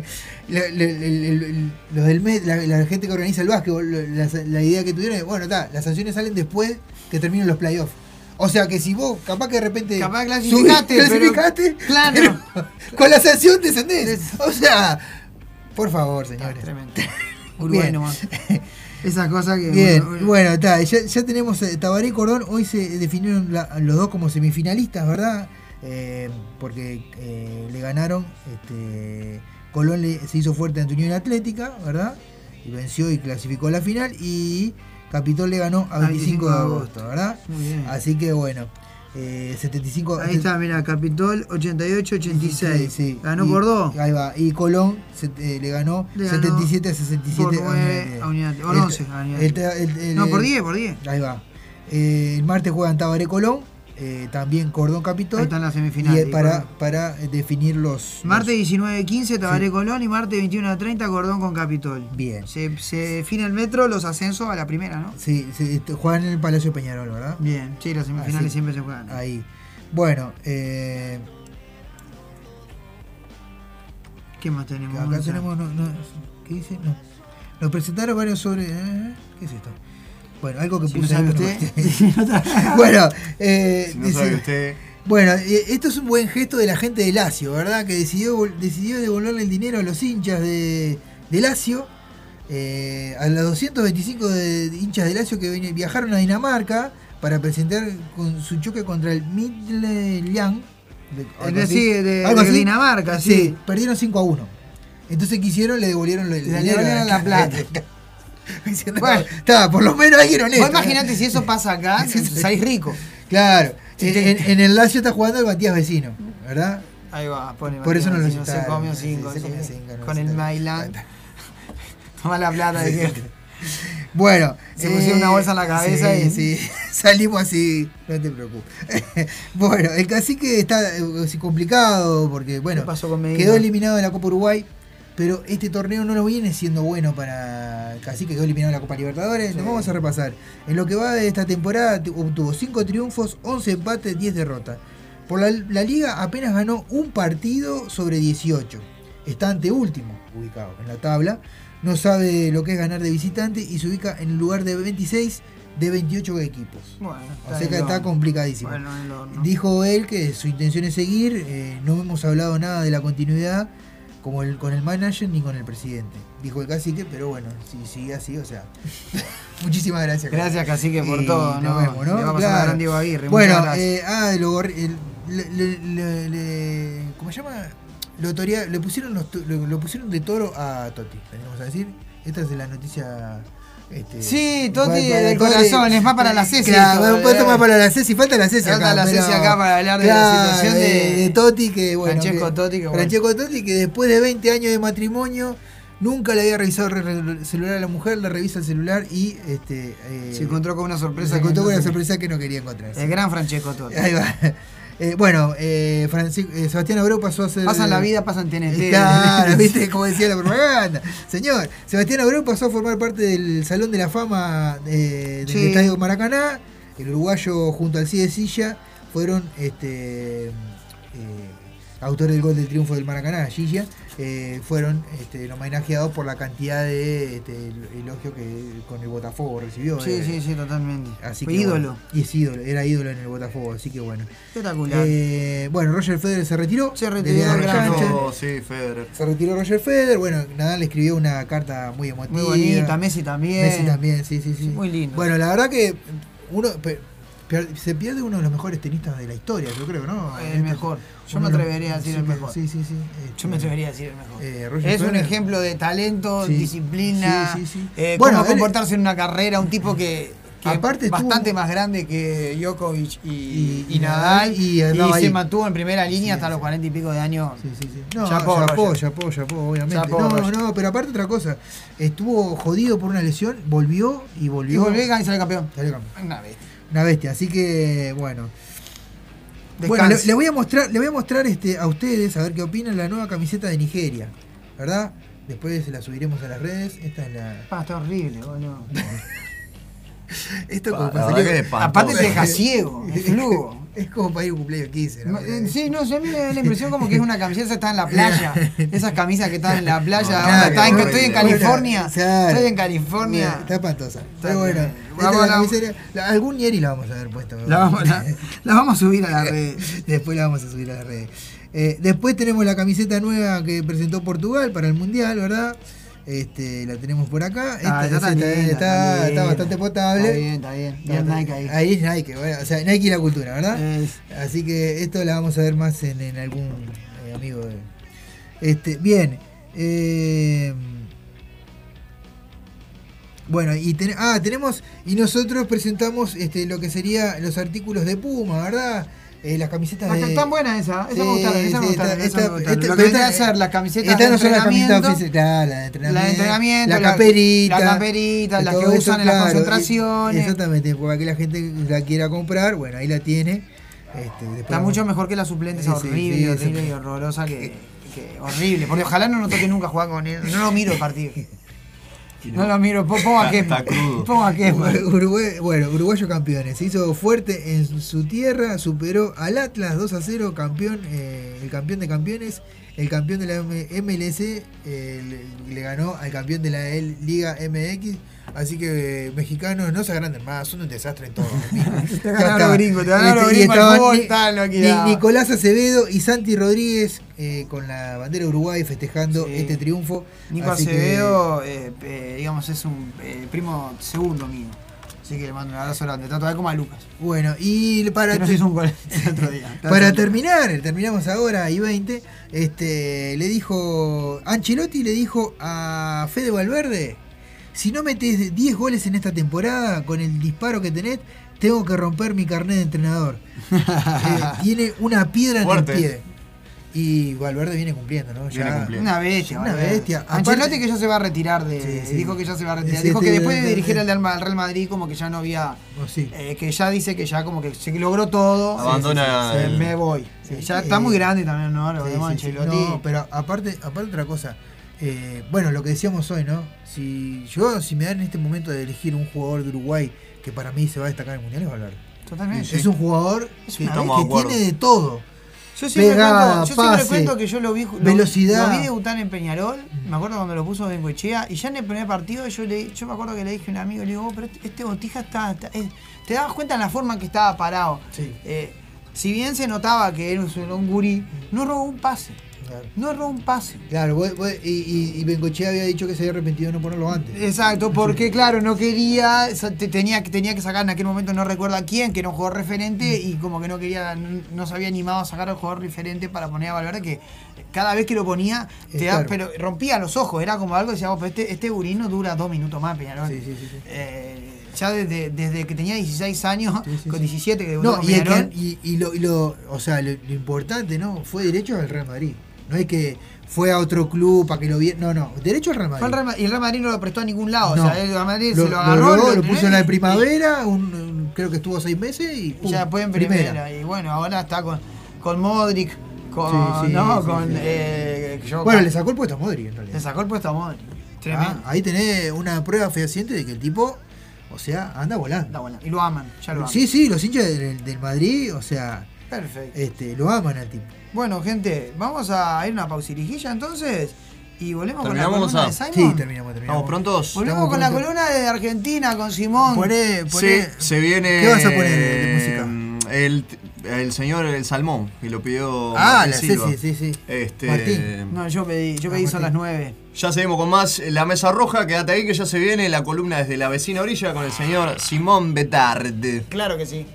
la, la- el- el- el- los del Met, la, la gente que organiza el básquetbol? La, la idea que tuvieron es, bueno, está, las sanciones salen después que terminen los playoffs. O sea que si vos, capaz que de repente. Capaz subís- clasificaste, pero- Claro. pero con la sanción descendés. O sea, por favor, señores. Tremendo. *laughs* Uruguay nomás. *laughs* Esa cosa que. Bien, bueno, bueno, está, ya, ya tenemos eh, Tabaré y Cordón, hoy se definieron la- los dos como semifinalistas, ¿verdad? Eh, porque eh, le ganaron, este, Colón le- se hizo fuerte ante Unión Atlética, ¿verdad? Y venció y clasificó a la final y Capitol le ganó a 25 de agosto, ¿verdad? Muy bien. Así que bueno, eh, 75... Ahí está, mira, Capitol 88-86. Sí, Ganó y- por dos. Ahí va. Y Colón se- eh, le ganó Le ganó 77 a 67 por a nueve Unión a Unión Atlética. El- O 11 a el- No, por el- 10, por 10. Ahí va. Eh, el martes juegan Tabaré Colón, eh, también Cordón Capitol. Ahí están las semifinales, Y, para, para eh, definir los. Martes los- 19-15, Tabaré Colón y martes 21-30, Cordón con Capitol. Bien. Se, se define el metro, los ascensos a la primera, ¿no? Sí, sí, este, juegan en el Palacio Peñarol, ¿verdad? Bien, sí, las semifinales Así. siempre se juegan. Ahí. Bueno, eh, ¿Qué más tenemos? acá tenemos. No, no, ¿Qué dice? No. Nos presentaron varios sobre. eh, ¿Qué es esto? Bueno, algo que Si pero no- usted. *laughs* *laughs* bueno, eh, Si no dice- sabe usted. Bueno, esto es un buen gesto de la gente de Lazio, ¿verdad? Que decidió, decidió devolverle el dinero a los hinchas de, de Lazio, eh, a los 225 de, de hinchas de Lazio que ven- viajaron a Dinamarca para presentar con su choque contra el Midtjylland. Es decir, de- de Dinamarca, sí. Perdieron 5 a 1. Entonces quisieron, le devolvieron el Le dinero. devolvieron la plata. *laughs* *laughs* Diciendo, Bueno. está, por lo menos alguien honesto. Vos imaginate si eso pasa acá, *laughs* salís rico. Claro, en, el Lazio está jugando el Matías Vecino, ¿verdad? Ahí va, pone Por eso no lo si se citaron, comió sí, 5 se comió cinco, no con el citaron. Mailand. *laughs* Toma la plata de que Bueno, Se pusieron una bolsa en la cabeza sí, y- sí, salimos así, no te preocupes. bueno, el cacique está eh, complicado porque, bueno, quedó eliminado de la Copa Uruguay, pero este torneo no lo viene siendo bueno para cacique, quedó eliminado la Copa Libertadores. Nos vamos a repasar. En lo que va de esta temporada, tu- obtuvo 5 triunfos, 11 empates, 10 derrotas. Por la, la liga apenas ganó un partido sobre 18. Está ante último ubicado en la tabla. No sabe lo que es ganar de visitante y se ubica en el lugar de 26 de 28 equipos. Bueno, O sea que está complicadísimo. Bueno. Dijo él que su intención es seguir. eh, no hemos hablado nada de la continuidad como el, con el manager ni con el presidente. Dijo el cacique, pero bueno, si sigue así, o sea. *laughs* Muchísimas gracias. Gracias, cacique, por todo, nos ¿no? vemos, ¿no? Le va a pasar Claro. a Diego Aguirre. Bueno, eh, ah, lo el- le, le- le- le- ¿cómo se llama? Lo, torea- le pusieron los lo, lo pusieron de toro a Totti, tenemos a decir. Esta es la noticia. Este, Sí, para del corazón, es más para la Ceci Claro, más para la Ceci, falta la Ceci Falta acá. la Ceci acá para hablar de la situación de- de Totti, que bueno. Francesco Totti, que bueno. Francesco Totti, que después de 20 años de matrimonio. Nunca le había revisado el celular a la mujer, le revisa el celular y este eh, Se encontró con una sorpresa Se encontró con una sorpresa que no quería encontrarse. El gran Francesco Totti. Ahí va. Eh, bueno, eh, Franci- eh, Sebastián Abreu pasó a ser. Pasan la vida, pasan TNT. Claro, *laughs* viste como decía la propaganda. Señor, Sebastián Abreu pasó a formar parte del Salón de la Fama eh, del Sí. Estadio Maracaná. El uruguayo junto al de Silla fueron este, autores del gol del triunfo del Maracaná, Gilla. eh, fueron este, homenajeados por la cantidad de este, elogio que con el Botafogo recibió. Sí, eh. sí, sí, totalmente. Así Fue que, ídolo. bueno, y es ídolo, era ídolo en el Botafogo, así que bueno. Espectacular. Eh, bueno, Roger Federer se retiró. Se de retiró, la gran- cancha. Oh, sí, Federer. Se retiró Roger Federer. Bueno, Nadal le escribió una carta muy emotiva. Muy bonita, Messi también. Messi también, sí, sí, sí. Muy lindo. Bueno, la verdad que uno se pierde uno de los mejores tenistas de la historia, yo creo, ¿no? El mejor. Yo Uno me atrevería a decir sí, el mejor. Sí, sí, sí. Yo me atrevería a decir el mejor. Eh, es un ejemplo de talento, Sí. disciplina, Sí, sí, sí. eh, Bueno, cómo comportarse en una carrera, un tipo que, que Aparte bastante más grande que Djokovic y, Y- y y Nadal. Y se mantuvo en primera línea hasta los cuarenta y pico de años. No, Chapó, chapó, Roger. chapó, chapó, obviamente. Chapó, no, Roger. no, pero aparte otra cosa. Estuvo jodido por una lesión, volvió y volvió. Y volvió y salió campeón. Salió campeón. Una bestia. Una bestia, así que bueno. Descanse. Bueno, le, le voy a mostrar, le voy a mostrar este, a ustedes a ver qué opinan la nueva camiseta de Nigeria, ¿verdad? Después se la subiremos a las redes. Esta es la. Ah, está horrible, boludo. *laughs* *laughs* Esto como la para salir-. Aparte te deja ciego, *laughs* es flujo. Es como para ir a un cumpleaños 15. ¿no? Ma- eh, Sí, no, yo a mí me da la impresión como que es una camiseta que está en la playa. *laughs* Esas camisas que están en la playa. Claro, onda, está en- horrible. estoy en California. Claro. Estoy en California. Está espantosa. Está bueno, Vamos la la- la- algún Nieri la vamos a ver puesto. La vamos, la- la vamos a subir a la red. Después la vamos a subir a las redes. Eh, después tenemos la camiseta nueva que presentó Portugal para el Mundial, ¿verdad? Este, la tenemos por acá. Ah, está bastante potable. Está bien, está bien. Bien Nike ahí. Ahí es Nike, bueno, o sea, Nike y la cultura, ¿verdad? Así que esto la vamos a ver más en, en algún eh, amigo de. Este, bien. eh, bueno, y ten- ah, tenemos, y nosotros presentamos este, lo que sería los artículos de Puma, ¿verdad? Eh, las camisetas de... están buenas esas, esas me gustaron, esas me gustaron, esta- esta- gustaron. esta- Lo que a las camisetas Estas no son las camisetas oficiales, claro, la de entrenamiento. la de entrenamiento, la la- caperita. la caperita, las que usan en las concentraciones. Exactamente, para que la gente la quiera comprar, bueno, ahí la tiene. Este, después Está mucho mejor que la suplente, sí, horrible, sí, horrible y horrorosa que, que horrible. Porque ojalá no nos toque nunca jugar con él. No lo miro el partido. *laughs* No lo miro, po- ponga que Está crudo. Ponga que *laughs* Uruguay, bueno, uruguayo campeones. Se hizo fuerte en su tierra, superó al Atlas 2 a 0, campeón, eh, el campeón de campeones. El campeón de la M- MLS eh, le, le ganó al campeón de la L- Liga MX. Así que eh, mexicanos no se agranden más, son un desastre en todo. *laughs* Te ganaron los gringos, te ganaron Este, gringos, Ni-. Nicolás Acevedo y Santi Rodríguez eh, con la bandera de Uruguay festejando este triunfo. Nico Así que- Acevedo, eh, eh, digamos, es un primo segundo mío. Así que le mando un abrazo grande. Trato de como a Lucas. Bueno, y para, Que nos hizo un gol el otro día. *laughs* para terminar, terminamos ahora y 20, este, le dijo, Ancelotti le dijo a Fede Valverde, si no metes 10 goles en esta temporada con el disparo que tenés, tengo que romper mi carnet de entrenador. *laughs* Eh, tiene una piedra Fuerte. en el pie. Y Valverde viene cumpliendo, ¿no? Viene cumpliendo. Una bestia, Una Valverde. bestia. Ancelotti Aparte- que ya se va a retirar de. Sí, sí. Dijo que ya se va a retirar. Sí, dijo sí, que después de de- dirigir de- al Real al Real Madrid, como que ya no había. Oh, sí. eh, que ya dice que ya como que se logró todo. Abandona Sí, sí, sí. el- Me voy. Sí, ya eh, está muy grande también, ¿no? Lo Sí, vemos. Ancelotti. No, pero aparte, aparte otra cosa. Eh, bueno, lo que decíamos hoy, ¿no? Si yo, si me dan en este momento de elegir un jugador de Uruguay que para mí se va a destacar en el Mundial, es Valverde. Totalmente. Es un jugador Es que, tiene de todo. Yo siempre, Pegada, cuento, yo siempre pase, cuento que yo lo vi, lo- velocidad. Lo, vi debutar en Peñarol, me acuerdo cuando lo puso Bengoechea, y ya en el primer partido yo le, yo me acuerdo que le dije a un amigo, le digo, "Oh, pero este, este Botija está, está- es- te dabas cuenta en la forma en que estaba parado. Eh, si bien se notaba que era un, un gurí, no robó un pase. No erró un pase. Claro, y, y, y Bengochea había dicho que se había arrepentido de no ponerlo antes. Exacto, porque claro, no quería, tenía, que- tenía que sacar en aquel momento, no recuerdo a quién, que era un jugador referente y como que no quería, no, no se había animado a sacar al jugador referente para poner a Valverde, que cada vez que lo ponía, te da- Claro. pero rompía los ojos, era como algo, decíamos, pero este, este burino dura dos minutos más, Peñarol. Sí, sí, sí, sí. Eh, ya desde, desde que tenía 16 años, con 17 que debutó No, y, el y, y lo, y lo- o sea, lo, lo importante, ¿no? Fue derecho al Real Madrid. No es que fue a otro club para que lo viera. No, no, derecho al Real Madrid. fue al Real Ma- y el Real Madrid no lo prestó a ningún lado, No. o sea, el Real Madrid lo, se lo agarró, lo, puso en la de primavera, un, un- creo que estuvo seis meses y, pum, ya después en primera. Y bueno, ahora está con, con Modric, con. Sí, sí, no, sí, con. eh, yo- Bueno, le sacó el puesto a Modric en le realidad. sacó el puesto a Modric. Ah, ahí tenés una prueba fehaciente de que el tipo, o sea, anda volando. Está bueno. Y lo aman, ya lo aman. Sí, sí, los hinchas del, del Madrid, o sea, Perfecto. este, lo aman al tipo. Bueno, gente, vamos a ir a una pausirijilla entonces. Y volvemos con la ¿Terminamos, columna de Gonzalo? Simon. Sí, terminamos, terminamos. ¿Estamos prontos? Volvemos Estamos con la columna de Argentina con Simón. Poné, poné- Sí, se viene. ¿Qué vas a poner de, de música? El, el señor El Salmón, que lo pidió. Ah, Martín la, sí, Silva. sí, sí, sí. Este, Martín. No, yo pedí, yo pedí son las 9. Ya seguimos con más La Mesa Roja. Quédate ahí que ya se viene la columna desde la vecina orilla con el señor Simón Betard. Claro que sí.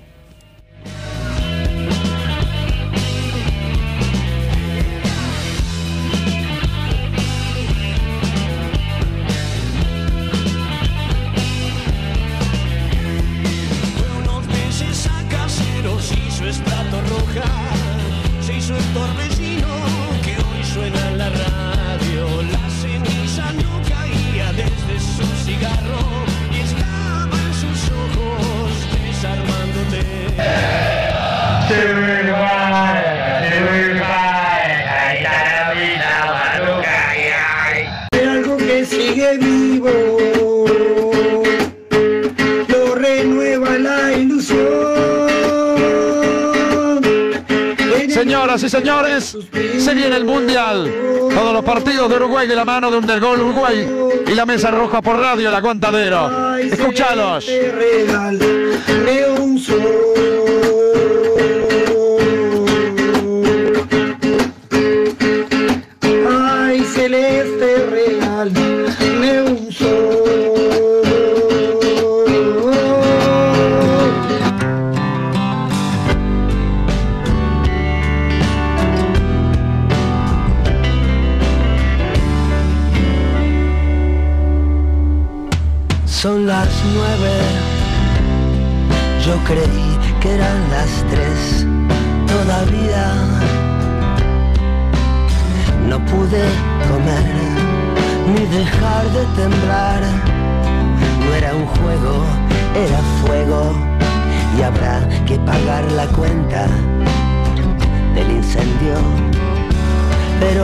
Uruguay de la mano de un del gol Uruguay y la mesa roja por radio El Aguantadero. Escúchalos.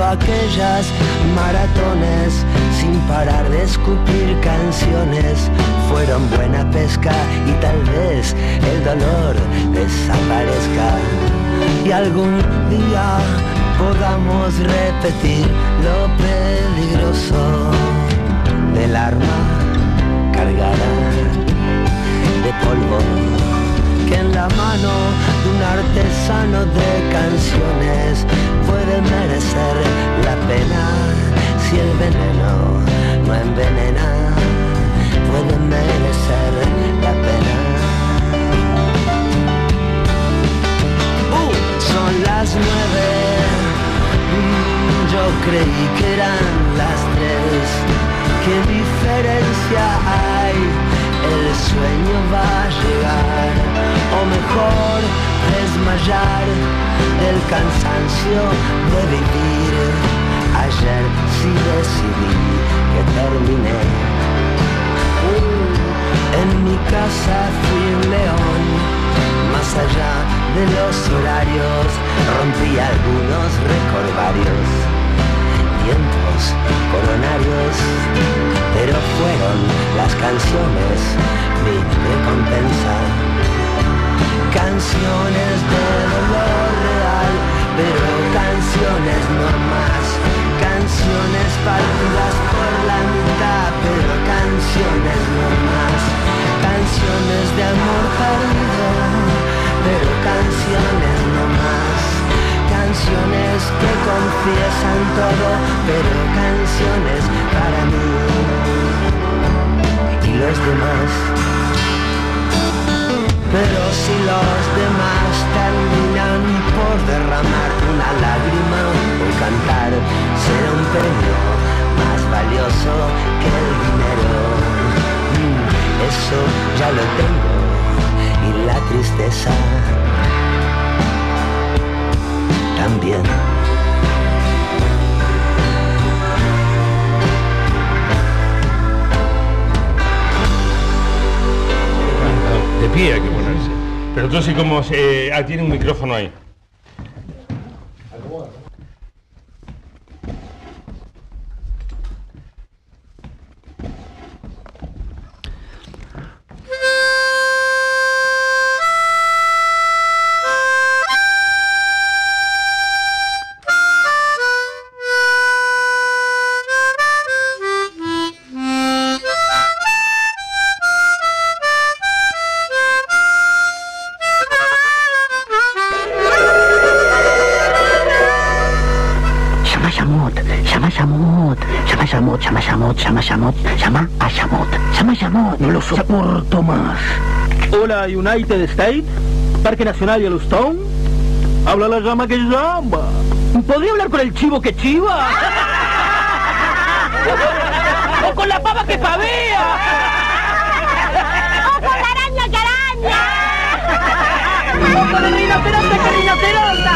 Aquellas maratones sin parar de escupir canciones. Fueron buena pesca y tal vez el dolor desaparezca. Y algún día podamos repetir lo peligroso del arma cargada de polvo que en la mano de un artesano de canciones puede merecer la pena. Si el veneno no envenena puede merecer la pena. Uh, son las nueve. Mm, yo creí que eran las tres. Qué diferencia hay el sueño va a llegar, o mejor desmayar. Del cansancio de vivir. Ayer sí decidí que terminé. Uh, en mi casa fui un león, más allá de los horarios, rompí algunos recordarios tiempos coronarios, pero fueron las canciones mi recompensa. Canciones de dolor real, pero canciones no más. Canciones partidas por la mitad, pero canciones no más. Canciones de amor perdido, pero canciones no más canciones que confiesan todo, pero canciones para mí y los demás. Pero si los demás terminan por derramar una lágrima o cantar, será un premio más valioso que el dinero. Mm, Eso ya lo tengo y la tristeza también. De pie hay que ponerse. Pero entonces como se, ah, tiene un micrófono ahí. United States, Parque Nacional Yellowstone. Habla la llama que llama. ¿Podría hablar con el chivo que chiva? *laughs* ¡O con la pava que pavea! ¡O con la araña que araña! ¡Ojo de rinoceronte que rinoceronta!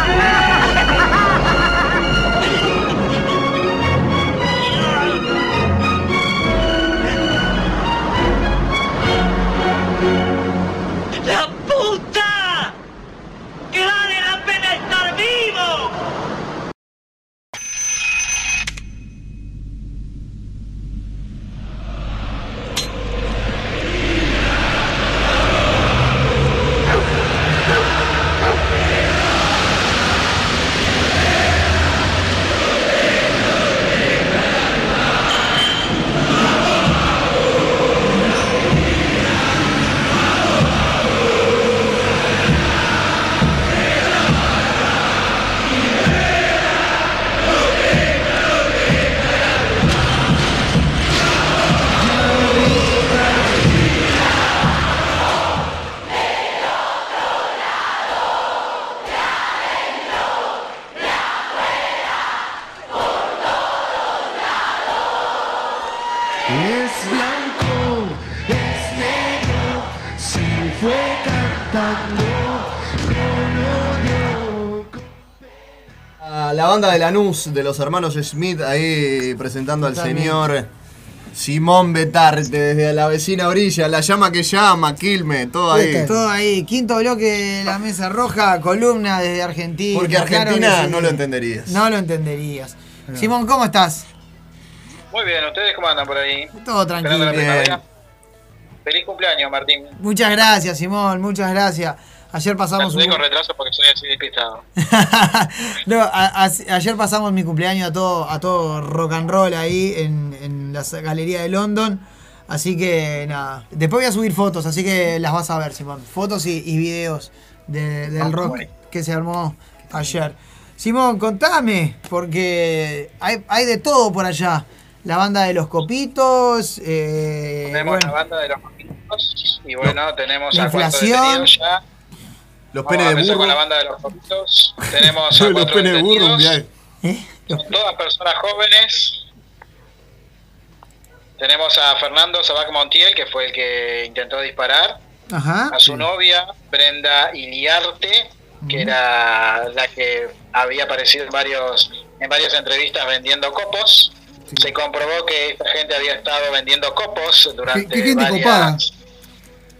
Lanús de los hermanos Smith ahí presentando al señor Simón Betarte desde la vecina orilla, la llama que llama, Quilme, todo ahí. Todo ahí. Quinto bloque de la mesa roja, columna desde Argentina. Porque claro Argentina sí. no lo entenderías. No lo entenderías. Simón, ¿cómo estás? Muy bien, ¿ustedes cómo andan por ahí? Todo tranquilo. Feliz cumpleaños, Martín. Muchas gracias, Simón, muchas gracias. Ayer pasamos un- retraso porque soy así despistado. *laughs* No, a- a- ayer pasamos mi cumpleaños a todo, a todo rock and roll ahí en, en la galería de London. Así que nada. Después voy a subir fotos, así que las vas a ver, Simón. Fotos y, y videos de- del Ah, rock bueno. que se armó ayer. Simón, contame, porque hay, hay de todo por allá. La banda de los copitos. eh, Tenemos bueno, la banda de los copitos y bueno, tenemos La a inflación. detenidos ya. Los penes de burro. con la banda de los copitos. *laughs* Tenemos a Los cuatro penes de burro. Son todas personas jóvenes. Tenemos a Fernando Sabac Montiel, que fue el que intentó disparar. Ajá. a su novia, Brenda Iliarte, que era la que había aparecido en, varios, en varias entrevistas vendiendo copos. Se comprobó que esta gente había estado vendiendo copos durante ¿Qué, qué gente copada?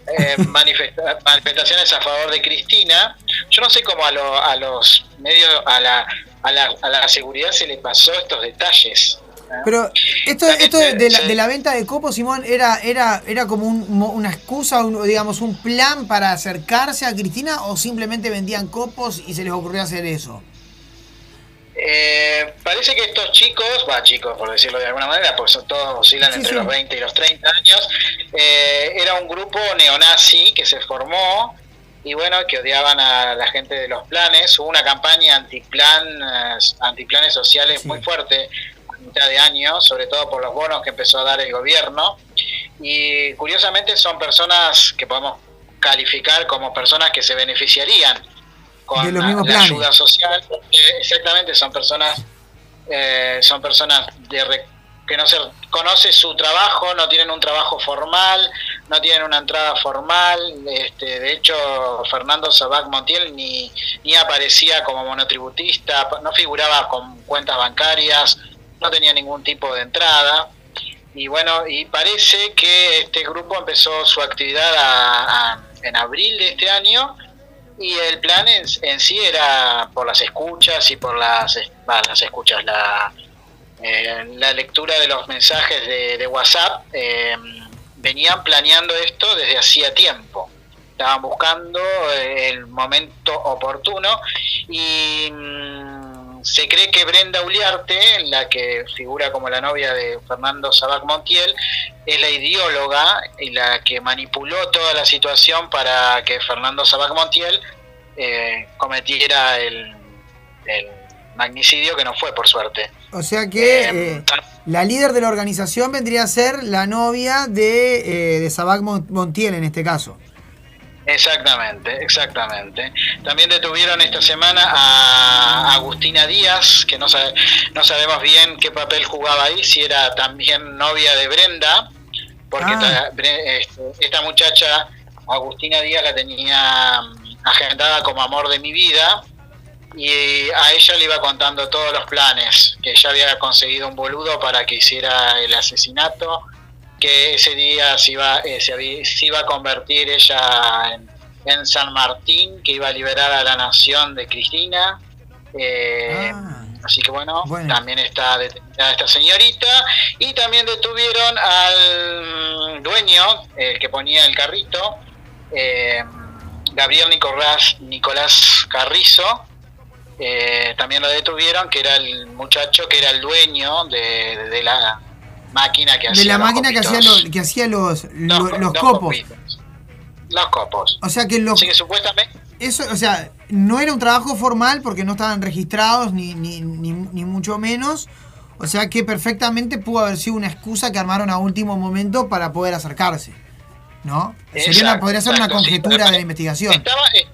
Eh, manifesta- manifestaciones a favor de Cristina. Yo no sé cómo a, lo- a los medios, a la, a, la, a la seguridad se le pasó estos detalles. Pero esto, También esto de, la, de la venta de copos, Simón, era, era, era como un- una excusa, un- digamos, un plan para acercarse a Cristina o simplemente vendían copos y se les ocurrió hacer eso. Eh, parece que estos chicos, va chicos por decirlo de alguna manera, pues son todos oscilan Sí, entre sí. los 20 y los 30 años, eh, era un grupo neonazi que se formó y bueno, que odiaban a la gente de los planes. Hubo una campaña antiplan, eh, antiplanes sociales muy fuerte a mitad de año, sobre todo por los bonos que empezó a dar el gobierno. Y curiosamente son personas que podemos calificar como personas que se beneficiarían con la, la ayuda social. exactamente, son personas eh, son personas de re- que no se conoce su trabajo, no tienen un trabajo formal, no tienen una entrada formal. Este, de hecho, Fernando Sabac Montiel ni, ni aparecía como monotributista, no figuraba con cuentas bancarias, no tenía ningún tipo de entrada. Y bueno, y parece que este grupo empezó su actividad a- a- en abril de este año y el plan en, en sí era por las escuchas y por las, las escuchas, la, eh, la lectura de los mensajes de, de WhatsApp. eh, venían planeando esto desde hacía tiempo. Estaban buscando el momento oportuno y mm, se cree que Brenda Uliarte, la que figura como la novia de Fernando Sabac Montiel, es la ideóloga y la que manipuló toda la situación para que Fernando Sabac Montiel eh, cometiera el, el magnicidio que no fue por suerte. O sea que eh, la líder de la organización vendría a ser la novia de, eh, de Sabac Mon- Montiel en este caso. Exactamente, exactamente. También detuvieron esta semana a Agustina Díaz, que no, sabe- no sabemos bien qué papel jugaba ahí, si era también novia de Brenda, porque Ah. esta, este, esta muchacha, Agustina Díaz, la tenía mm, agendada como amor de mi vida y a ella le iba contando todos los planes, que ella había conseguido un boludo para que hiciera el asesinato, que ese día se iba, eh, se, se iba a convertir ella en, en San Martín, que iba a liberar a la nación de Cristina. Eh, Así que bueno, también está detenida esta señorita. Y también detuvieron al dueño, el que ponía el carrito, eh, Gabriel Nicolás, Nicolás Carrizo, eh, también lo detuvieron, que era el muchacho que era el dueño de, de la máquina que hacía De la los máquina que hacía, lo- que hacía los, lo- los, los copos. copitos. Los copos. O sea que los. Así que supuestamente Eso, o sea, no era un trabajo formal porque no estaban registrados ni, ni, ni, ni mucho menos. O sea que perfectamente pudo haber sido una excusa que armaron a último momento para poder acercarse. ¿No? Sería una, podría ser una exacto, conjetura de la investigación. Estaba, eh,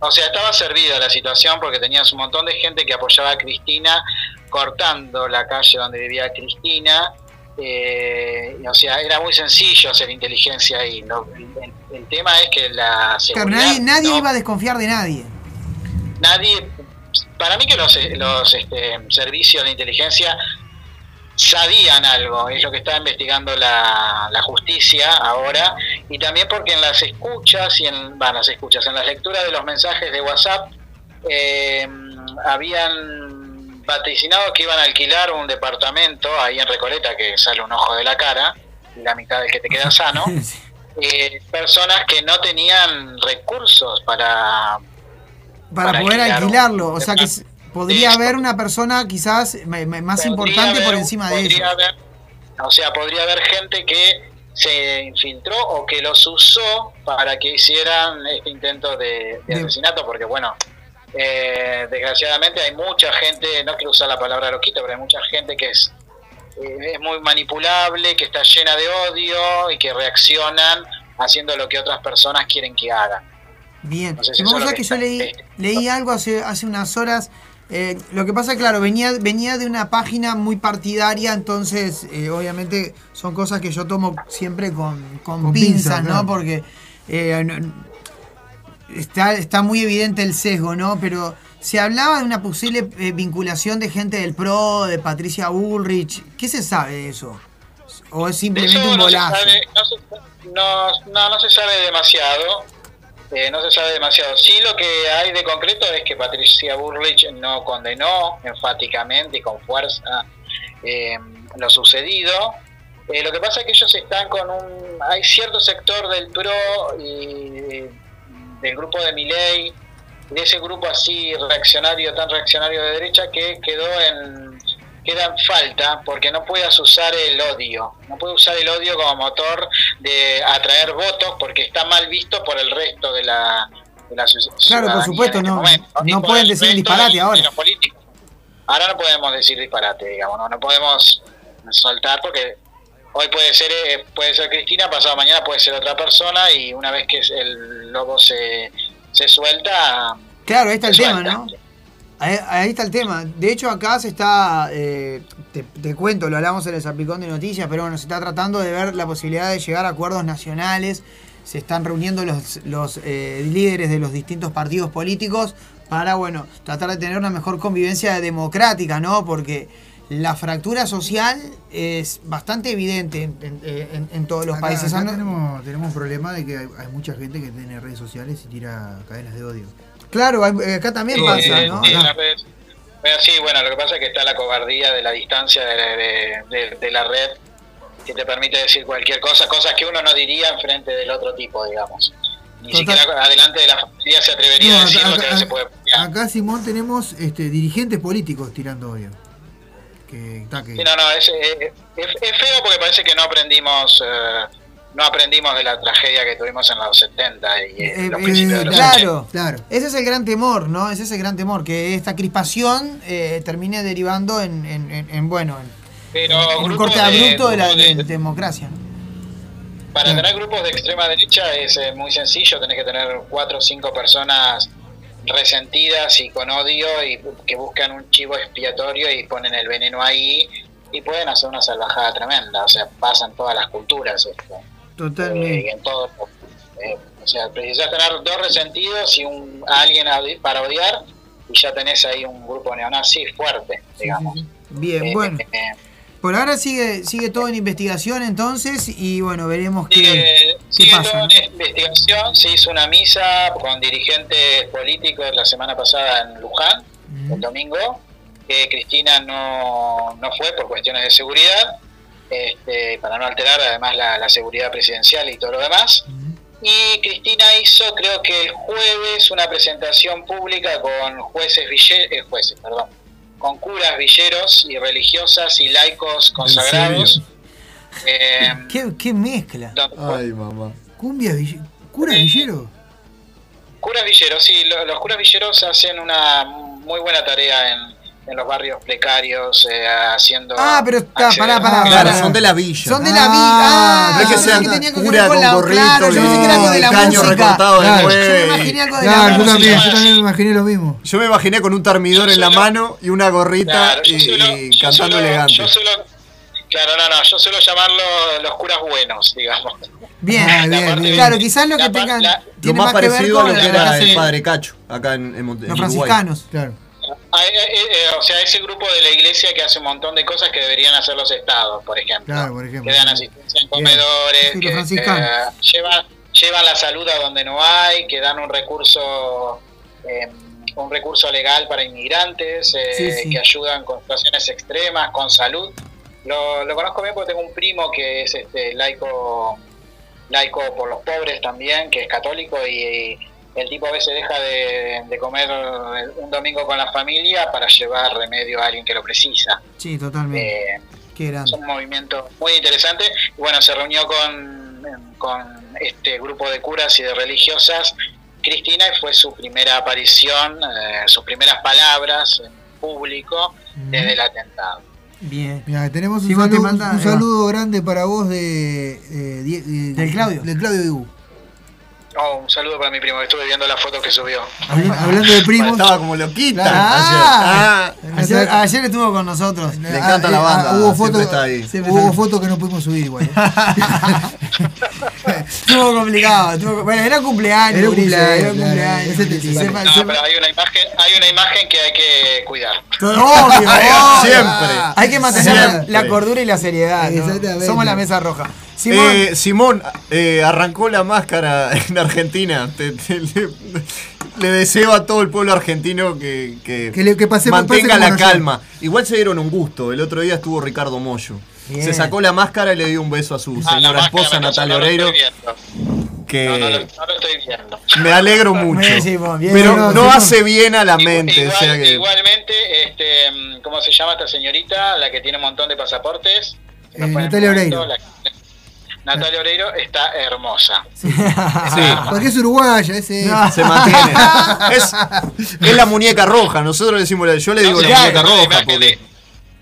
o sea, estaba servida la situación porque tenías un montón de gente que apoyaba a Cristina cortando la calle donde vivía Cristina. Eh, o sea, era muy sencillo hacer inteligencia ahí. ¿no? El, el tema es que la Claro, seguridad nadie, nadie no- iba a desconfiar de nadie. nadie para mí que los, los este, servicios de inteligencia sabían algo, es lo que está investigando la, la justicia ahora, y también porque en las escuchas y en bueno, las escuchas, en las lecturas de los mensajes de WhatsApp eh, habían vaticinado que iban a alquilar un departamento ahí en Recoleta que sale un ojo de la cara la mitad del que te queda sano. *laughs* eh, personas que no tenían recursos para Para, Para poder alquilar alquilarlo. O sea que podría haber una persona quizás más importante por encima de ellos. haber- o sea, podría haber gente que se infiltró o que los usó para que hicieran este intento de, de De- asesinato, porque bueno, eh, desgraciadamente hay mucha gente, no quiero usar la palabra loquita, pero hay mucha gente que es, eh, es muy manipulable, que está llena de odio y que reaccionan haciendo lo que otras personas quieren que hagan. Bien. No sé si Vos eso es lo sabés que que yo está- leí, leí algo hace, hace unas horas. eh, lo que pasa, claro, venía, venía de una página muy partidaria, entonces eh, obviamente son cosas que yo tomo siempre con, con, Con pinzas, pinzas, ¿no? claro. Porque eh, está, está muy evidente el sesgo, ¿no? Pero se hablaba de una posible eh, vinculación de gente del PRO, de Patricia Bullrich. ¿Qué se sabe de eso? ¿O es simplemente eso un no se bolazo? sabe- no se- no, no, no se sabe demasiado. eh, no se sabe demasiado. Sí, lo que hay de concreto es que Patricia Burrich no condenó enfáticamente y con fuerza eh, lo sucedido. Eh, lo que pasa es que ellos están con un. Hay cierto sector del PRO y del grupo de Miley, de ese grupo así reaccionario, tan reaccionario de derecha, que quedó en. queda en falta porque no puedas usar el odio. No puedes usar el odio como motor de atraer votos porque está mal visto por el resto de la. De la Claro, por supuesto, este no, momento, no pueden decir disparate de- ahora. de los políticos. Ahora no podemos decir disparate, digamos, no, no podemos soltar porque hoy puede ser eh, puede ser Cristina, pasado mañana puede ser otra persona y una vez que el lobo se, se suelta, Claro, ahí está el tema. ¿no? Ahí, ahí está el tema. De hecho, acá se está, eh, te, te cuento, lo hablamos en el Zapicón de Noticias, pero bueno, se está tratando de ver la posibilidad de llegar a acuerdos nacionales. Se están reuniendo los, los eh, líderes de los distintos partidos políticos para, bueno, tratar de tener una mejor convivencia democrática, ¿no? Porque la fractura social es bastante evidente en, en- en- en todos los Acá- países. acá Ah, tenemos, tenemos un problema de que hay, hay mucha gente que tiene redes sociales y tira cadenas de odio. Claro, hay- eh, acá también Sí, pasa, sí, ¿no? sí, en Acá. las redes. Pero sí, bueno, lo que pasa es que está la cobardía de la distancia de, de- de- de la red que te permite decir cualquier cosa, cosas que uno no diría en frente del otro tipo, digamos. Ni Total. siquiera adelante de la familia se atrevería No, a decir acá- lo que no acá- se puede. Acá, Simón, tenemos este, dirigentes políticos tirando odio. Que, está que- Sí, no, no, es, es- es- feo porque parece que no aprendimos eh, no aprendimos de la tragedia que tuvimos en los 70 y Eh, los eh, principios de los claro, 80. Ese es el gran temor, ¿no? Ese es el gran temor, que esta crispación eh, termine derivando en, en- en- en, bueno, en, Pero un corte de- abrupto de la grupos de- de- democracia. ¿no? Para tener grupos de extrema derecha es eh, muy sencillo, tenés que tener cuatro o cinco personas resentidas y con odio y que buscan un chivo expiatorio y ponen el veneno ahí y pueden hacer una salvajada tremenda, o sea, pasa en todas las culturas esto. Eh, Totalmente. en todo, eh, O sea, precisás tener dos resentidos y un, alguien para odiar y ya tenés ahí un grupo neonazi fuerte, digamos. Bien, Eh, bueno. Por ahora sigue sigue todo en investigación entonces y bueno, veremos qué, Sigue, qué sigue pasa. todo ¿no? en investigación, se hizo una misa con dirigentes políticos la semana pasada en Luján, el domingo, que Cristina no, no fue por cuestiones de seguridad, este, para no alterar además la, la seguridad presidencial y todo lo demás. Y Cristina hizo, creo que el jueves, una presentación pública con jueces, eh, jueces, perdón, con curas, villeros y religiosas y laicos consagrados. Eh, *laughs* ¿Qué, qué mezcla? Ay, mamá. Cumbia, Ville- cura Villero. Curas villeros, sí, lo- los curas villeros hacen una muy buena tarea en, en los barrios precarios, eh, haciendo. Ah, pero está, pará, pará. Claro, pará. son de la villa. Son de la villa. Ah, no es que yo sean que cura con la- gorrito claro, yo pensé que era algo de y la caño música. recortado de Claro. Yo me imaginé algo de la Claro, yo música. también, yo también me imaginé lo mismo. Yo me imaginé con un termidor en la mano y una gorrita Claro, yo y, suelo- y yo cantando suelo- elegante. Yo suelo, claro, no, no, yo suelo llamarlo los curas buenos, digamos. Bien, Ah, bien, bien. Claro, quizás lo que la tengan la- Lo más más que ver parecido a con lo que la- era la- el padre Cacho, acá en, en, los franciscanos. Claro. Eh, eh, o sea, ese grupo de la iglesia que hace un montón de cosas que deberían hacer los estados, por ejemplo. Claro, por ejemplo. Que dan asistencia en comedores, Sí, que eh, llevan, la salud a donde no hay, que dan un recurso eh, un recurso legal para inmigrantes, eh, Sí, sí. que ayudan con situaciones extremas, con salud. Lo, lo conozco bien porque tengo un primo que es este laico laico por los pobres también, que es católico y, el tipo a veces deja de, de comer un domingo con la familia para llevar remedio a alguien que lo precisa. Sí, totalmente. Eh, Qué es un movimiento muy interesante. Y bueno, se reunió con, con este grupo de curas y de religiosas, Cristina, y fue su primera aparición, eh, sus primeras palabras en público desde el atentado. Bien. Tenemos un, Sí, saludo, manda- un ahí va. saludo grande para vos de, eh, eh, ¿Del Claudio? Del Claudio Dibu. Oh, un saludo para mi primo, que estuve viendo la foto que subió. Habla- Hablando de primos. Estaba como loquita Ah, ayer. ayer, ayer estuvo con nosotros. Le encanta la Ah, banda, hubo fotos hubo *laughs* fotos que no pudimos subir igual. ¿eh? *laughs* Estuvo complicado. estuvo- bueno, era cumpleaños. Era cumpleaños, era cumpleaños. Ese te- Sepa- No, sepa- pero hay una imagen, hay una imagen que hay que cuidar. Obvio, *laughs* obvio. Siempre. Hay que mantener la- Siempre. la cordura y la seriedad. Somos la mesa roja. Simón, Eh, Simón eh, arrancó la máscara en Argentina. Te- te- le, le deseo a todo el pueblo argentino que, que, Que le- que pase- mantenga pase la nosotros. calma. Igual se dieron un gusto. El otro día estuvo Ricardo Mollo. Bien. Se sacó la máscara y le dio un beso a su Ah, señora esposa Natalia Oreiro. Que No, no, lo, no lo estoy viendo. me alegro mucho. Bien, Simón, bien, pero no hace bien a la mente. Igual- o sea que, Igualmente, este, mm, ¿cómo se llama esta señorita? La que tiene un montón de pasaportes. Eh, Natalia Oreiro. la- Natalia Oreiro está hermosa. sí, Porque es uruguaya, ese. se mantiene. *laughs* Es, es la muñeca roja. Nosotros le decimos, la- yo le digo No la muñeca roja. Porque,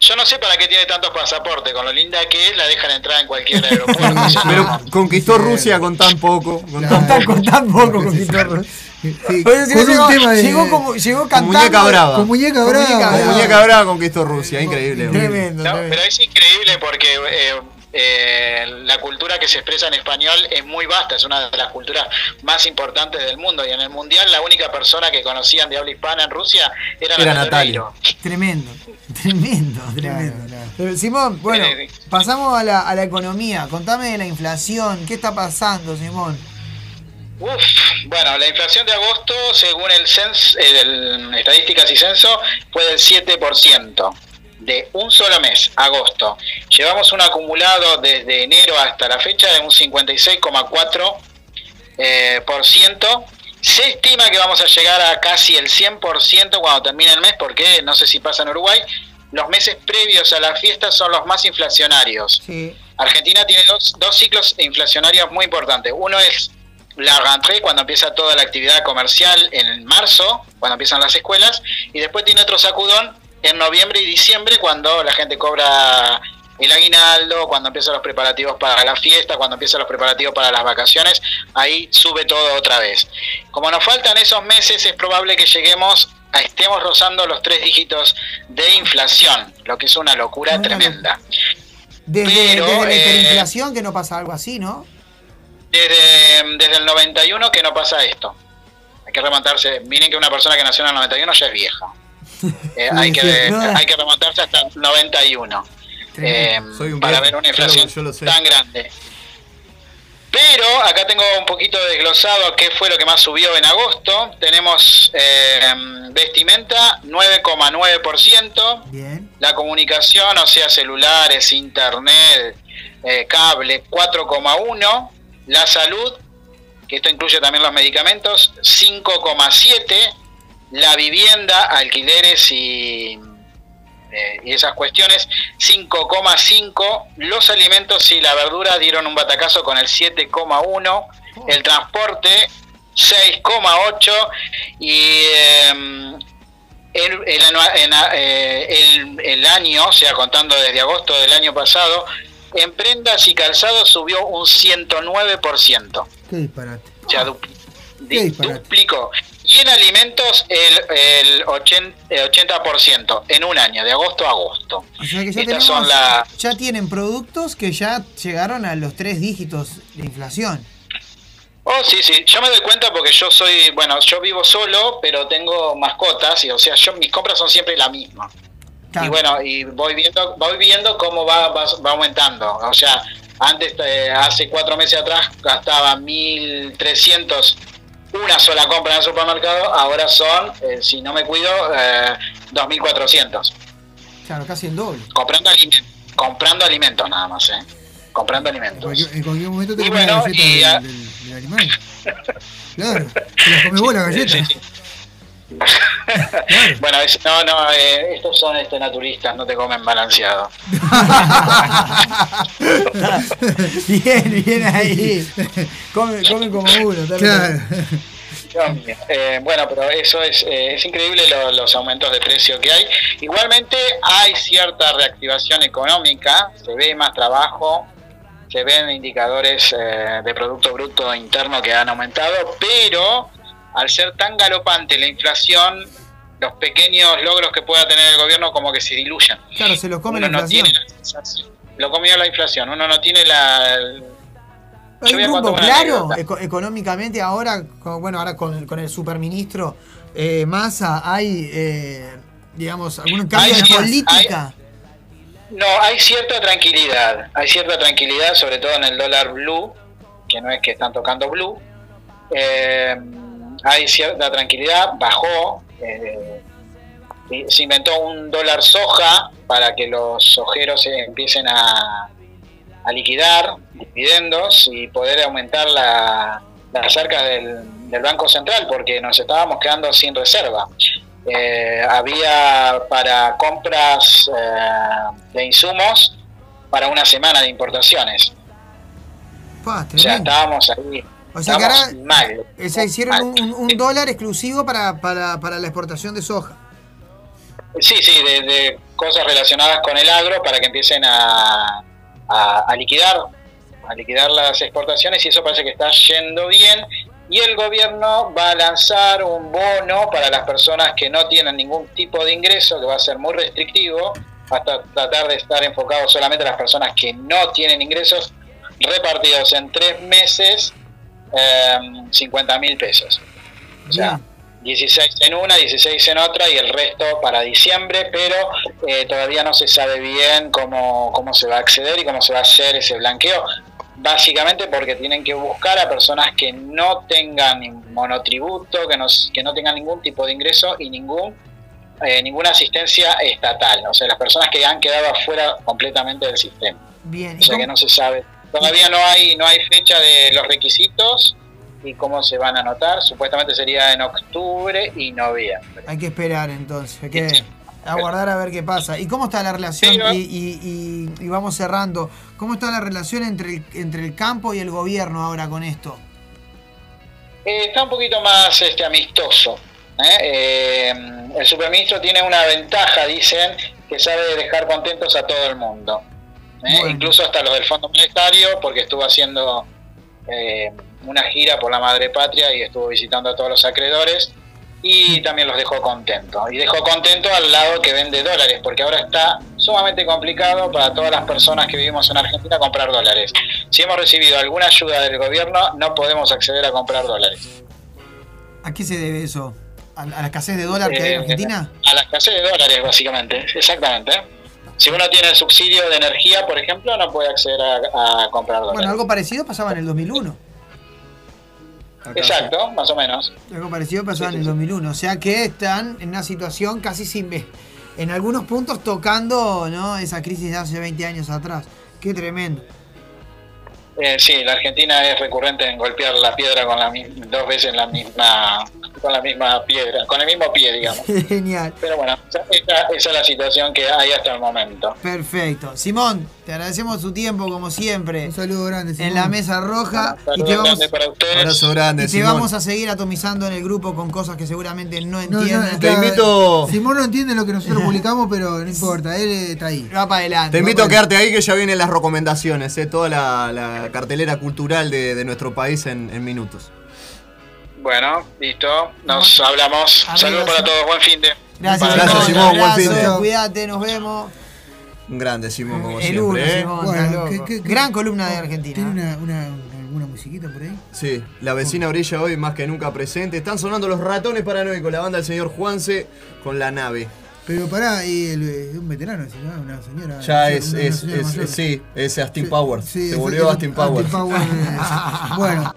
Yo no sé para qué tiene tantos pasaportes. Con lo linda que es, la dejan entrar en cualquier *laughs* aeropuerto. Pero no. conquistó Rusia con tan poco. Con Claro. tan con tan poco con Quitorro. Sí, Oye, si llegó, de. llegó, como, llegó con cantando. muñeca brava. con muñeca Con brava. muñeca Con brava. muñeca brava conquistó Rusia. Increíble. Tremendo, No, tremendo. pero es increíble porque eh, eh, la cultura que se expresa en español es muy vasta, es una de las culturas más importantes del mundo y en el mundial la única persona que conocían de habla hispana en Rusia era, Era Natalia. Tremendo, tremendo, tremendo. claro. Eh, Simón, bueno, Eh, pasamos a la, a la economía. Contame de la inflación. ¿Qué está pasando, Simón? Uf, bueno, la inflación de agosto, según el censo, eh, el estadísticas y censo, fue del 7% de un solo mes, agosto. Llevamos un acumulado desde enero hasta la fecha de un 56,4%. Eh, por ciento. Se estima que vamos a llegar a casi el 100% cuando termine el mes, porque no sé si pasa en Uruguay, los meses previos a las fiestas son los más inflacionarios. Sí. Argentina tiene dos, dos ciclos inflacionarios muy importantes. Uno es la rentrée, cuando empieza toda la actividad comercial en marzo, cuando empiezan las escuelas, y después tiene otro sacudón en noviembre y diciembre, cuando la gente cobra el aguinaldo, cuando empiezan los preparativos para la fiesta, cuando empiezan los preparativos para las vacaciones, ahí sube todo otra vez. Como nos faltan esos meses, es probable que lleguemos a estemos rozando los tres dígitos de inflación, lo que es una locura tremenda. Desde, Pero, desde la eh, que no pasa algo así, ¿no? desde, desde el 91 que no pasa esto. Hay que remontarse. Miren que una persona que nació en el 91 ya es vieja. *laughs* Eh, hay, que, hay que remontarse hasta el 91 eh, para ver una inflación tan grande. Pero acá tengo un poquito desglosado qué fue lo que más subió en agosto. Tenemos eh, vestimenta 9,9%. Bien. La comunicación, o sea, celulares, internet, eh, cable, 4,1. La salud, que esto incluye también los medicamentos, 5,7. La vivienda, alquileres y, eh, y esas cuestiones, 5,5. Los alimentos y la verdura dieron un batacazo con el 7,1. El transporte, 6,8. Y em, el, el eh, el- el año, o sea, contando desde agosto del año pasado, en prendas y calzados subió un 109%. Qué disparate. O sea, du- di- duplicó. Y en alimentos el, el 80%, eh, 80% en un año, de agosto a agosto. O sea que ya, Estas tenemos, son la- ya tienen productos que ya llegaron a los tres dígitos de inflación. Oh, sí, sí, yo me doy cuenta porque yo soy, bueno, yo vivo solo, pero tengo mascotas, y o sea, yo mis compras son siempre la misma. Y bueno, y voy viendo, voy viendo cómo va, va, va aumentando. O sea, antes, eh, hace cuatro meses atrás, gastaba 1.300 una sola compra en el supermercado, ahora son, eh, si no me cuido, eh, 2.400. Claro, casi el doble. Comprando, alimentos comprando alimentos nada más, ¿eh? Comprando alimentos. En cualquier, en cualquier momento te Y bueno, y, del, ah, del- del animal. Claro, te comes vos la galleta. *laughs* *laughs* Bueno, es- no, no, eh, estos son este, naturistas, no te comen balanceado. *laughs* bien, bien ahí. Come, come como uno. está Claro. bien. Dios mío. Eh, bueno, pero eso es, eh, es increíble lo- los aumentos de precio que hay. Igualmente hay cierta reactivación económica, se ve más trabajo, se ven indicadores eh, de Producto Bruto Interno que han aumentado, pero al ser tan galopante la inflación, los pequeños logros que pueda tener el gobierno como que se diluyen. Claro, se lo come Uno la no inflación. tiene la lo comió la inflación, uno no tiene la... ¿Hay un rumbo claro eco- económicamente ahora? con- bueno, ahora con, con el superministro eh, Massa, ¿hay, eh, digamos, algún cambio Hay- de hay- política? No, hay cierta tranquilidad, hay cierta tranquilidad, sobre todo en el dólar blue, que no es que están tocando blue. Eh, hay cierta tranquilidad, bajó, eh, y se inventó un dólar soja para que los ojeros se empiecen a, a liquidar dividendos y poder aumentar la, las arcas del, del Banco Central, porque nos estábamos quedando sin reserva. Eh, había para compras eh, de insumos para una semana de importaciones. Pa, O sea, estábamos ahí. O sea que ahora mal. eh, se hicieron un, un- un dólar exclusivo para, para, para la exportación de soja. Sí, sí, de, de cosas relacionadas con el agro para que empiecen a, a, a liquidar, a liquidar las exportaciones y eso parece que está yendo bien. Y el gobierno va a lanzar un bono para las personas que no tienen ningún tipo de ingreso, que va a ser muy restrictivo, hasta tratar de estar enfocado solamente a las personas que no tienen ingresos, repartidos en tres meses, eh, 50 mil pesos. O sea, 16 en una, 16 en otra y el resto para diciembre, pero eh, todavía no se sabe bien cómo, cómo se va a acceder y cómo se va a hacer ese blanqueo. Básicamente porque tienen que buscar a personas que no tengan monotributo, que no, que no tengan ningún tipo de ingreso y ningún eh, ninguna asistencia estatal. O sea, las personas que han quedado afuera completamente del sistema. Bien. O sea que no se sabe. Todavía no hay no hay fecha de los requisitos y cómo se van a anotar. Supuestamente sería en octubre y noviembre. Hay que esperar entonces, hay que aguardar a ver qué pasa. ¿Y cómo está la relación? Y, y- y- y vamos cerrando. ¿Cómo está la relación entre el, entre el campo y el gobierno ahora con esto? Eh, está un poquito más este, amistoso. ¿eh? Eh, el superministro tiene una ventaja, dicen, que sabe dejar contentos a todo el mundo. ¿Eh? Incluso hasta los del Fondo Monetario, porque estuvo haciendo eh, una gira por la madre patria y estuvo visitando a todos los acreedores. y también los dejó contentos. Y dejó contento al lado que vende dólares, porque ahora está sumamente complicado para todas las personas que vivimos en Argentina comprar dólares. Si hemos recibido alguna ayuda del gobierno, no podemos acceder a comprar dólares. ¿A qué se debe eso? ¿A, la escasez de dólar que hay en Eh, Argentina? A la escasez de dólares, básicamente. Exactamente. Si uno tiene subsidio de energía, por ejemplo, no puede acceder a, a comprar dólares. Bueno, algo parecido pasaba en el 2001. Exacto, más o menos. Algo parecido pasaba en el 2001. O sea que están en una situación casi sin... En algunos puntos tocando ¿no? esa crisis de hace 20 años atrás. Qué tremendo. Eh, sí, la Argentina es recurrente en golpear la piedra con la dos veces la misma con la misma piedra, con el mismo pie, digamos. *laughs* Genial. Pero bueno, esa, esa es la situación que hay hasta el momento. Perfecto. Simón, te agradecemos tu tiempo como siempre. Un saludo grande, En la mesa roja. y te vamos, grandes para ustedes. Abrazo grande, y te Simón. vamos a seguir atomizando en el grupo con cosas que seguramente no No, no, entiendes. Te invito- Simón no entiende lo que nosotros *laughs* publicamos, pero no importa, él está ahí. Va para adelante. Te invito a quedarte ahí que ya vienen las recomendaciones, eh, toda la, la cartelera cultural de, de nuestro país en, en minutos. Bueno, listo, nos hablamos. Saludos para todos, buen fin de. Gracias, Gracias, Simón. Buen fin de- Cuídate, nos vemos. Un grande Simón, como El uno, siempre. ¿eh? Simón, Bueno. ¿qué- qué- qué- Gran columna de Argentina. ¿Tiene una, una, alguna musiquita por ahí? Sí, la vecina brilla hoy más que nunca presente. Están sonando los ratones paranoicos, la banda del señor Juanse con la nave. Pero pará, y el, es un veterano, no, una señora. Ya una es, es, señora es- sí, es Austin Powers. Sí, Se es- volvió es- Austin Powers. Powers, eh, *laughs* bueno.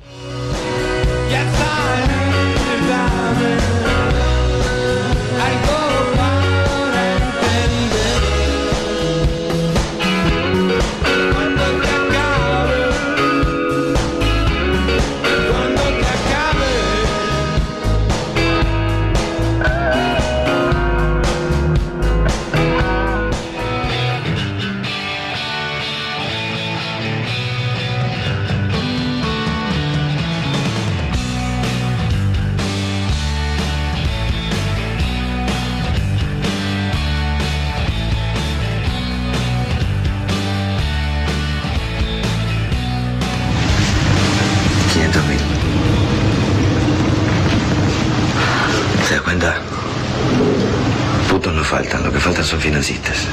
Son financistas.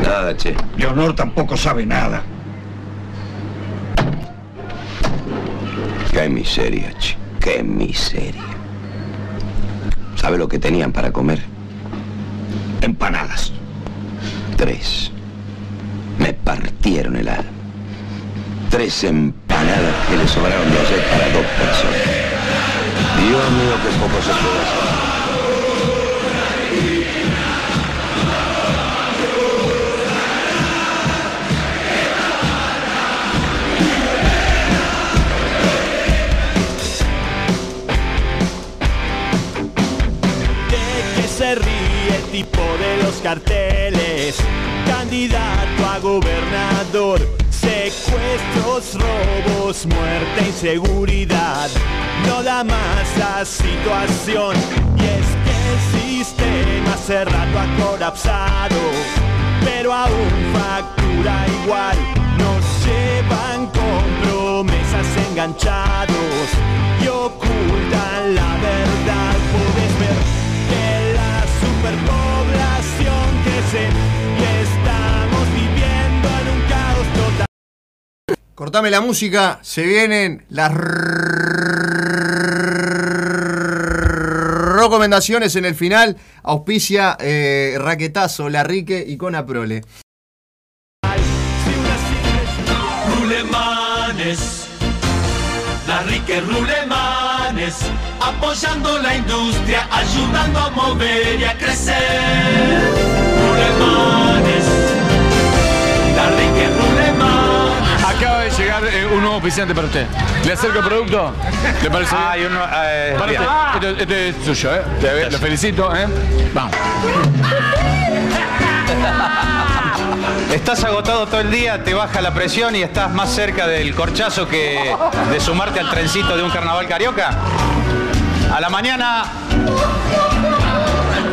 Nada, che. Leonor tampoco sabe nada. Qué miseria, che. Qué miseria. ¿Sabe lo que tenían para comer? Empanadas. Tres. Partieron el alma. Tres empanadas que le sobraron de ayer para dos personas. Dios mío, qué poco se puede hacer. que se ríe el tipo de los carteles. Candidato a gobernador, secuestros, robos, muerte, inseguridad. No da más la situación. Y es que el sistema hace rato ha colapsado. Pero aún factura igual. Nos llevan con promesas enganchados y ocultan la verdad. Puedes ver que la superpoblación crece Cortame la música, se vienen las recomendaciones en el final. Auspicia eh, Raquetazo, La Rique y Conaprole. Rulemanes, la rique Rulemanes, apoyando la industria, ayudando a mover y a crecer. Rulemanes, Acaba de llegar eh, un nuevo oficiante para usted. ¿Le acerco el producto? ¿Le parece? Ah, hay uno. eh, Para bien. usted. Este, este es suyo, ¿eh? Te- Lo felicito, ¿eh? Vamos. *laughs* Estás agotado todo el día, te baja la presión y estás más cerca del corchazo que de sumarte al trencito de un carnaval carioca. A la mañana,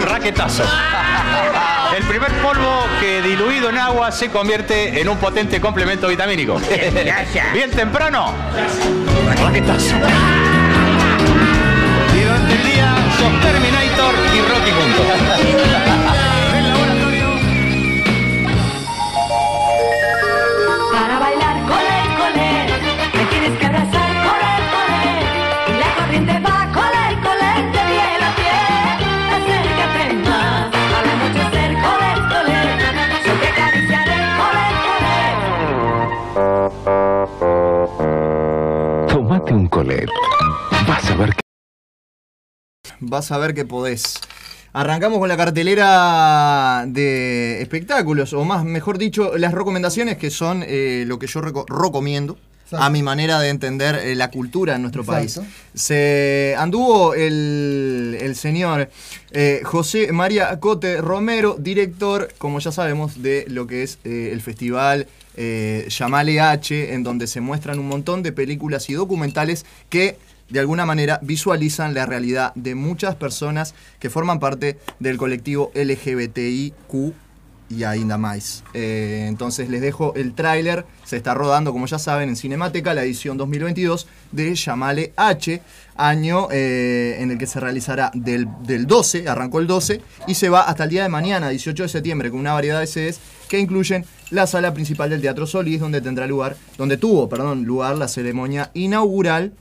raquetazo. *laughs* El primer polvo que diluido en agua se convierte en un potente complemento vitamínico. Bien *laughs* temprano. Raquetazo. Y durante el día sos Terminator y Rocky juntos. *laughs* Vas a ver que... Vas a ver que podés. Arrancamos con la cartelera de espectáculos, o más, mejor dicho, las recomendaciones que son eh, lo que yo reco- recomiendo. A mi manera de entender eh, la cultura en nuestro país. Exacto. Se anduvo el, el señor eh, José María Cote Romero, director, como ya sabemos, de lo que es eh, el festival eh, Llamale H, en donde se muestran un montón de películas y documentales que de alguna manera visualizan la realidad de muchas personas que forman parte del colectivo LGBTIQ y ainda más. Eh, entonces les dejo el tráiler, se está rodando como ya saben en Cinemateca la edición 2022 de Llamale H, año eh, en el que se realizará del, del 12, arrancó el 12, y se va hasta el día de mañana, 18 de septiembre, con una variedad de sedes que incluyen la sala principal del Teatro Solís, donde tendrá lugar, donde tuvo, perdón, lugar la ceremonia inaugural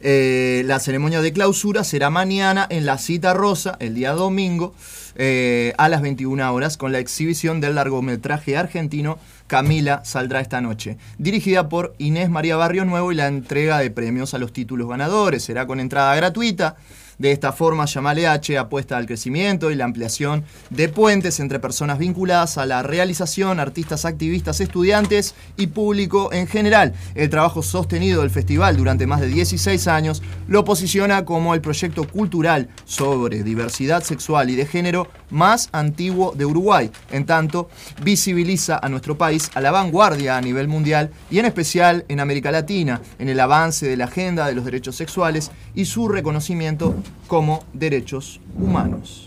eh, la ceremonia de clausura será mañana en la cita rosa, el día domingo, eh, a las 21 horas, con la exhibición del largometraje argentino Camila saldrá esta noche, dirigida por Inés María Barrio Nuevo y la entrega de premios a los títulos ganadores. Será con entrada gratuita. De esta forma, Llamale H apuesta al crecimiento y la ampliación de puentes entre personas vinculadas a la realización, artistas, activistas, estudiantes y público en general. El trabajo sostenido del festival durante más de 16 años lo posiciona como el proyecto cultural sobre diversidad sexual y de género más antiguo de Uruguay. En tanto, visibiliza a nuestro país a la vanguardia a nivel mundial y en especial en América Latina, en el avance de la agenda de los derechos sexuales y su reconocimiento como derechos humanos.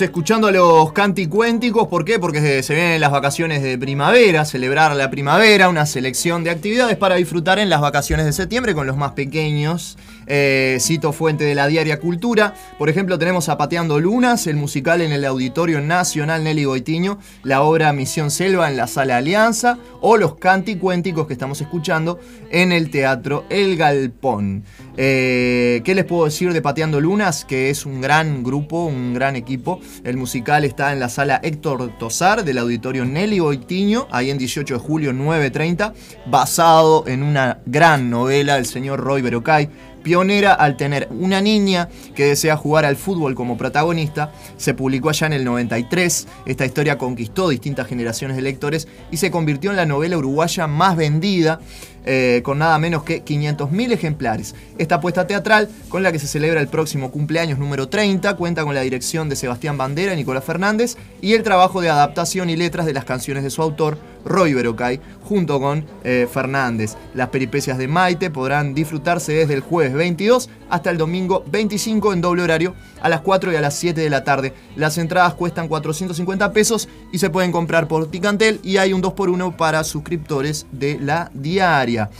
Escuchando a los canticuénticos, ¿por qué? Porque se vienen las vacaciones de primavera, celebrar la primavera, una selección de actividades para disfrutar en las vacaciones de septiembre con los más pequeños. Eh, cito fuente de la diaria Cultura. Por ejemplo, tenemos a Pateando Lunas, el musical en el Auditorio Nacional Nelly Goitiño, la obra Misión Selva en la Sala Alianza, o los canticuénticos que estamos escuchando en el Teatro El Galpón. Eh, ¿Qué les puedo decir de Pateando Lunas? Que es un gran grupo, un gran equipo. El musical está en la sala Héctor Tosar del Auditorio Nelly Goitiño, ahí en 18 de julio 9.30, basado en una gran novela del señor Roy Berocay, pionera al tener una niña que desea jugar al fútbol como protagonista. Se publicó allá en el 93. Esta historia conquistó distintas generaciones de lectores y se convirtió en la novela uruguaya más vendida, eh, con nada menos que 500.000 ejemplares. Esta apuesta teatral, con la que se celebra el próximo cumpleaños número 30, cuenta con la dirección de Sebastián Bandera y Nicolás Fernández y el trabajo de adaptación y letras de las canciones de su autor, Roy Berocay, junto con eh, Fernández. Las peripecias de Maite podrán disfrutarse desde el jueves 22 hasta el domingo 25 en doble horario a las 4 y a las 7 de la tarde. Las entradas cuestan 450 pesos y se pueden comprar por Ticantel y hay un 2x1 para suscriptores de la diaria.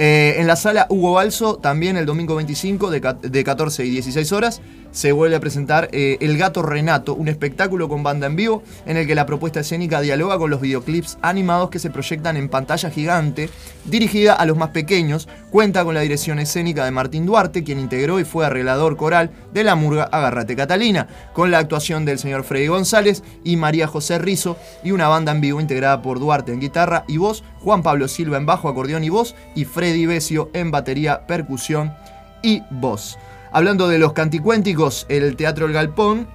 Eh, en la sala Hugo Balso, también el domingo 25 de, de 14 y 16 horas, se vuelve a presentar eh, El Gato Renato, un espectáculo con banda en vivo en el que la propuesta escénica dialoga con los videoclips animados que se proyectan en pantalla gigante, dirigida a los más pequeños, cuenta con la dirección escénica de Martín Duarte, quien integró y fue arreglador coral de la murga Agárrate Catalina, con la actuación del señor Freddy González y María José Rizo, y una banda en vivo integrada por Duarte en guitarra y voz, Juan Pablo Silva en bajo, acordeón y voz, y Freddy Besio en batería, percusión y voz. Hablando de los canticuénticos, el Teatro El Galpón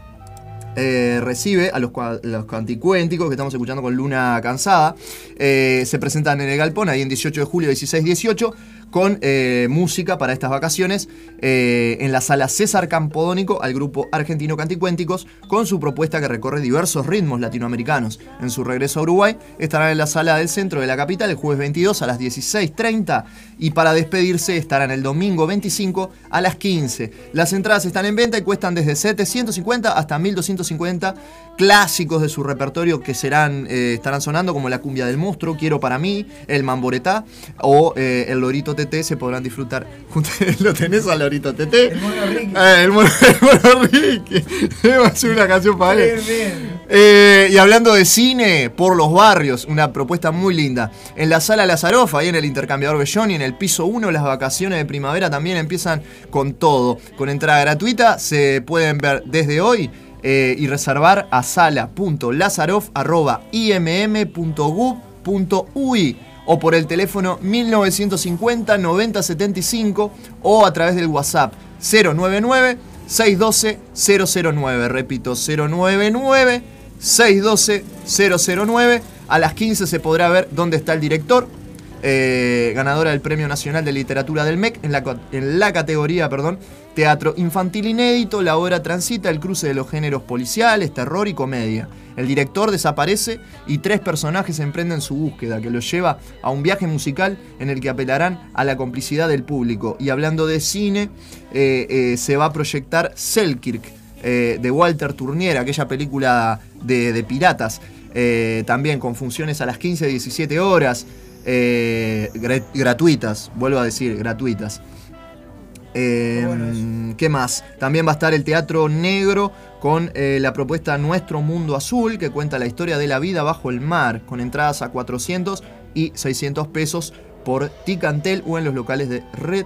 eh, recibe a los, los canticuénticos que estamos escuchando con Luna Cansada. Eh, se presentan en el Galpón, ahí en 18 de julio, 16-18, con eh, música para estas vacaciones eh, en la sala César Campodónico al grupo argentino Canticuénticos con su propuesta que recorre diversos ritmos latinoamericanos. En su regreso a Uruguay estarán en la sala del centro de la capital el jueves 22 a las 16.30 y para despedirse estarán el domingo 25 a las 15. Las entradas están en venta y cuestan desde 750 hasta 1250 clásicos de su repertorio que serán eh, estarán sonando como la cumbia del monstruo, Quiero para mí, el mamboretá o eh, el lorito TT se podrán disfrutar. *laughs* Lo tenés al lorito TT. El mono Ricky. el mono, *laughs* el mono Ricky. *laughs* Va a ser una canción para él. Eh, y hablando de cine, por los barrios, una propuesta muy linda. En la sala Lazaroff, ahí en el intercambiador Bellón y en el piso 1, las vacaciones de primavera también empiezan con todo. Con entrada gratuita se pueden ver desde hoy eh, y reservar a sala.lazaroff.imm.gov.uy o por el teléfono 1950 9075 o a través del WhatsApp 099 612 009. Repito, 099 612 009. A las 15 se podrá ver dónde está el director. Eh, ganadora del Premio Nacional de Literatura del MEC en la, en la categoría perdón, Teatro Infantil Inédito. La obra transita el cruce de los géneros policiales, terror y comedia. El director desaparece y tres personajes emprenden su búsqueda, que los lleva a un viaje musical en el que apelarán a la complicidad del público. Y hablando de cine, eh, eh, se va a proyectar Selkirk, de Walter Turnier, aquella película de, piratas, también con funciones a las 15 17 horas, eh, gra- gratuitas, vuelvo a decir, gratuitas. Eh, ¿Qué más? También va a estar el Teatro Negro con eh, la propuesta Nuestro Mundo Azul, que cuenta la historia de la vida bajo el mar, con entradas a 400 y 600 pesos por Ticantel o en los locales de Red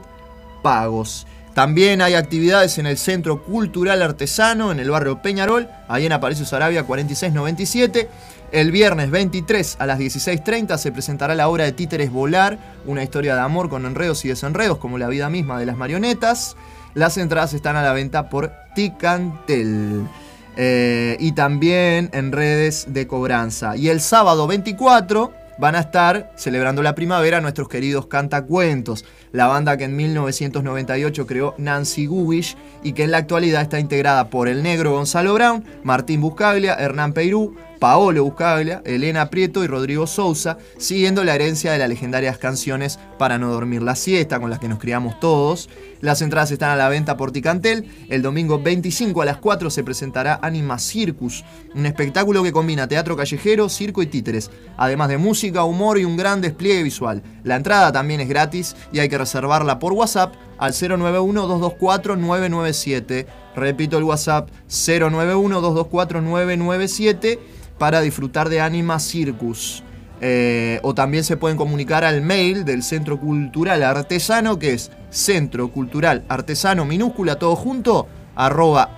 Pagos. También hay actividades en el Centro Cultural Artesano, en el barrio Peñarol, ahí en Aparicio Sarabia 4697. El viernes 23 a las 16.30 se presentará la obra de Títeres Volar, una historia de amor con enredos y desenredos como la vida misma de las marionetas. Las entradas están a la venta por Ticantel. Eh, y también en redes de cobranza. Y el sábado 24 van a estar celebrando la primavera nuestros queridos Cantacuentos, la banda que en 1998 creó Nancy Gubish y que en la actualidad está integrada por el negro Gonzalo Brown, Martín Buscaglia, Hernán Peirú, Paolo Buscaglia, Elena Prieto y Rodrigo Sousa, siguiendo la herencia de las legendarias canciones Para no dormir la siesta, con las que nos criamos todos. Las entradas están a la venta por Ticantel. El domingo 25 a las 4 se presentará Anima Circus, un espectáculo que combina teatro callejero, circo y títeres, además de música, humor y un gran despliegue visual. La entrada también es gratis y hay que reservarla por WhatsApp al 091-224-997. Repito el WhatsApp 091-224-997 para disfrutar de Anima Circus. Eh, o también se pueden comunicar al mail del Centro Cultural Artesano, que es Centro Cultural Artesano minúscula todo junto, arroba.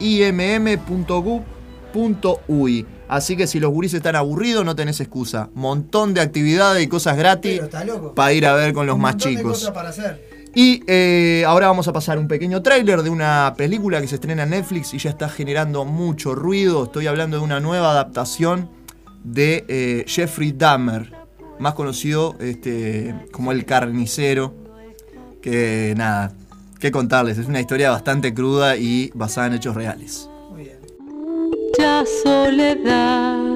Así que si los gurises están aburridos, no tenés excusa. Montón de actividades y cosas gratis para ir a ver con los Un más de chicos. cosas para hacer. Y eh, ahora vamos a pasar un pequeño tráiler de una película que se estrena en Netflix y ya está generando mucho ruido. Estoy hablando de una nueva adaptación de eh, Jeffrey Dahmer, más conocido este, como el carnicero. Que nada, qué contarles, es una historia bastante cruda y basada en hechos reales. mucha soledad.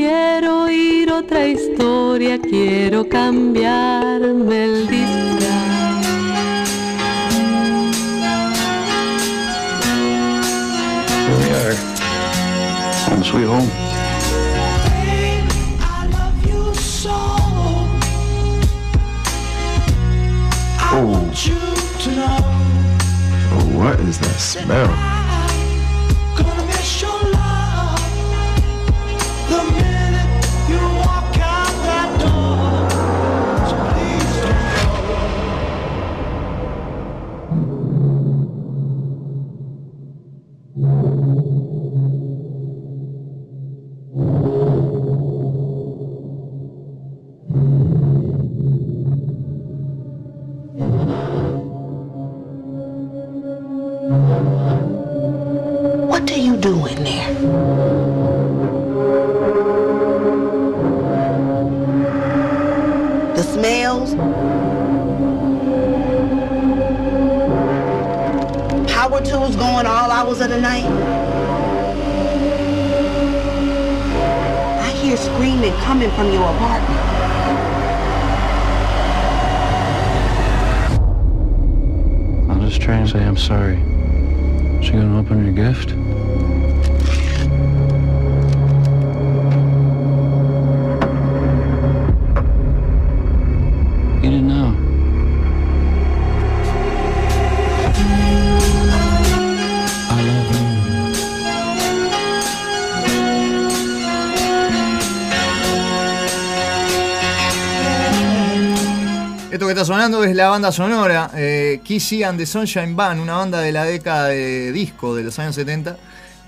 quiero oír otra historia, quiero cambiarme el disfraz. Here we are, home sweet home. Oh. oh, what is that smell? Banda sonora eh, Kissy and the Sunshine Band, una banda de la década de disco de los años 70,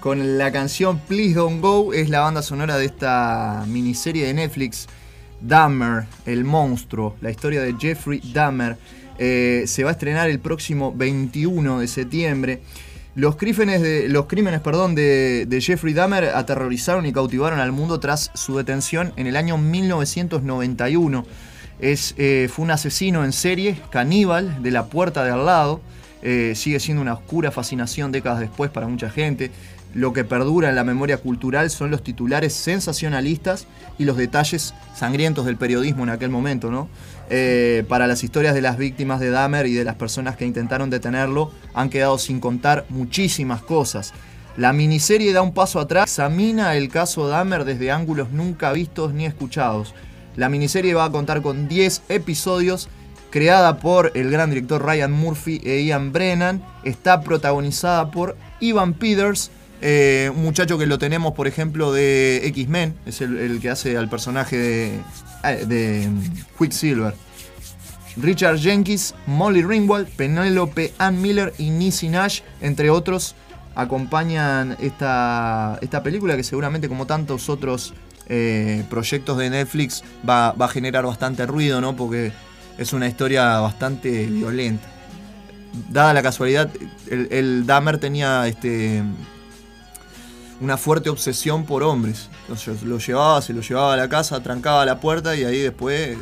con la canción Please Don't Go, es la banda sonora de esta miniserie de Netflix, Dahmer, el monstruo, la historia de Jeffrey Dahmer. Eh, se va a estrenar el próximo 21 de septiembre. Los crímenes, de, los crímenes perdón, de, de Jeffrey Dahmer aterrorizaron y cautivaron al mundo tras su detención en el año 1991. Es, eh, fue un asesino en serie, caníbal, de la puerta de al lado. Eh, sigue siendo una oscura fascinación décadas después para mucha gente. Lo que perdura en la memoria cultural son los titulares sensacionalistas y los detalles sangrientos del periodismo en aquel momento, ¿no? Eh, para las historias de las víctimas de Dahmer y de las personas que intentaron detenerlo, han quedado sin contar muchísimas cosas. La miniserie da un paso atrás, examina el caso Dahmer desde ángulos nunca vistos ni escuchados. La miniserie va a contar con 10 episodios, creada por el gran director Ryan Murphy e Ian Brennan. Está protagonizada por Ivan Peters, eh, un muchacho que lo tenemos, por ejemplo, de X-Men, es el, que hace al personaje de, eh, de Quicksilver. Richard Jenkins, Molly Ringwald, Penelope Ann Miller y Niecy Nash, entre otros, acompañan esta, esta película que seguramente como tantos otros eh, proyectos de Netflix va, va a generar bastante ruido, ¿no? Porque es una historia bastante violenta. Dada la casualidad, el, el Dahmer tenía este, una fuerte obsesión por hombres. Entonces, lo llevaba, se lo llevaba a la casa, trancaba la puerta y ahí después...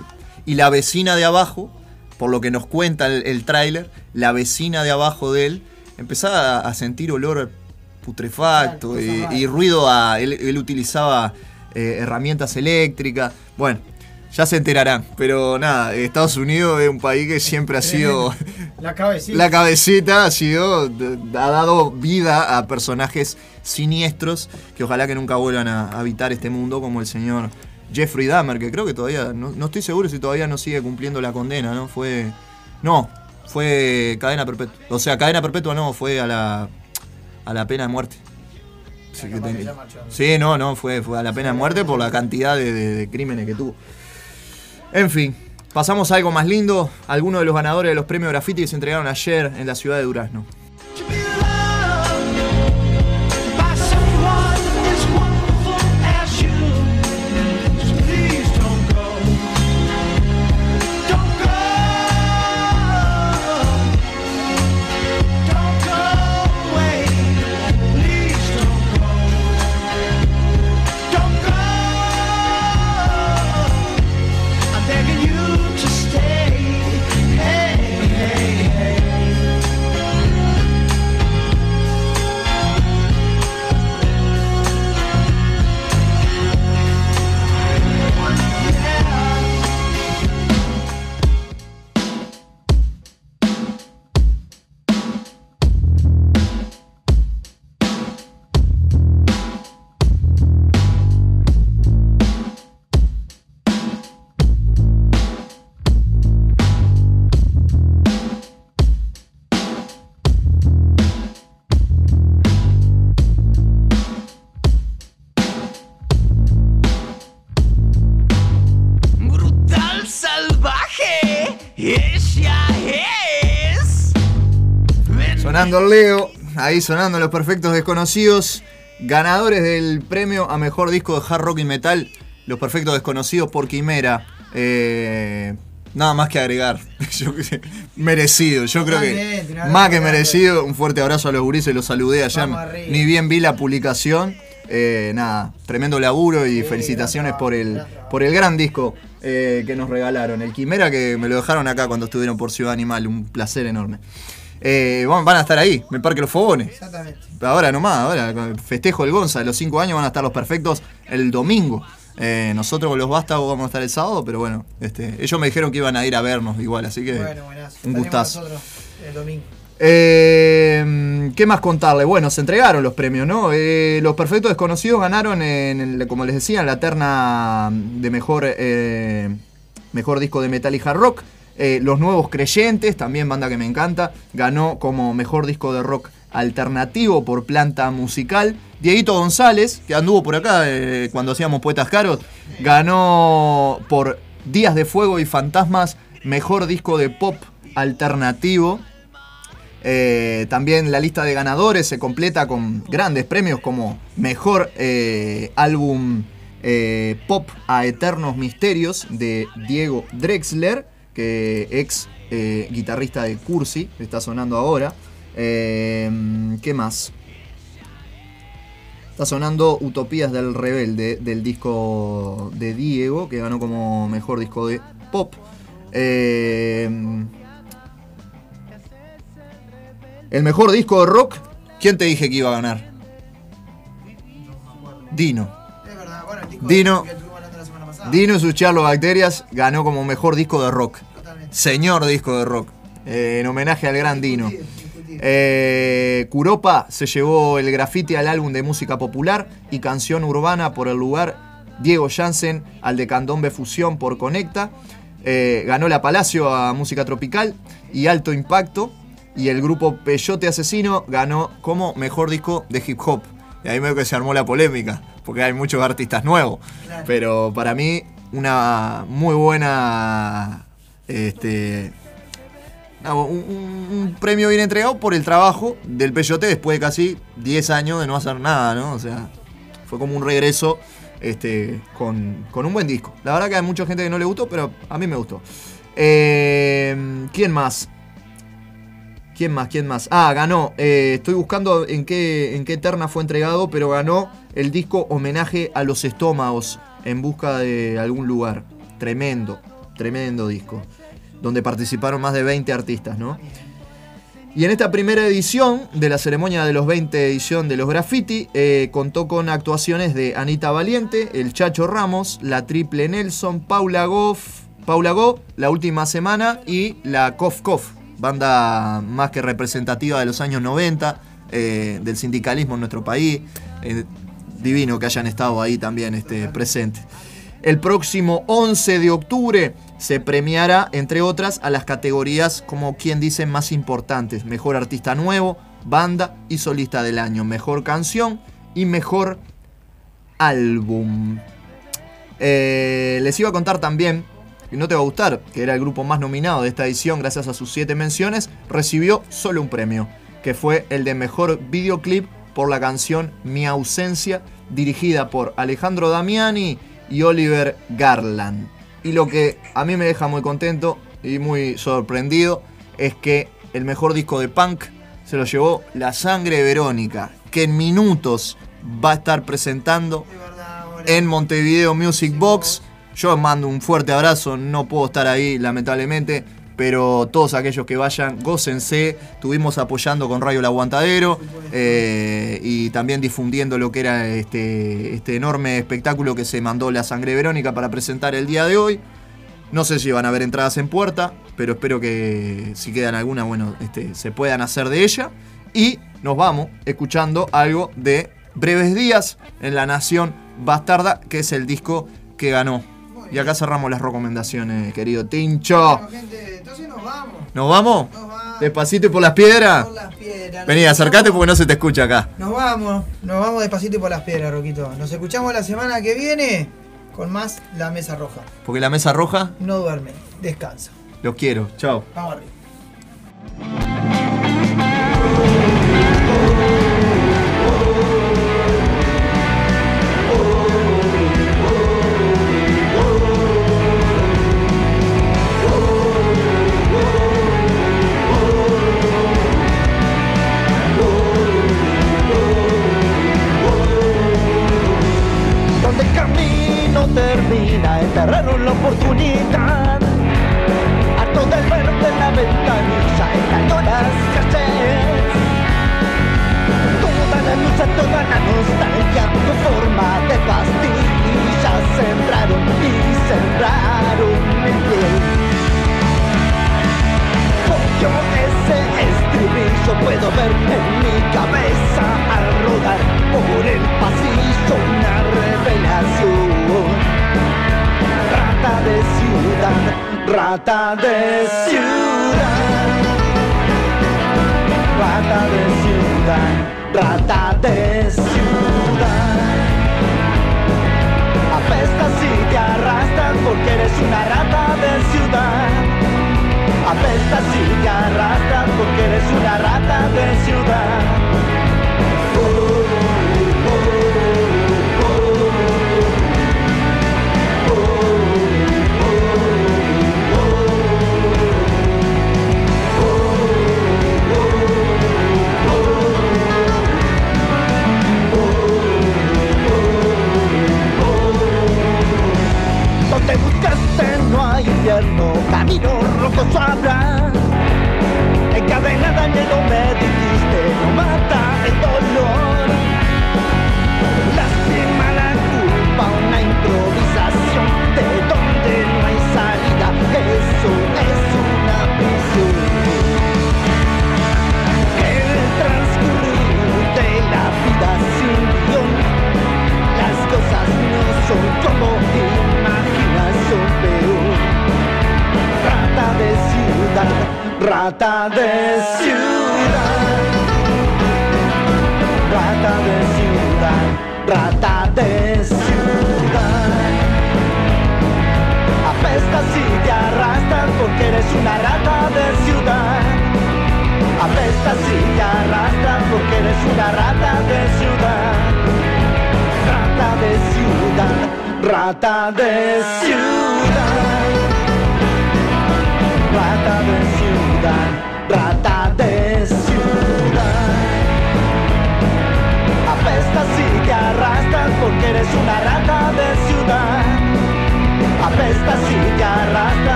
Y la vecina de abajo, por lo que nos cuenta el, el tráiler, la vecina de abajo de él empezaba a, sentir olor putrefacto y, y ruido a... Él, él utilizaba eh, herramientas eléctricas. Bueno, ya se enterarán. Pero nada, Estados Unidos es un país que siempre ha sido... *laughs* La cabecita. La cabecita ha sido, ha dado vida a personajes siniestros que ojalá que nunca vuelvan a habitar este mundo como el señor Jeffrey Dahmer, que creo que todavía, no, no estoy seguro si todavía no sigue cumpliendo la condena, ¿no? Fue, no, fue cadena perpetua. O sea, cadena perpetua no, fue a la, a la pena de muerte. Sí, que ten- sí, no, no, fue, fue a la pena de muerte por la cantidad de, de- de crímenes que tuvo. En fin, pasamos a algo más lindo. Algunos de los ganadores de los premios graffiti que se entregaron ayer en la ciudad de Durazno. Sonando el Leo, ahí sonando los perfectos desconocidos, ganadores del premio a mejor disco de hard rock y metal, los perfectos desconocidos por Quimera. Eh, nada más que agregar. *laughs* Yo merecido, yo creo que más que merecido. Un fuerte abrazo a los gurises, los saludé allá. Ni bien vi la publicación. Eh, nada, tremendo laburo y felicitaciones por el, por el gran disco eh, que nos regalaron. El Quimera que me lo dejaron acá cuando estuvieron por Ciudad Animal, un placer enorme. Eh, van, a estar ahí, me Parque Los Fogones. Exactamente. Ahora nomás, ahora el festejo del Gonza los 5 años van a estar los perfectos el domingo. Eh, nosotros con los Vástagos vamos a estar el sábado, pero bueno, este, ellos me dijeron que iban a ir a vernos igual, así que Bueno, un gustazo. el domingo. Eh, ¿Qué más contarle? Bueno, se entregaron los premios, ¿no? Eh, los Perfectos Desconocidos ganaron, en el- como les decía, en la terna de mejor, mejor disco de metal y hard rock. Eh, los Nuevos Creyentes, también banda que me encanta, ganó como mejor disco de rock alternativo por planta musical. Dieguito González, que anduvo por acá eh, cuando hacíamos Poetas Caros, ganó por Días de Fuego y Fantasmas, mejor disco de pop alternativo. Eh, también la lista de ganadores se completa con grandes premios como mejor álbum pop a Eternos Misterios de Diego Drexler, que ex eh, guitarrista de Cursi, está sonando ahora. Eh, ¿Qué más? Está sonando Utopías del Rebelde del disco de Diego, que ganó como mejor disco de pop. Eh, el mejor disco de rock, ¿quién te dije que iba a ganar? Dino. Dino. Dino y sus Charlo Bacterias ganó como mejor disco de rock. Señor disco de rock. Eh, en homenaje al gran Dino. Eh, Curopa se llevó el graffiti al álbum de música popular y canción urbana por el lugar. Diego Jansen al de Candombe Fusión por Conecta. Eh, ganó la Palacio a música tropical y alto impacto. Y el grupo Peyote Asesino ganó como mejor disco de hip hop. Y ahí medio que se armó la polémica, porque hay muchos artistas nuevos. Pero para mí, una muy buena. Este. un premio bien entregado por el trabajo del Peyote después de casi 10 años de no hacer nada, ¿no? O sea, fue como un regreso este, con, con un buen disco. La verdad que hay mucha gente que no le gustó, pero a mí me gustó. Eh, ¿Quién más? ¿Quién más? ¿Quién más? Ah, ganó. eh, estoy buscando en qué, en qué terna fue entregado, pero ganó el disco Homenaje a los Estómagos en busca de algún lugar. Tremendo, tremendo disco. Donde participaron más de 20 artistas, ¿no? Y en esta primera edición de la ceremonia de los 20 edición de los graffiti, eh, contó con actuaciones de Anita Valiente, el Chacho Ramos, la Triple Nelson, Paula Goff, Paula Go, la última semana y la Kof Kof, banda más que representativa de los años 90, eh, del sindicalismo en nuestro país. Eh, divino que hayan estado ahí también este, presentes. El próximo 11 de octubre se premiará, entre otras, a las categorías como quien dice más importantes. Mejor artista nuevo, banda y solista del año. Mejor canción y mejor álbum. Eh, les iba a contar también, y no te va a gustar, que era el grupo más nominado de esta edición gracias a sus siete menciones, recibió solo un premio, que fue el de mejor videoclip por la canción Mi ausencia, dirigida por Alejandro Damiani y Oliver Garland. Y lo que a mí me deja muy contento y muy sorprendido es que el mejor disco de punk se lo llevó La Sangre Verónica, que en minutos va a estar presentando en Montevideo Music Box. Yo mando un fuerte abrazo, no puedo estar ahí lamentablemente, pero todos aquellos que vayan, gócense. Estuvimos apoyando con Radio El Aguantadero eh, y también difundiendo lo que era este, este enorme espectáculo que se mandó La Sangre Verónica para presentar el día de hoy. No sé si van a haber entradas en puerta, pero espero que si quedan algunas, bueno, este, se puedan hacer de ella. Y nos vamos escuchando algo de Breves Días en La Nación Bastarda, que es el disco que ganó. Y acá cerramos las recomendaciones, querido Tincho. Bueno, gente, entonces nos vamos. ¿Nos vamos? Nos vamos. ¿Despacito y por las piedras? Por las piedras. Vení, acercate porque no se te escucha acá. Nos vamos, nos vamos despacito y por las piedras, Roquito. Nos escuchamos la semana que viene con más La Mesa Roja. Porque la Mesa Roja... No duerme, descansa. Los quiero, chao. Vamos arriba. ventanas hay cañonas escasez Toda la luz, toda la nostalgia con forma de pastillas Sembraron y sembraron mi piel pues Yo ese estribillo puedo ver en mi cabeza al rodar por el pasillo una revelación. Rata de ciudad. Rata de ciudad. Rata de ciudad. Rata de ciudad. Apestas y te arrastran porque eres una rata de ciudad. Apestas y te arrastran porque eres una rata de ciudad.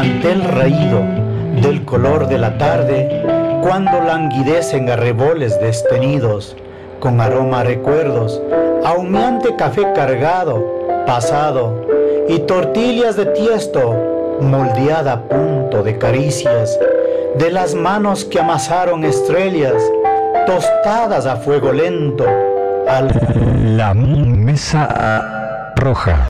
Mantel raído, del color de la tarde, cuando languidecen arreboles destenidos, con aroma recuerdos, a humeante café cargado, pasado, y tortillas de tiesto, moldeada a punto de caricias, de las manos que amasaron estrellas, tostadas a fuego lento, al... La mesa roja.